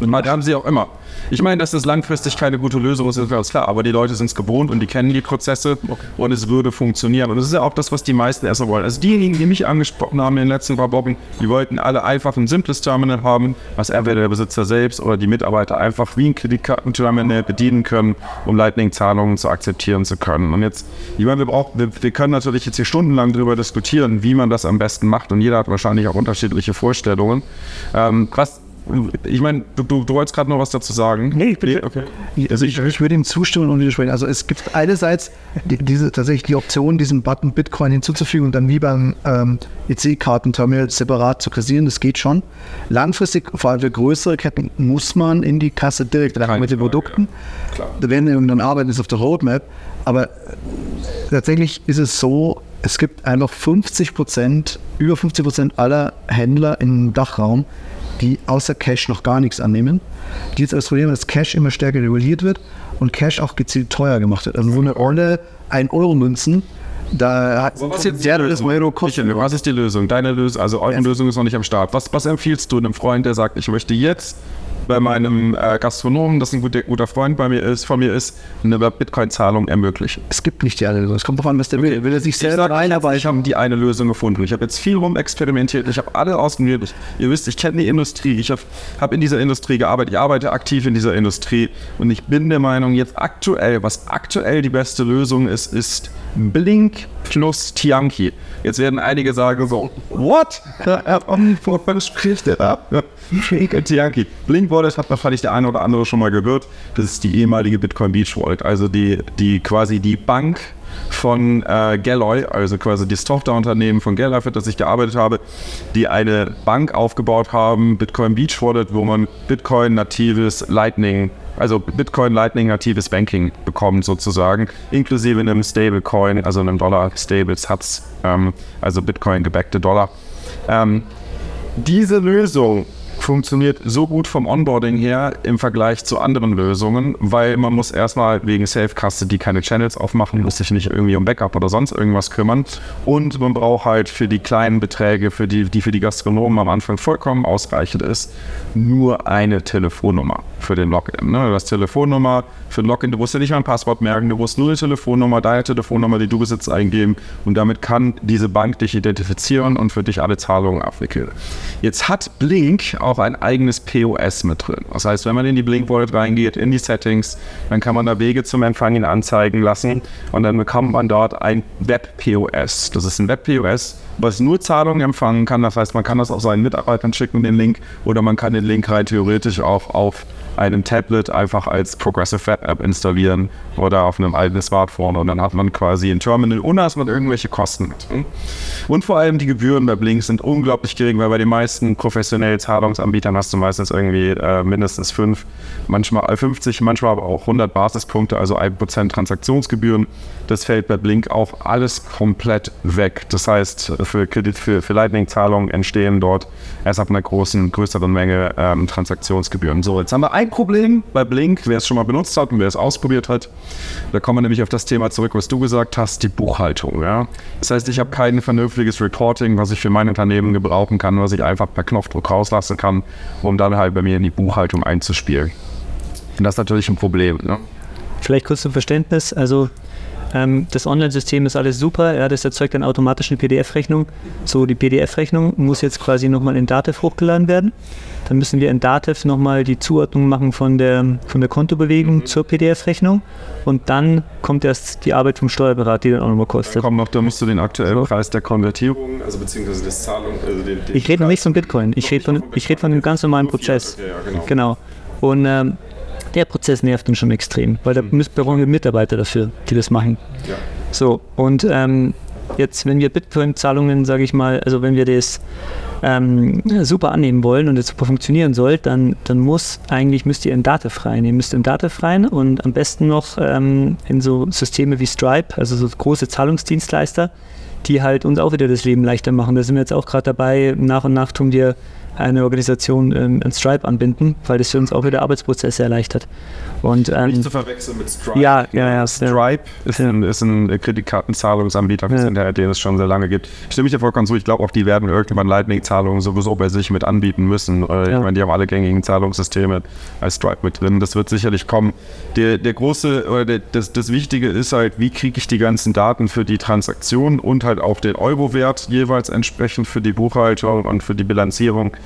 Und das haben sie auch immer. Ich meine, dass das langfristig keine gute Lösung ist, ist ganz klar. Aber die Leute sind es gewohnt und die kennen die Prozesse und es würde funktionieren. Und das ist ja auch das, was die meisten erstmal wollen. Also diejenigen, die mich angesprochen haben in den letzten paar Wochen, die wollten alle einfach ein simples Terminal haben, was entweder der Besitzer selbst oder die Mitarbeiter einfach wie ein Kreditkartenterminal bedienen können, um Lightning-Zahlungen zu akzeptieren zu können. Und jetzt, ich meine, wir, brauchen, wir, wir können natürlich jetzt hier stundenlang darüber diskutieren, wie man das am besten macht. Und jeder hat wahrscheinlich auch unterschiedliche Vorstellungen. Ähm, was ich meine, du, du, du, wolltest gerade noch was dazu sagen. Nee, ich bin. Nee, okay. Also ich, ich, würde ihm zustimmen und widersprechen. Also es gibt einerseits die, diese, tatsächlich die Option, diesen Button Bitcoin hinzuzufügen und dann wie beim ähm, EC-Kartenterminal separat zu kassieren. Das geht schon. Langfristig, vor allem für größere Ketten, muss man in die Kasse direkt rein mit den Produkten. Ja. Da werden irgendwann arbeiten, ist auf der Roadmap. Aber tatsächlich ist es so, es gibt einfach 50 Prozent, über 50 Prozent aller Händler im Dachraum, die außer Cash noch gar nichts annehmen. Die jetzt das Problem, dass Cash immer stärker reguliert wird und Cash auch gezielt teuer gemacht wird. Also so eine Rolle 1 Euro Münzen, da hat was jetzt ja, das Euro kostet. Was ist die Lösung? Deine Lösung, also eure Lösung ist noch nicht am Start. Was, was empfiehlst du einem Freund, der sagt, ich möchte jetzt bei meinem äh, Gastronomen, das ein guter, guter Freund bei mir ist, von mir ist, eine Bitcoin-Zahlung ermöglichen. Es gibt nicht die eine Lösung. Es kommt darauf an, was der will. Will er sich selber reinarbeiten? Ich habe die eine Lösung gefunden. Ich habe jetzt viel rum experimentiert. Ich habe alle ausprobiert. Ihr wisst, ich kenne die Industrie. Ich habe hab in dieser Industrie gearbeitet. Ich arbeite aktiv in dieser Industrie. Und ich bin der Meinung, jetzt aktuell, was aktuell die beste Lösung ist, ist Blink plus Tianki. Jetzt werden einige sagen so, what? Was spricht der da? Tianki. Blink Wallet hat wahrscheinlich der eine oder andere schon mal gehört. Das ist die ehemalige Bitcoin Beach Wallet, also die, die quasi die Bank von äh, Galloy, also quasi das Tochterunternehmen von Galloy, für das ich gearbeitet habe, die eine Bank aufgebaut haben, Bitcoin Beach Wallet, wo man Bitcoin natives Lightning also Bitcoin Lightning natives Banking bekommt sozusagen, inklusive einem Stablecoin, also einem Dollar Stable Satz, ähm, also Bitcoin gebackte Dollar. Ähm, diese Lösung funktioniert so gut vom Onboarding her im Vergleich zu anderen Lösungen, weil man muss erstmal wegen Safe Custody keine Channels aufmachen, muss sich nicht irgendwie um Backup oder sonst irgendwas kümmern und man braucht halt für die kleinen Beträge, für die, die für die Gastronomen am Anfang vollkommen ausreichend ist, nur eine Telefonnummer für den Login. Ne? Du hast Telefonnummer für den Login, du musst ja nicht mal ein Passwort merken, du musst nur eine Telefonnummer, deine Telefonnummer, die du besitzt, eingeben und damit kann diese Bank dich identifizieren und für dich alle Zahlungen abwickeln. Jetzt hat Blink auch ein eigenes POS mit drin. Das heißt, wenn man in die Blink Wallet reingeht, in die Settings, dann kann man da Wege zum Empfangen anzeigen lassen und dann bekommt man dort ein Web-POS. Das ist ein Web-POS, was nur Zahlungen empfangen kann. Das heißt, man kann das auch seinen Mitarbeitern schicken, den Link, oder man kann den Link rein theoretisch auch auf einem Tablet einfach als Progressive Web App installieren oder auf einem alten Smartphone und dann hat man quasi ein Terminal, ohne dass man irgendwelche Kosten hat. Und vor allem die Gebühren bei Blink sind unglaublich gering, weil bei den meisten professionellen Zahlungsanbietern hast du meistens irgendwie äh, mindestens 5, manchmal 50, manchmal aber auch 100 Basispunkte, also 1% Transaktionsgebühren. Das fällt bei Blink auch alles komplett weg. Das heißt, für Kredit, für, für Lightning-Zahlungen entstehen dort erst ab einer großen, größeren Menge ähm, Transaktionsgebühren. So, jetzt haben wir ein Problem bei Blink, wer es schon mal benutzt hat und wer es ausprobiert hat. Da kommen wir nämlich auf das Thema zurück, was du gesagt hast, die Buchhaltung. Ja? Das heißt, ich habe kein vernünftiges Reporting, was ich für mein Unternehmen gebrauchen kann, was ich einfach per Knopfdruck rauslassen kann, um dann halt bei mir in die Buchhaltung einzuspielen. Und das ist natürlich ein Problem. Ne? Vielleicht kurz zum Verständnis. Also ähm, das Online-System ist alles super, ja, das erzeugt dann automatisch eine PDF-Rechnung. So, die PDF-Rechnung muss jetzt quasi nochmal in Dativ hochgeladen werden. Dann müssen wir in Dativ nochmal die Zuordnung machen von der, von der Kontobewegung zur PDF-Rechnung. Und dann kommt erst die Arbeit vom Steuerberater, die dann auch nochmal kostet. Da, kommt noch, da musst du den aktuellen Preis der Konvertierung, also beziehungsweise des Zahlung, also den, den Ich rede noch nicht von Bitcoin, ich rede von, ich rede von dem ganz normalen Prozess. Okay, ja, genau. genau. Und ähm, der Prozess nervt uns schon extrem, weil da müssen wir brauchen wir Mitarbeiter dafür, die das machen. Ja. So, und ähm, jetzt, wenn wir Bitcoin-Zahlungen, sage ich mal, also wenn wir das ähm, super annehmen wollen und es super funktionieren soll, dann, dann muss eigentlich, müsst ihr in Dativ rein. Ihr müsst in Dativ rein und am besten noch ähm, in so Systeme wie Stripe, also so große Zahlungsdienstleister, die halt uns auch wieder das Leben leichter machen. Da sind wir jetzt auch gerade dabei, nach und nach tun wir eine Organisation ähm, in Stripe anbinden, weil das für uns auch wieder Arbeitsprozesse erleichtert. Und, ähm, Nicht zu verwechseln mit Stripe. Ja, ja, ja. Stripe ist ein, ist ein Kreditkartenzahlungsanbieter, ja. den es schon sehr lange gibt. Ich stimme mich dir vollkommen zu. Ich glaube auch, die werden irgendwann Lightning-Zahlungen sowieso bei sich mit anbieten müssen. Ja. Ich meine, die haben alle gängigen Zahlungssysteme als Stripe mit drin. Das wird sicherlich kommen. Der, der große, oder der, das, das Wichtige ist halt, wie kriege ich die ganzen Daten für die Transaktion und halt auch den Euro-Wert jeweils entsprechend für die Buchhaltung und für die Bilanzierung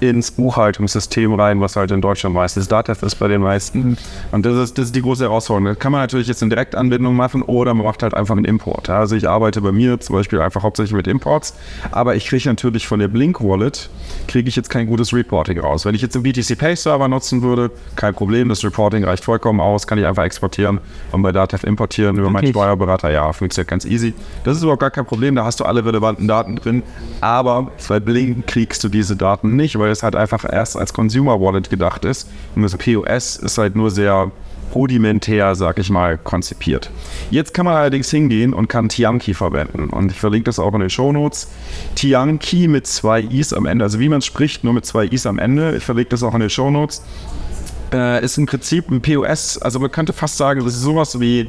ins Buchhaltungssystem rein, was halt in Deutschland meistens Datev ist bei den meisten. Und das ist, das ist die große Herausforderung. Das kann man natürlich jetzt in Direktanbindung machen oder man macht halt einfach einen Import. Also ich arbeite bei mir zum Beispiel einfach hauptsächlich mit Imports, aber ich kriege natürlich von der Blink Wallet, kriege ich jetzt kein gutes Reporting raus. Wenn ich jetzt einen BTC Pay Server nutzen würde, kein Problem, das Reporting reicht vollkommen aus, kann ich einfach exportieren und bei Datev importieren über meinen Okay. Steuerberater. Ja, funktioniert ganz easy. Das ist überhaupt gar kein Problem, da hast du alle relevanten Daten drin, aber bei Blink kriegst du diese Daten nicht, weil es halt einfach erst als Consumer Wallet gedacht ist und das POS ist halt nur sehr rudimentär, sag ich mal, konzipiert. Jetzt kann man allerdings hingehen und kann Tianki verwenden. Und ich verlinke das auch in den Shownotes. Tianki mit zwei Is am Ende, also wie man spricht, nur mit zwei Is am Ende. Ich verlinke das auch in den Shownotes. Äh, ist im Prinzip ein POS, also man könnte fast sagen, das ist sowas wie,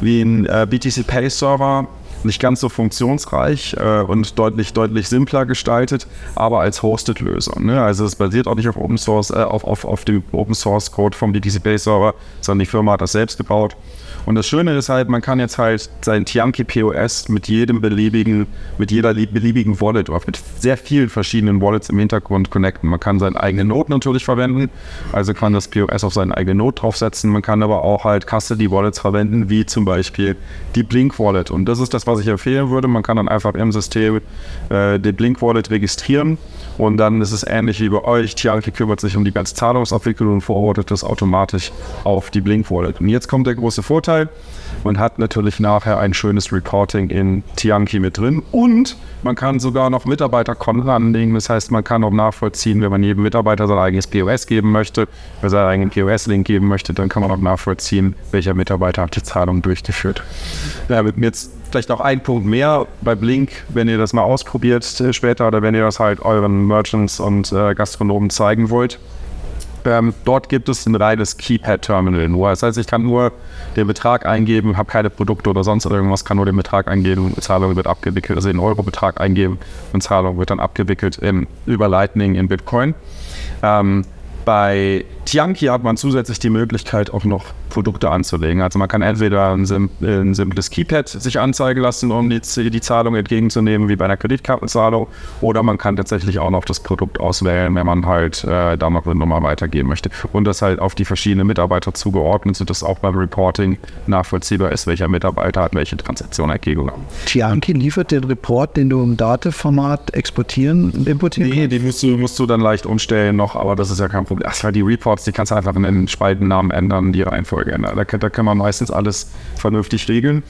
wie ein äh, BTC Pay Server, nicht ganz so funktionsreich äh, und deutlich, deutlich simpler gestaltet, aber als Hosted-Lösung. Ne? Also es basiert auch nicht auf Open Source, äh, auf, auf, auf dem Open Source Code vom BTC Pay Server, sondern die Firma hat das selbst gebaut. Und das Schöne ist halt, man kann jetzt halt sein Tianki POS mit jedem beliebigen, mit jeder lieb- beliebigen Wallet oder mit sehr vielen verschiedenen Wallets im Hintergrund connecten. Man kann seinen eigenen Node natürlich verwenden, also kann das POS auf seinen eigenen Node draufsetzen. Man kann aber auch halt Custody Wallets verwenden, wie zum Beispiel die Blink Wallet. Und das ist das, was ich empfehlen würde. Man kann dann einfach im System äh, die Blink Wallet registrieren und dann ist es ähnlich wie bei euch. Tianki kümmert sich um die ganze Zahlungsabwicklung und verortet das automatisch auf die Blink Wallet. Und jetzt kommt der große Vorteil. Man hat natürlich nachher ein schönes Reporting in Tianki mit drin und man kann sogar noch Mitarbeiterkonten anlegen. Das heißt, man kann auch nachvollziehen, wenn man jedem Mitarbeiter sein eigenes POS geben möchte, oder seinen eigenen POS-Link geben möchte, dann kann man auch nachvollziehen, welcher Mitarbeiter hat die Zahlung durchgeführt. Ja, mit mir jetzt vielleicht noch ein Punkt mehr bei Blink, wenn ihr das mal ausprobiert äh, später oder wenn ihr das halt euren Merchants und äh, Gastronomen zeigen wollt. Ähm, dort gibt es ein reines Keypad-Terminal nur. Das heißt, ich kann nur den Betrag eingeben, habe keine Produkte oder sonst irgendwas, kann nur den Betrag eingeben und Zahlung wird abgewickelt, also den Euro-Betrag eingeben und Zahlung wird dann abgewickelt im, über Lightning in Bitcoin. Ähm, bei Tianki hat man zusätzlich die Möglichkeit, auch noch Produkte anzulegen. Also man kann entweder ein, äh, ein simples Keypad sich anzeigen lassen, um die, die Zahlung entgegenzunehmen, wie bei einer Kreditkartenzahlung, oder man kann tatsächlich auch noch das Produkt auswählen, wenn man halt äh, da noch eine Nummer weitergeben möchte. Und das halt auf die verschiedenen Mitarbeiter zugeordnet, sodass auch beim Reporting nachvollziehbar ist, welcher Mitarbeiter hat welche Transaktion entgegengenommen. Tianki liefert den Report, den du im Datev-Format exportieren importieren Nee, die musst du, musst du dann leicht umstellen noch, aber das ist ja kein Problem. Ach, weil die Reports, die kannst du einfach in den Spaltennamen ändern, die Reihenfolge ändern. Da, kann- da kann man meistens alles vernünftig regeln.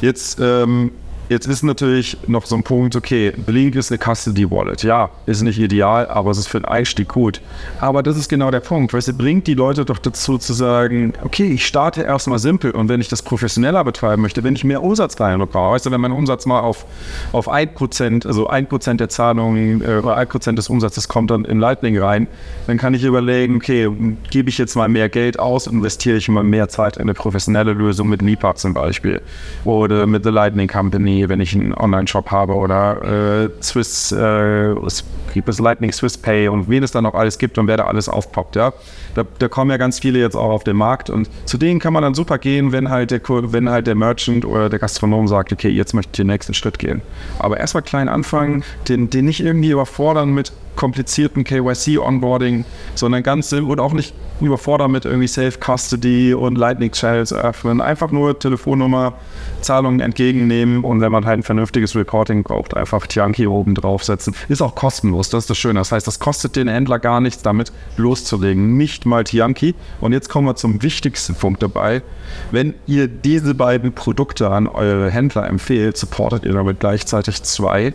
Jetzt ähm, Jetzt ist natürlich noch so ein Punkt, okay, Blink ist eine Custody Wallet. Ja, ist nicht ideal, aber es ist für den Einstieg gut. Aber das ist genau der Punkt. Weißt du, bringt die Leute doch dazu zu sagen, okay, ich starte erstmal simpel und wenn ich das professioneller betreiben möchte, wenn ich mehr Umsatz reinbekomme, weißt du, wenn mein Umsatz mal auf, auf 1%, also 1% der Zahlungen äh, oder 1% des Umsatzes kommt dann in Lightning rein, dann kann ich überlegen, okay, gebe ich jetzt mal mehr Geld aus, investiere ich mal mehr Zeit in eine professionelle Lösung mit Nipa zum Beispiel oder mit The Lightning Company wenn ich einen Online-Shop habe oder äh, Swiss, äh, gibt Lightning Swiss Pay und wen es da noch alles gibt und wer da alles aufpoppt, ja. Da, da, kommen ja ganz viele jetzt auch auf den Markt und zu denen kann man dann super gehen, wenn halt der, wenn halt der Merchant oder der Gastronom sagt, okay, jetzt möchte ich den nächsten Schritt gehen. Aber erstmal klein anfangen, den, den nicht irgendwie überfordern mit komplizierten KYC-Onboarding, sondern ganz simpel und auch nicht überfordern mit irgendwie Safe Custody und Lightning Channels öffnen. Einfach nur Telefonnummer, Zahlungen entgegennehmen und wenn man halt ein vernünftiges Reporting braucht, einfach Tianki oben draufsetzen. Ist auch kostenlos, das ist das Schöne. Das heißt, das kostet den Händler gar nichts, damit loszulegen. Nicht mal Tianki. Und jetzt kommen wir zum wichtigsten Punkt dabei. Wenn ihr diese beiden Produkte an eure Händler empfehlt, supportet ihr damit gleichzeitig zwei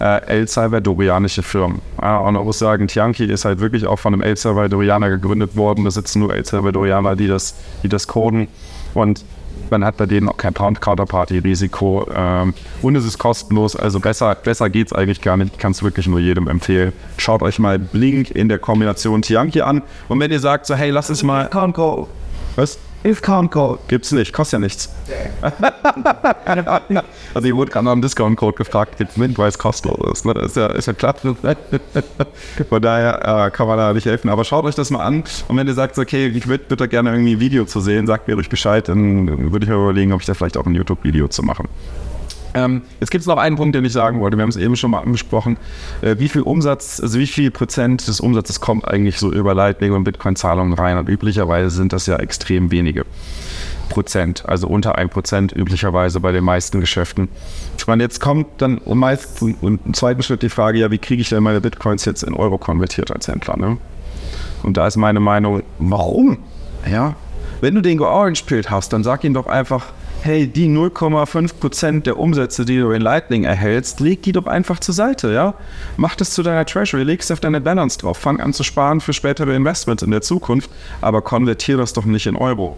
äh, El Salvadorianische Firmen. Ja, und man muss sagen, Tianki ist halt wirklich auch von einem El Salvadorianer gegründet worden. Da sitzen nur El Salvadorianer, die das, die das coden. Und man hat bei denen auch kein Counterparty-Risiko. Ähm, und es ist kostenlos, also besser, besser geht es eigentlich gar nicht. Ich kann es wirklich nur jedem empfehlen. Schaut euch mal Blink in der Kombination Tianki an. Und wenn ihr sagt, so, hey, lass es mal. Was? Discount-Code. Gibt's nicht, kostet ja nichts. [laughs] also, hier wurde gerade nach einem Discount-Code gefragt, gibt's mit, weil es kostenlos ist. Ne? Das ist ja, ist ja klar. Von daher äh, kann man da nicht helfen. Aber schaut euch das mal an. Und wenn ihr sagt, okay, ich würde würd da gerne irgendwie ein Video zu sehen, sagt mir ruhig Bescheid, dann würde ich mir überlegen, ob ich da vielleicht auch ein YouTube-Video zu machen. Ähm, jetzt gibt es noch einen Punkt, den ich sagen wollte. Wir haben es eben schon mal angesprochen. Äh, wie viel Umsatz, also wie viel Prozent des Umsatzes kommt eigentlich so über Lightning und Bitcoin-Zahlungen rein? Und üblicherweise sind das ja extrem wenige Prozent, also unter 1 Prozent üblicherweise bei den meisten Geschäften. Ich meine, jetzt kommt dann meist im zweiten Schritt die Frage, ja, wie kriege ich denn meine Bitcoins jetzt in Euro konvertiert als Händler? Ne? Und da ist meine Meinung, warum? Ja, wenn du den Orange-Bild hast, dann sag ihn doch einfach, hey, die 0,5% der Umsätze, die du in Lightning erhältst, leg die doch einfach zur Seite, ja? Mach das zu deiner Treasury, leg es auf deine Balance drauf, fang an zu sparen für spätere Investments in der Zukunft, aber konvertiere das doch nicht in Euro.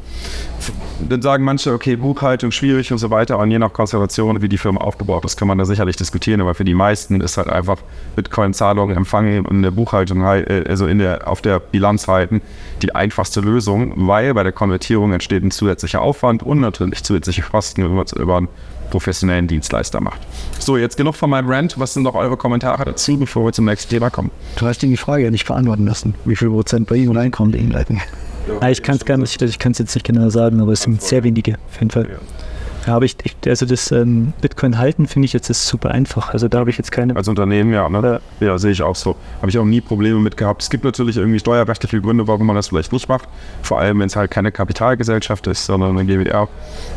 Dann sagen manche, okay, Buchhaltung schwierig und so weiter, und je nach Konstellation, wie die Firma aufgebaut ist, kann man da sicherlich diskutieren, aber für die meisten ist halt einfach Bitcoin-Zahlungen empfangen in der Buchhaltung, äh, also in der, auf der Bilanz halten, die einfachste Lösung, weil bei der Konvertierung entsteht ein zusätzlicher Aufwand und natürlich zusätzliche zusätzliche Kosten, wenn man es über einen professionellen Dienstleister macht. So, jetzt genug von meinem Rant. Was sind noch eure Kommentare dazu, bevor wir zum nächsten Thema kommen? Du hast die Frage ja nicht beantworten lassen. Wie viel Prozent bei Ihnen reinkommt in Leiten? Ja, ich kann es gar nicht, ich kann es jetzt nicht genau sagen, aber es sind sehr wenige, auf jeden Fall. Ja. Ja, aber ich, ich also das ähm, Bitcoin halten finde ich jetzt ist super einfach. Also da habe ich jetzt keine. Als Unternehmen ja, ne? Ja, ja sehe ich auch so. Habe ich auch nie Probleme mit gehabt. Es gibt natürlich irgendwie steuerrechtliche Gründe, warum man das vielleicht nicht macht. Vor allem, wenn es halt keine Kapitalgesellschaft ist, sondern eine GWR.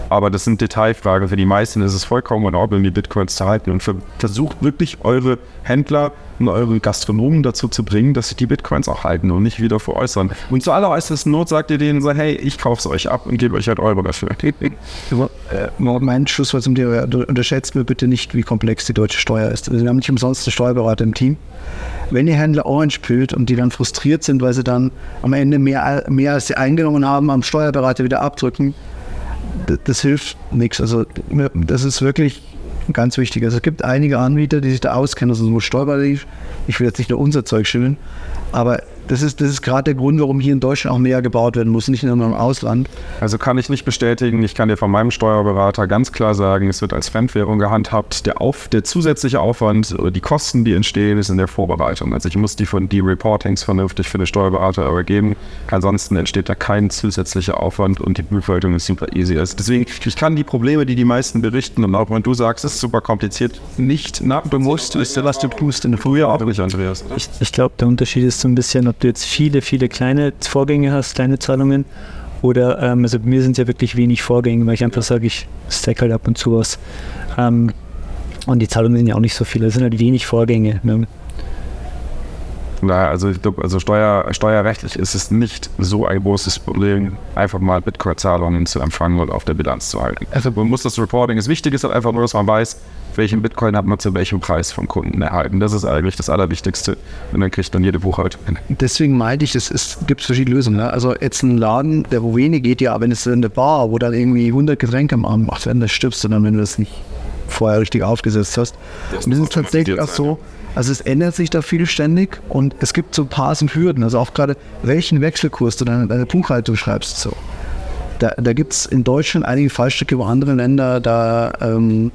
Aber das sind Detailfragen. Für die meisten ist es vollkommen in Ordnung, die Bitcoins zu halten. Und für, versucht wirklich eure Händler eure Gastronomen dazu zu bringen, dass sie die Bitcoins auch halten und nicht wieder veräußern. Und zu alleräußersten Not sagt ihr denen so, hey, ich kaufe es euch ab und gebe euch halt Euro dafür. [laughs] mein Schlusswort zum Thema, unterschätzt mir bitte nicht, wie komplex die deutsche Steuer ist. Wir haben nicht umsonst einen Steuerberater im Team. Wenn ihr Händler Orange pillt und die dann frustriert sind, weil sie dann am Ende mehr, mehr als sie eingenommen haben, am Steuerberater wieder abdrücken, das hilft nichts. Also das ist wirklich ganz wichtig. Also es gibt einige Anbieter, die sich da auskennen, also so Steuerbereich. Ich will jetzt nicht nur unser Zeug schimmeln, aber das ist, das ist gerade der Grund, warum hier in Deutschland auch mehr gebaut werden muss, nicht nur im Ausland. Also kann ich nicht bestätigen. Ich kann dir von meinem Steuerberater ganz klar sagen, es wird als Fremdwährung gehandhabt. Der, Auf, der zusätzliche Aufwand oder die Kosten, die entstehen, ist in der Vorbereitung. Also ich muss die von die Reportings vernünftig für den Steuerberater übergeben. Ansonsten entsteht da kein zusätzlicher Aufwand und die Buchhaltung ist super easy. Also deswegen, ich kann die Probleme, die die meisten berichten und auch wenn du sagst, es ist super kompliziert, nicht nach bewusst ist, was du tust in der Frühjahr auch nicht, Andreas. Ich, ich glaube, der Unterschied ist so ein bisschen, ob du jetzt viele, viele kleine Vorgänge hast, kleine Zahlungen. Oder, ähm, also mir sind ja wirklich wenig Vorgänge, weil ich einfach sage, ich stack halt ab und zu was. Ähm, und die Zahlungen sind ja auch nicht so viele, es sind halt wenig Vorgänge. Ne? Von daher, also ich glaube, also Steuer, steuerrechtlich ist es nicht so ein großes Problem, einfach mal Bitcoin-Zahlungen zu empfangen und auf der Bilanz zu halten. Also man muss das Reporting, das Wichtige ist halt einfach nur, dass man weiß, welchen Bitcoin hat man zu welchem Preis vom Kunden erhalten. Das ist eigentlich das Allerwichtigste. Und dann kriegt dann jede Buchhaltung hin. Deswegen meinte ich, es gibt verschiedene Lösungen. Ne? Also jetzt ein Laden, der wo wenig geht, ja, wenn es eine Bar, wo dann irgendwie 100 Getränke am Abend macht werden, das stirbst du dann, wenn du das nicht vorher richtig aufgesetzt hast. Das und das ist tatsächlich auch so, also es ändert sich da viel ständig und es gibt so ein paar Hürden. Also auch gerade, welchen Wechselkurs du deine, deine Buchhaltung schreibst. So. Da, da gibt es in Deutschland einige Fallstücke, wo andere Länder da ähm,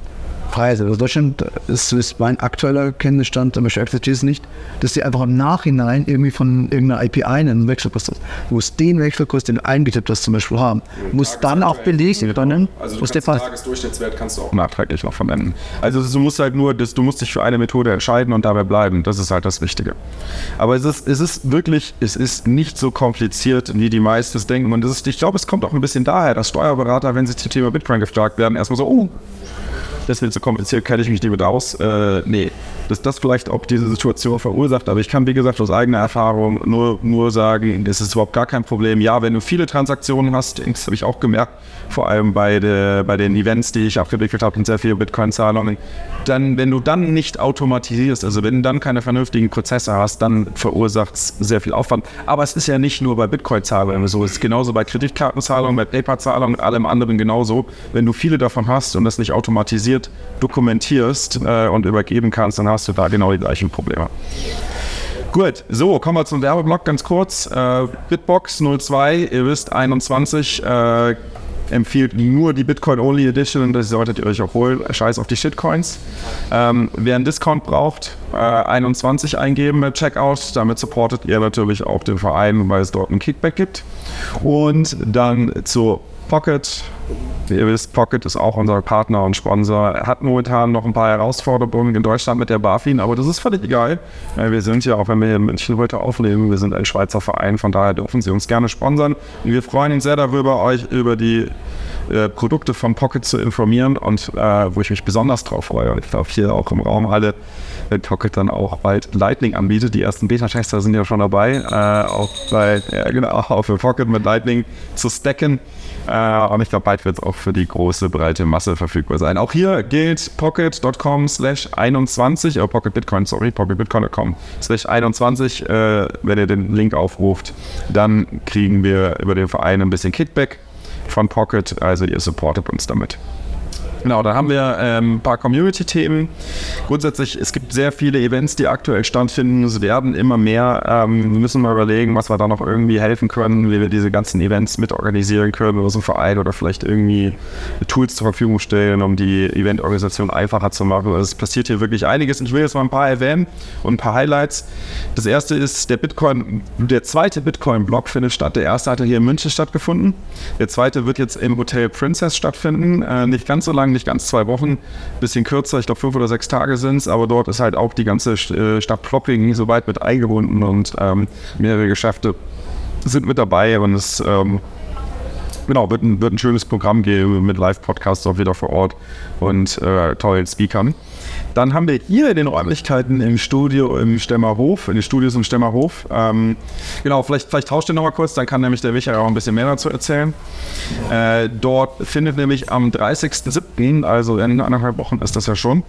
Preise. Also Deutschland ist, ist mein aktueller Kenntnisstand, aber ich akzeptiere es nicht, dass sie einfach im Nachhinein irgendwie von irgendeiner IPI einen Wechselkurs hast. Du musst den Wechselkurs, den du eingetippt hast, zum Beispiel haben. Du musst dann auch belegen können, also was der Fall Tagesdurchschnittswert kannst du auch nachträglich noch verwenden. Also du musst halt nur, das, du musst dich für eine Methode entscheiden und dabei bleiben. Das ist halt das Wichtige. Aber es ist, es ist wirklich, es ist nicht so kompliziert, wie die meisten denken. Und das ist, ich glaube, es kommt auch ein bisschen daher, dass Steuerberater, wenn sie zum Thema Bitcoin gefragt werden, erstmal so, oh, das wird so kompliziert, kenne ich mich nicht mit aus. Äh, nee, dass das vielleicht auch diese Situation verursacht. Aber ich kann, wie gesagt, aus eigener Erfahrung nur, nur sagen, das ist überhaupt gar kein Problem. Ja, wenn du viele Transaktionen hast, das habe ich auch gemerkt, vor allem bei, de, bei den Events, die ich abgewickelt habe, sind sehr viele Bitcoin-Zahlungen, dann, wenn du dann nicht automatisierst, also wenn du dann keine vernünftigen Prozesse hast, dann verursacht es sehr viel Aufwand. Aber es ist ja nicht nur bei Bitcoin-Zahlungen so, es ist genauso bei Kreditkartenzahlungen, bei PayPal-Zahlungen, allem anderen genauso. Wenn du viele davon hast und das nicht automatisiert dokumentierst äh, und übergeben kannst, dann hast du da genau die gleichen Probleme. Gut, so, kommen wir zum Werbeblock ganz kurz. Äh, Bitbox 02, ihr wisst, 21. Äh, empfiehlt nur die Bitcoin-Only Edition, das solltet ihr euch auch holen. Scheiß auf die Shitcoins. Ähm, wer einen Discount braucht, äh, 21 eingeben mit Checkout. Damit supportet ihr natürlich auch den Verein, weil es dort einen Kickback gibt. Und dann zur Pocket. Wie ihr wisst, Pocket ist auch unser Partner und Sponsor. Er hat momentan noch ein paar Herausforderungen in Deutschland mit der BaFin, aber das ist völlig egal. Wir sind ja, auch wenn wir hier in München heute aufnehmen, wir sind ein Schweizer Verein, von daher dürfen Sie uns gerne sponsern. Und wir freuen uns sehr darüber, euch über die äh, Produkte von Pocket zu informieren und äh, wo ich mich besonders drauf freue. Ich glaube, hier auch im Raum alle, wenn Pocket dann auch bald Lightning anbietet. Die ersten Beta-Tester sind ja schon dabei, äh, auch bei, ja, genau, auch für Pocket mit Lightning zu stacken. Äh, und ich glaube, bald wird es auch für die große, breite Masse verfügbar sein. Auch hier gilt pocket.com slash 21, äh, Pocket Bitcoin, sorry, pocketbitcoin.com slash 21. Äh, wenn ihr den Link aufruft, dann kriegen wir über den Verein ein bisschen Kickback von Pocket. Also ihr supportet uns damit. Genau, da haben wir ähm, ein paar Community-Themen. Grundsätzlich, es gibt sehr viele Events, die aktuell stattfinden. Es werden immer mehr. Ähm, wir müssen mal überlegen, was wir da noch irgendwie helfen können, wie wir diese ganzen Events mitorganisieren können oder so ein Verein oder vielleicht irgendwie Tools zur Verfügung stellen, um die Eventorganisation einfacher zu machen. Also es passiert hier wirklich einiges. Ich will jetzt mal ein paar erwähnen und ein paar Highlights. Das erste ist der Bitcoin, der zweite Bitcoin-Blog findet statt. Der erste hatte hier in München stattgefunden. Der zweite wird jetzt im Hotel Princess stattfinden. Äh, nicht ganz so lange nicht ganz zwei Wochen, bisschen kürzer, ich glaube fünf oder sechs Tage sind es, aber dort ist halt auch die ganze äh, Stadt Plopping so weit mit eingebunden und ähm, mehrere Geschäfte sind mit dabei und es ähm, genau, wird ein, wird ein schönes Programm geben mit Live-Podcasts auch wieder vor Ort und äh, tollen Speakern. Dann haben wir hier in den Räumlichkeiten im Studio im Stemmerhof, in den Studios im Stemmerhof. Ähm, genau, vielleicht, vielleicht tauscht ihr nochmal kurz, dann kann nämlich der Michael auch ein bisschen mehr dazu erzählen. Äh, dort findet nämlich am 30.07., also in anderthalb Wochen ist das ja schon,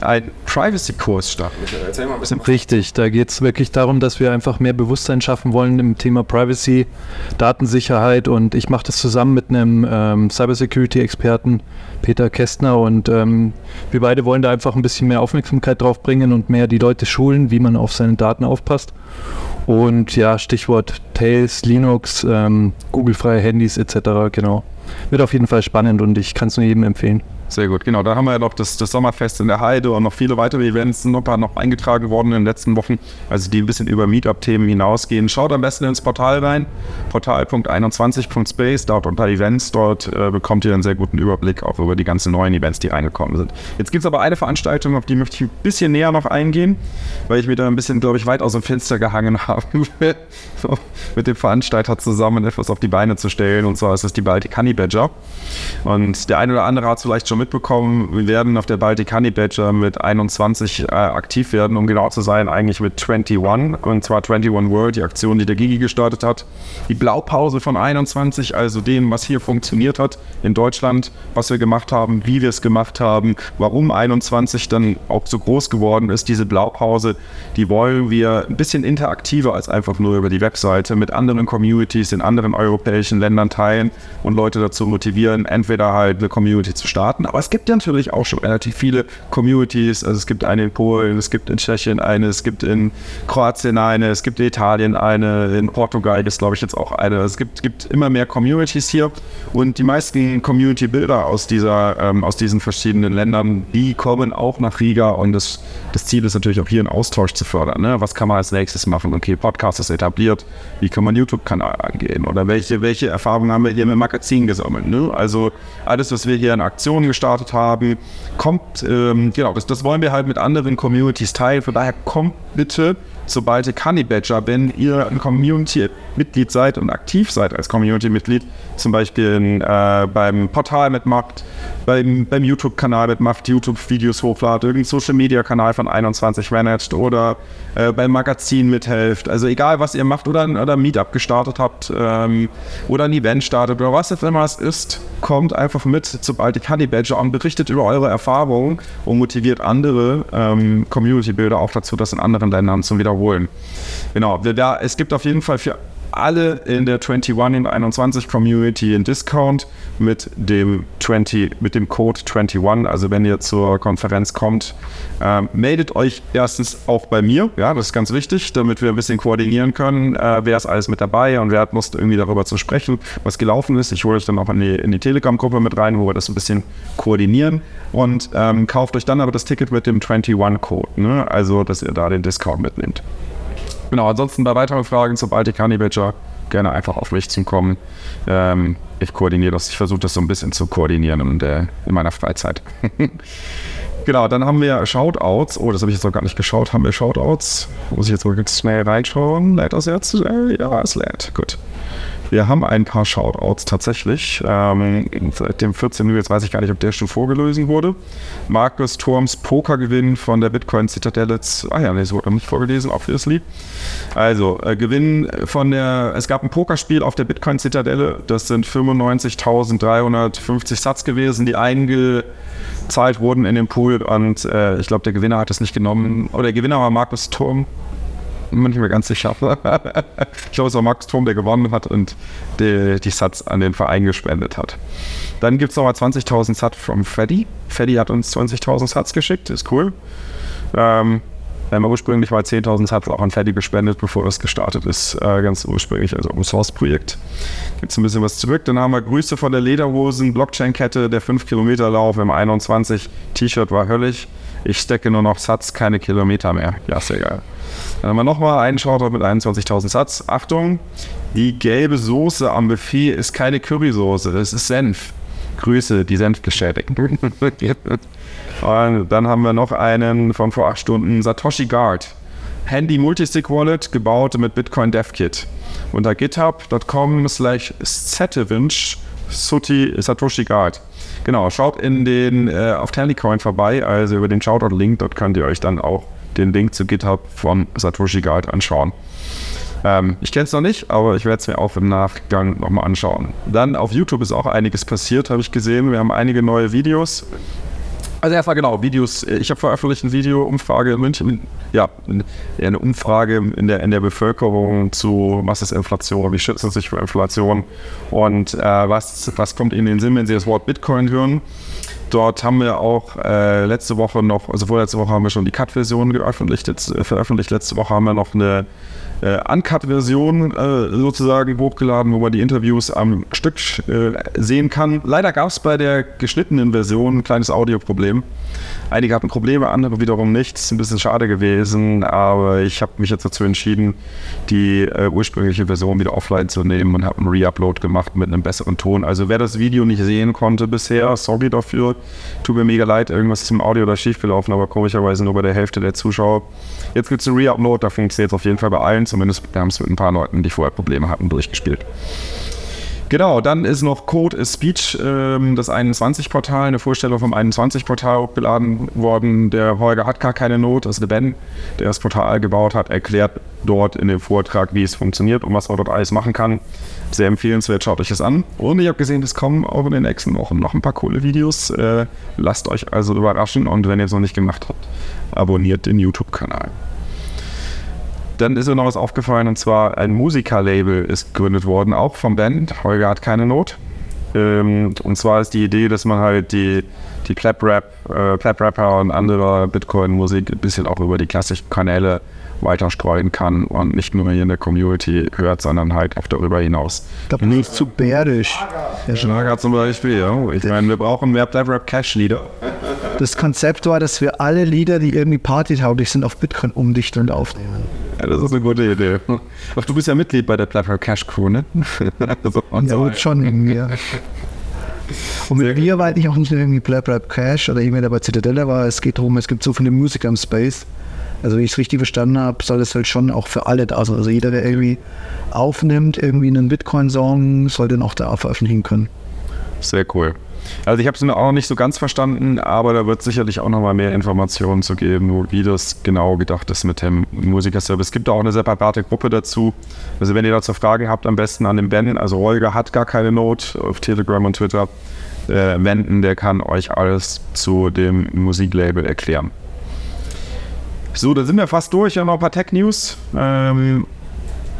ein Privacy-Kurs statt. Erzähl mal ein bisschen. Richtig, da geht es wirklich darum, dass wir einfach mehr Bewusstsein schaffen wollen im Thema Privacy, Datensicherheit und ich mache das zusammen mit einem ähm, Cybersecurity-Experten, Peter Kästner und ähm, wir beide wollen da einfach ein bisschen mehr Aufmerksamkeit drauf bringen und mehr die Leute schulen, wie man auf seine Daten aufpasst. Und ja, Stichwort Tails, Linux, ähm, Google-freie Handys etc. Genau. Wird auf jeden Fall spannend und ich kann es nur jedem empfehlen. Sehr gut, genau. Da haben wir ja noch das, das Sommerfest in der Heide und noch viele weitere Events sind noch, noch eingetragen worden in den letzten Wochen, also die ein bisschen über Meetup-Themen hinausgehen. Schaut am besten ins Portal rein, portal.21.space, dort unter Events. Dort äh, bekommt ihr einen sehr guten Überblick auch über die ganzen neuen Events, die reingekommen sind. Jetzt gibt es aber eine Veranstaltung, auf die möchte ich ein bisschen näher noch eingehen, weil ich mir da ein bisschen, glaube ich, weit aus dem Fenster gehangen [laughs] habe, mit dem Veranstalter zusammen etwas auf die Beine zu stellen. Und zwar ist es die Baltic Honey Badger. Und der eine oder andere hat es vielleicht schon mitbekommen, wir werden auf der Baltic Honey Badger mit 21 äh, aktiv werden, um genau zu sein, eigentlich mit 21. Und zwar 21 World, die Aktion, die der Gigi gestartet hat. Die Blaupause von 21, also dem, was hier funktioniert hat in Deutschland, was wir gemacht haben, wie wir es gemacht haben, warum 21 dann auch so groß geworden ist, diese Blaupause, die wollen wir ein bisschen interaktiver als einfach nur über die Webseite mit anderen Communities in anderen europäischen Ländern teilen und Leute dazu motivieren, entweder halt eine Community zu starten, aber es gibt ja natürlich auch schon relativ viele Communities, also es gibt eine in Polen, es gibt in Tschechien eine, es gibt in Kroatien eine, es gibt in Italien eine, in Portugal ist glaube ich jetzt auch eine, es gibt, gibt immer mehr Communities hier und die meisten Community-Bilder aus, ähm, aus diesen verschiedenen Ländern, die kommen auch nach Riga und das, das Ziel ist natürlich auch hier einen Austausch zu fördern. Ne? Was kann man als nächstes machen? Okay, Podcast ist etabliert, wie kann man YouTube-Kanal angehen oder welche, welche Erfahrungen haben wir hier mit Magazin gesammelt? Ne? Also alles, was wir hier in Aktionen gestartet haben, kommt, ähm, genau, das, das wollen wir halt mit anderen Communities teilen. Von daher kommt bitte zur Baltic Honey Badger, wenn ihr ein Community-Mitglied seid und aktiv seid als Community-Mitglied, zum Beispiel äh, beim Portal mitmacht, beim, beim YouTube-Kanal mitmacht, YouTube-Videos hochladet, irgendein Social-Media-Kanal von 21 managt oder äh, beim Magazin mithelft. Also egal, was ihr macht oder, oder ein Meetup gestartet habt ähm, oder ein Event startet oder was es immer es ist, kommt einfach mit zu Baltic Honey Badger und berichtet über eure Erfahrungen und motiviert andere ähm, Community-Bilder auch dazu, das in anderen Ländern zu wiederholen wiederholen. Genau, da, es gibt auf jeden Fall für alle in der 21 in 21 Community einen Discount mit dem 20, mit dem Code 21. Also wenn ihr zur Konferenz kommt, ähm, meldet euch erstens auch bei mir. Ja, das ist ganz wichtig, damit wir ein bisschen koordinieren können, äh, wer ist alles mit dabei und wer hat Lust irgendwie darüber zu sprechen, was gelaufen ist. Ich hole euch dann auch in die, in die Telegram-Gruppe mit rein, wo wir das ein bisschen koordinieren und ähm, kauft euch dann aber das Ticket mit dem 21-Code. Ne? Also, dass ihr da den Discount mitnehmt. Genau, ansonsten bei weiteren Fragen zum Baltic Honey Badger gerne einfach auf mich zukommen. Ähm, ich koordiniere das, ich versuche das so ein bisschen zu koordinieren in, der, in meiner Freizeit. [laughs] genau, dann haben wir Shoutouts. Oh, das habe ich jetzt noch gar nicht geschaut. Haben wir Shoutouts? Muss ich jetzt mal ganz schnell reinschauen? Lädt das jetzt? Äh, ja, es lädt. Gut. Wir haben ein paar Shoutouts tatsächlich. Ähm, seit dem 14. Juli, jetzt weiß ich gar nicht, ob der schon vorgelesen wurde. Markus Turms Pokergewinn von der Bitcoin Zitadelle. Ah ja, nee, so wurde nicht vorgelesen, obviously. Also, äh, Gewinn von der, es gab ein Pokerspiel auf der Bitcoin Zitadelle. Das sind 95.350 Satz gewesen, die eingezahlt wurden in den Pool. Und äh, ich glaube, der Gewinner hat es nicht genommen. Oder der Gewinner war Markus Turm bin nicht mehr ganz sicher. ich glaube, es war Max Turm, der gewonnen hat und die, die Satz an den Verein gespendet hat. Dann gibt es nochmal 20.000 Satz von Freddy. Freddy hat uns 20.000 Satz geschickt, ist cool. Ähm, wir haben ursprünglich mal 10.000 Satz auch an Freddy gespendet, bevor das gestartet ist, äh, ganz ursprünglich, also Open Source Projekt. Gibt es ein bisschen was zurück. Dann haben wir Grüße von der Lederhosen, Blockchain-Kette, der 5-Kilometer-Lauf im 21. T-Shirt war höllisch. Ich stecke nur noch Satz, keine Kilometer mehr. Ja, sehr geil. Dann haben wir nochmal einen Shoutout mit 21.000 Satz. Achtung, die gelbe Soße am Buffet ist keine Currysoße, das ist Senf. Grüße, die Senfgeschädigten. [laughs] Und dann haben wir noch einen von vor acht Stunden, Satoshi Guard. Handy Multisig Wallet, gebaut mit Bitcoin DevKit. Unter github.com slash Satoshi Guard. Genau, schaut in den, äh, auf Tallycoin vorbei, also über den Shoutout-Link, dort könnt ihr euch dann auch den Link zu GitHub von Satoshi Guide anschauen. Ähm, ich kenne es noch nicht, aber ich werde es mir auch im Nachgang nochmal anschauen. Dann auf YouTube ist auch einiges passiert, habe ich gesehen. Wir haben einige neue Videos. Also erstmal genau, Videos. Ich habe veröffentlicht ein Video, Umfrage in München. Ja, eine Umfrage in der, in der Bevölkerung zu, was ist Inflation, wie schützen Sie sich vor Inflation und äh, was, was kommt Ihnen in den Sinn, wenn Sie das Wort Bitcoin hören. Dort haben wir auch äh, letzte Woche noch, also vorletzte Woche haben wir schon die Cut-Version äh, veröffentlicht. Letzte Woche haben wir noch eine äh, Uncut-Version äh, sozusagen hochgeladen, wo man die Interviews am Stück äh, sehen kann. Leider gab es bei der geschnittenen Version ein kleines Audioproblem. Einige hatten Probleme, andere wiederum nicht. Ist ein bisschen schade gewesen, aber ich habe mich jetzt dazu entschieden, die äh, ursprüngliche Version wieder offline zu nehmen und habe einen Reupload gemacht mit einem besseren Ton. Also wer das Video nicht sehen konnte bisher, sorry dafür. Tut mir mega leid, irgendwas ist im Audio da schiefgelaufen, aber komischerweise nur bei der Hälfte der Zuschauer. Jetzt gibt es einen Reupload, da funktioniert es auf jeden Fall bei allen. Zumindest wir haben es mit ein paar Leuten, die vorher Probleme hatten, durchgespielt. Genau, dann ist noch Code is Speech, ähm, das 21-Portal, eine Vorstellung vom 21-Portal hochgeladen worden. Der Holger hat gar keine Not, ist der Ben, der das Portal gebaut hat, erklärt dort in dem Vortrag, wie es funktioniert und was man dort alles machen kann. Sehr empfehlenswert, schaut euch das an. Und ich habe gesehen, es kommen auch in den nächsten Wochen noch ein paar coole Videos. Äh, lasst euch also überraschen und wenn ihr es noch nicht gemacht habt, abonniert den YouTube-Kanal. Dann ist mir noch was aufgefallen und zwar ein Musikerlabel ist gegründet worden, auch vom Band. Holger hat keine Not. Ähm, und zwar ist die Idee, dass man halt die, die Clap-Rap, äh, Clap-Rapper und andere Bitcoin-Musik ein bisschen auch über die klassischen Kanäle weiter streuen kann und nicht nur hier in der Community hört, sondern halt auch darüber hinaus. Ich glaube, nicht zu bärisch. Schlager zum Beispiel, ja. Ich meine, wir brauchen mehr Clap-Rap-Cash-Lieder. Das Konzept war, dass wir alle Lieder, die irgendwie partytauglich sind, auf Bitcoin umdichten und aufnehmen. Ja, das ist eine gute Idee. Ach, du bist ja Mitglied bei der Plattform Cash Crew, ne? also, Ja, gut, schon irgendwie. Ja. Und mit mir war ich auch nicht nur irgendwie Blab Blab Cash oder irgendwer, der bei Citadella war. Es geht darum, es gibt so viele Musiker im Space. Also, wenn ich es richtig verstanden habe, soll es halt schon auch für alle da sein. Also, jeder, der irgendwie aufnimmt, irgendwie einen Bitcoin-Song, soll den auch da veröffentlichen können. Sehr cool. Also ich habe es auch noch nicht so ganz verstanden, aber da wird sicherlich auch noch mal mehr Informationen zu geben, wie das genau gedacht ist mit dem Musikerservice. Es gibt auch eine separate Gruppe dazu. Also wenn ihr dazu Fragen habt, am besten an den Ben. Also Holger hat gar keine Not auf Telegram und Twitter. Äh, wenden, der kann euch alles zu dem Musiklabel erklären. So, da sind wir fast durch. Wir haben noch ein paar Tech-News. Ähm,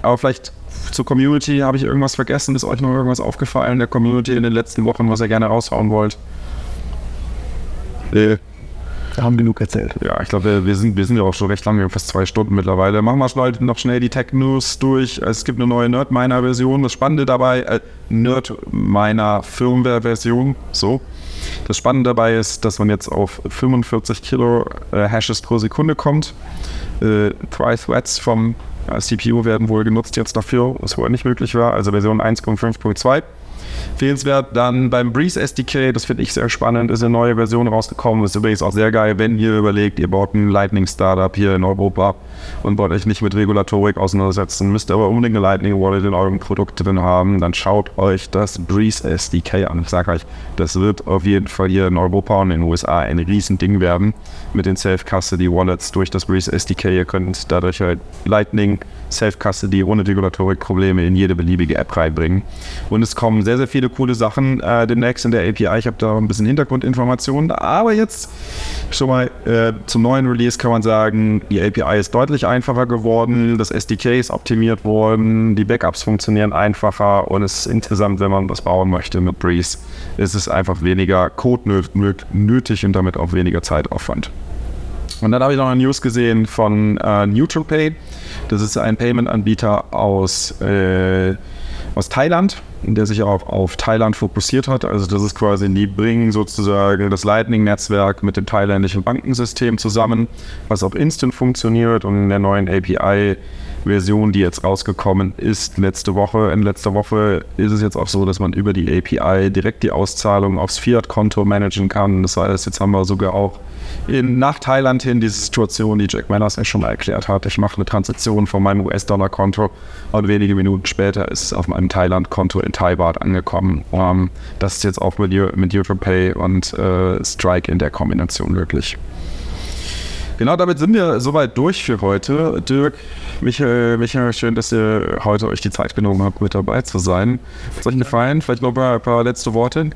aber vielleicht zur Community habe ich irgendwas vergessen. Ist euch noch irgendwas aufgefallen der Community in den letzten Wochen, was ihr gerne raushauen wollt? Nee. Wir haben genug erzählt. Ja, ich glaube, wir sind, wir sind ja auch schon recht lange, fast zwei Stunden mittlerweile. Machen wir schnell, noch schnell die Tech-News durch. Es gibt eine neue Nerdminer-Version. Das Spannende dabei, äh, Nerdminer-Firmware-Version, so. Das Spannende dabei ist, dass man jetzt auf 45 Kilo äh, Hashes pro Sekunde kommt. Äh, Three Threads vom ja, CPU werden wohl genutzt jetzt dafür, was vorher nicht möglich war, also Version 1.5.2. Fehlenswert dann beim Breeze SDK, das finde ich sehr spannend, ist eine neue Version rausgekommen. Ist übrigens auch sehr geil, wenn ihr überlegt, ihr baut ein Lightning-Startup hier in Europa und wollt euch nicht mit Regulatorik auseinandersetzen, müsst aber unbedingt eine Lightning Wallet in eurem Produkt drin haben, dann schaut euch das Breeze SDK an. Ich sage euch, das wird auf jeden Fall hier in Europa und in den USA ein Riesending werden mit den Self-Custody-Wallets durch das Breeze SDK. Ihr könnt dadurch halt Lightning Self-Custody ohne Regulatorik-Probleme in jede beliebige App reinbringen. Und es kommen sehr, sehr viele coole Sachen äh, demnächst in der API. Ich habe da ein bisschen Hintergrundinformationen. Aber jetzt schon mal äh, zum neuen Release kann man sagen, die API ist deutlich einfacher geworden, das SDK ist optimiert worden, die Backups funktionieren einfacher und es ist insgesamt, wenn man was bauen möchte mit Breeze, ist es einfach weniger Code nö nötig und damit auch weniger Zeitaufwand. Und dann habe ich noch eine News gesehen von äh, NeutralPay. Das ist ein Payment-Anbieter aus, äh, aus Thailand, der sich auch auf Thailand fokussiert hat. Also das ist quasi, die bringen sozusagen das Lightning-Netzwerk mit dem thailändischen Bankensystem zusammen, was auch instant funktioniert und in der neuen API Version, die jetzt rausgekommen ist letzte Woche. In letzter Woche ist es jetzt auch so, dass man über die API direkt die Auszahlung aufs Fiat-Konto managen kann. Das heißt, jetzt haben wir sogar auch in, nach Thailand hin diese Situation, die Jack Manners ja schon mal erklärt hat. Ich mache eine Transaktion von meinem US-Dollar-Konto und wenige Minuten später ist es auf meinem Thailand-Konto in Thai-Baht angekommen. Um, ähm, das ist jetzt auch mit, mit Europay und äh, Strike in der Kombination möglich. Genau, damit sind wir soweit durch für heute. Dirk, Michael, Michael, schön, dass ihr heute euch die Zeit genommen habt, mit dabei zu sein. Hat euch gefallen? Vielleicht noch ein paar, ein paar letzte Worte?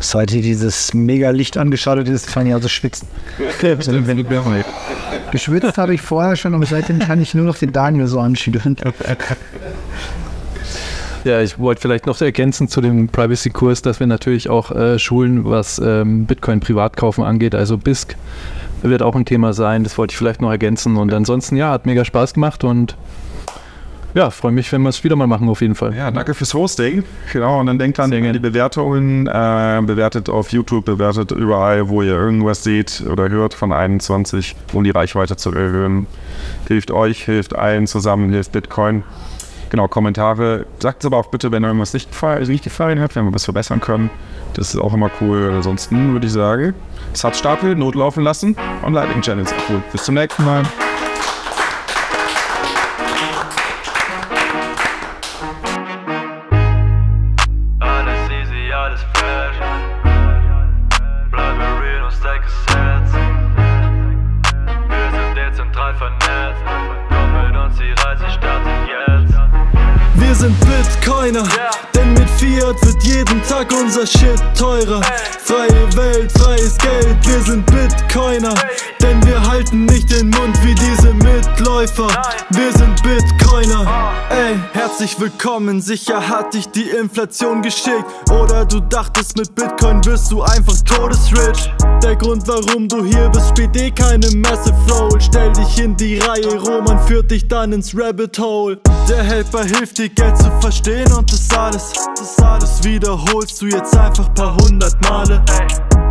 Seit ihr dieses mega Licht angeschaltet ist, fange ich also schwitzen. [laughs] Geschwitzt habe ich vorher schon, aber seitdem kann ich nur noch den Daniel so anschieben. [laughs] Ja, ich wollte vielleicht noch ergänzen zu dem Privacy-Kurs, dass wir natürlich auch äh, schulen, was ähm, Bitcoin-Privatkaufen angeht, also BISC wird auch ein Thema sein. Das wollte ich vielleicht noch ergänzen. Und ansonsten, ja, hat mega Spaß gemacht und ja, freue mich, wenn wir es wieder mal machen, auf jeden Fall. Ja, danke fürs Hosting. Genau, und dann denkt an die Bewertungen. Äh, bewertet auf YouTube, bewertet überall, wo ihr irgendwas seht oder hört von 21, um die Reichweite zu erhöhen. Hilft euch, hilft allen zusammen, hilft Bitcoin. Genau, Kommentare. Sagt es aber auch bitte, wenn irgendwas nicht gefallen, gefallen hat, wenn wir was verbessern können. Das ist auch immer cool. Ansonsten würde ich sagen, es hat Stapel, notlaufen lassen und Lightning Channels cool. Bis zum nächsten Mal. Sind Bitcoiner, mit Fiat wird jeden Tag unser Shit teurer. Freie Welt, freies Geld, wir sind Bitcoiner, denn wir halten nicht den Mund wie diese Mitläufer. Wir sind Bitcoiner, ey, herzlich willkommen. Sicher hat dich die Inflation geschickt, oder du dachtest mit Bitcoin wirst du einfach todesrich. Der Grund, warum du hier bist, spielt eh keine Massive Roll. Stell dich in die Reihe, Roman führt dich dann ins Rabbit Hole. Der Helper hilft dir Geld zu verstehen und das alles, das alles wiederholst du jetzt einfach paar hundert Male.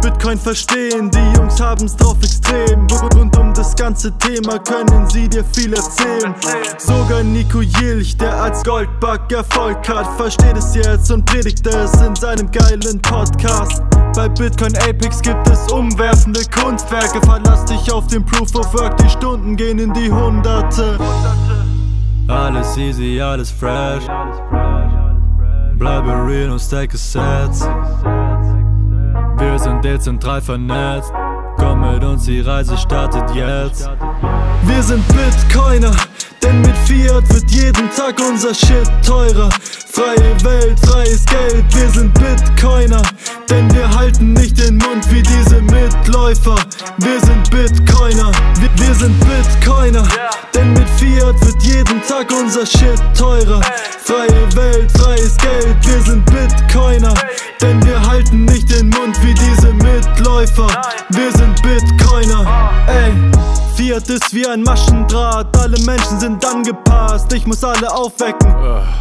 Bitcoin verstehen, die Jungs haben's drauf extrem. Rund um das ganze Thema können sie dir viel erzählen. Sogar Nico Jilch, der als Goldbug Erfolg hat, versteht es jetzt und predigt es in seinem geilen Podcast. Bei Bitcoin Apex gibt es umwerfende Kunstwerke. Verlass dich auf den Proof of Work, die Stunden gehen in die Hunderte. Alles easy, alles fresh. Bleibe real und stay gesetzt. Wir sind dezentral vernetzt. Komm mit uns, die Reise startet jetzt. Wir sind Bitcoiner, denn mit Fiat wird jeden Tag unser Shit teurer. Freie Welt, freies Geld, wir sind Bitcoiner, denn wir halten nicht den Mund wie diese Mitläufer. Wir sind Bitcoiner, wir, wir sind Bitcoiner, denn mit Fiat wird jeden Tag unser Shit teurer. Freie Welt, freies Geld, wir sind Bitcoiner, denn wir halten nicht den Mund wie diese Mitläufer. Wir sind Bitcoiner, ey. Fiat ist wie ein Maschendraht, alle Menschen sind angepasst. Ich muss alle aufwecken.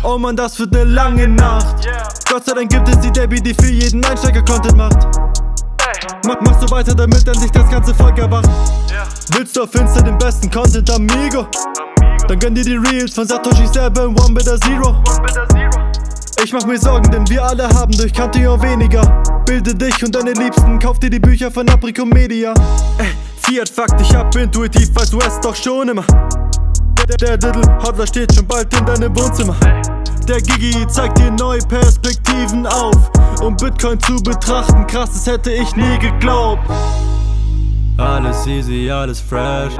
Oh man, das wird eine lange Nacht. Gott sei Dank gibt es die Debbie, die für jeden Einsteiger Content macht. Mach, mach so weiter, damit endlich das ganze Volk erwacht. Willst du auf Insta den besten Content, amigo? Dann gönn dir die Reels von Satoshi selber im One Better Zero. Ich mach mir Sorgen, denn wir alle haben durch Cantillon weniger. Bilde dich und deine Liebsten, kauf dir die Bücher von Apricot Media. Ey, Fiat fuck dich ab, intuitiv weißt du es doch schon immer. Der, Diddle Hodler steht schon bald in deinem Wohnzimmer. Der Gigi zeigt dir neue Perspektiven auf, um Bitcoin zu betrachten. Krass, das hätte ich nie geglaubt. Alles easy, alles fresh.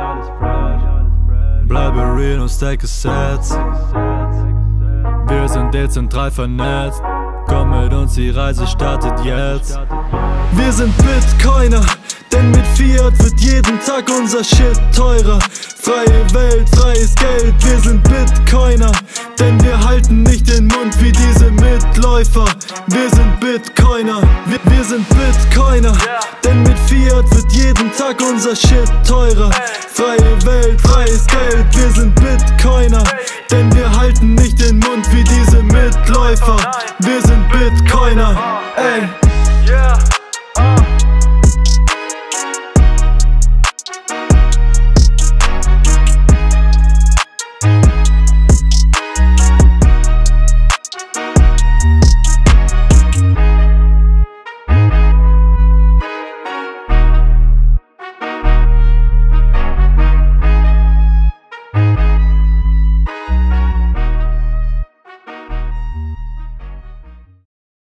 Bleibe real und stay gesetzt. Wir sind dezentral vernetzt. Komm mit uns, die Reise startet jetzt. Wir sind Bitcoiner, denn mit Fiat wird jeden Tag unser Shit teurer. Freie Welt, freies Geld, wir sind Bitcoiner, denn wir halten nicht den Mund wie diese Mitläufer. Wir sind Bitcoiner, wir, wir sind Bitcoiner, denn mit Fiat wird jeden Tag unser Shit teurer. Freie Welt, freies Geld, wir sind Bitcoiner, denn wir halten nicht den Mund wie diese Mitläufer. Wir sind Bitcoiner, ey.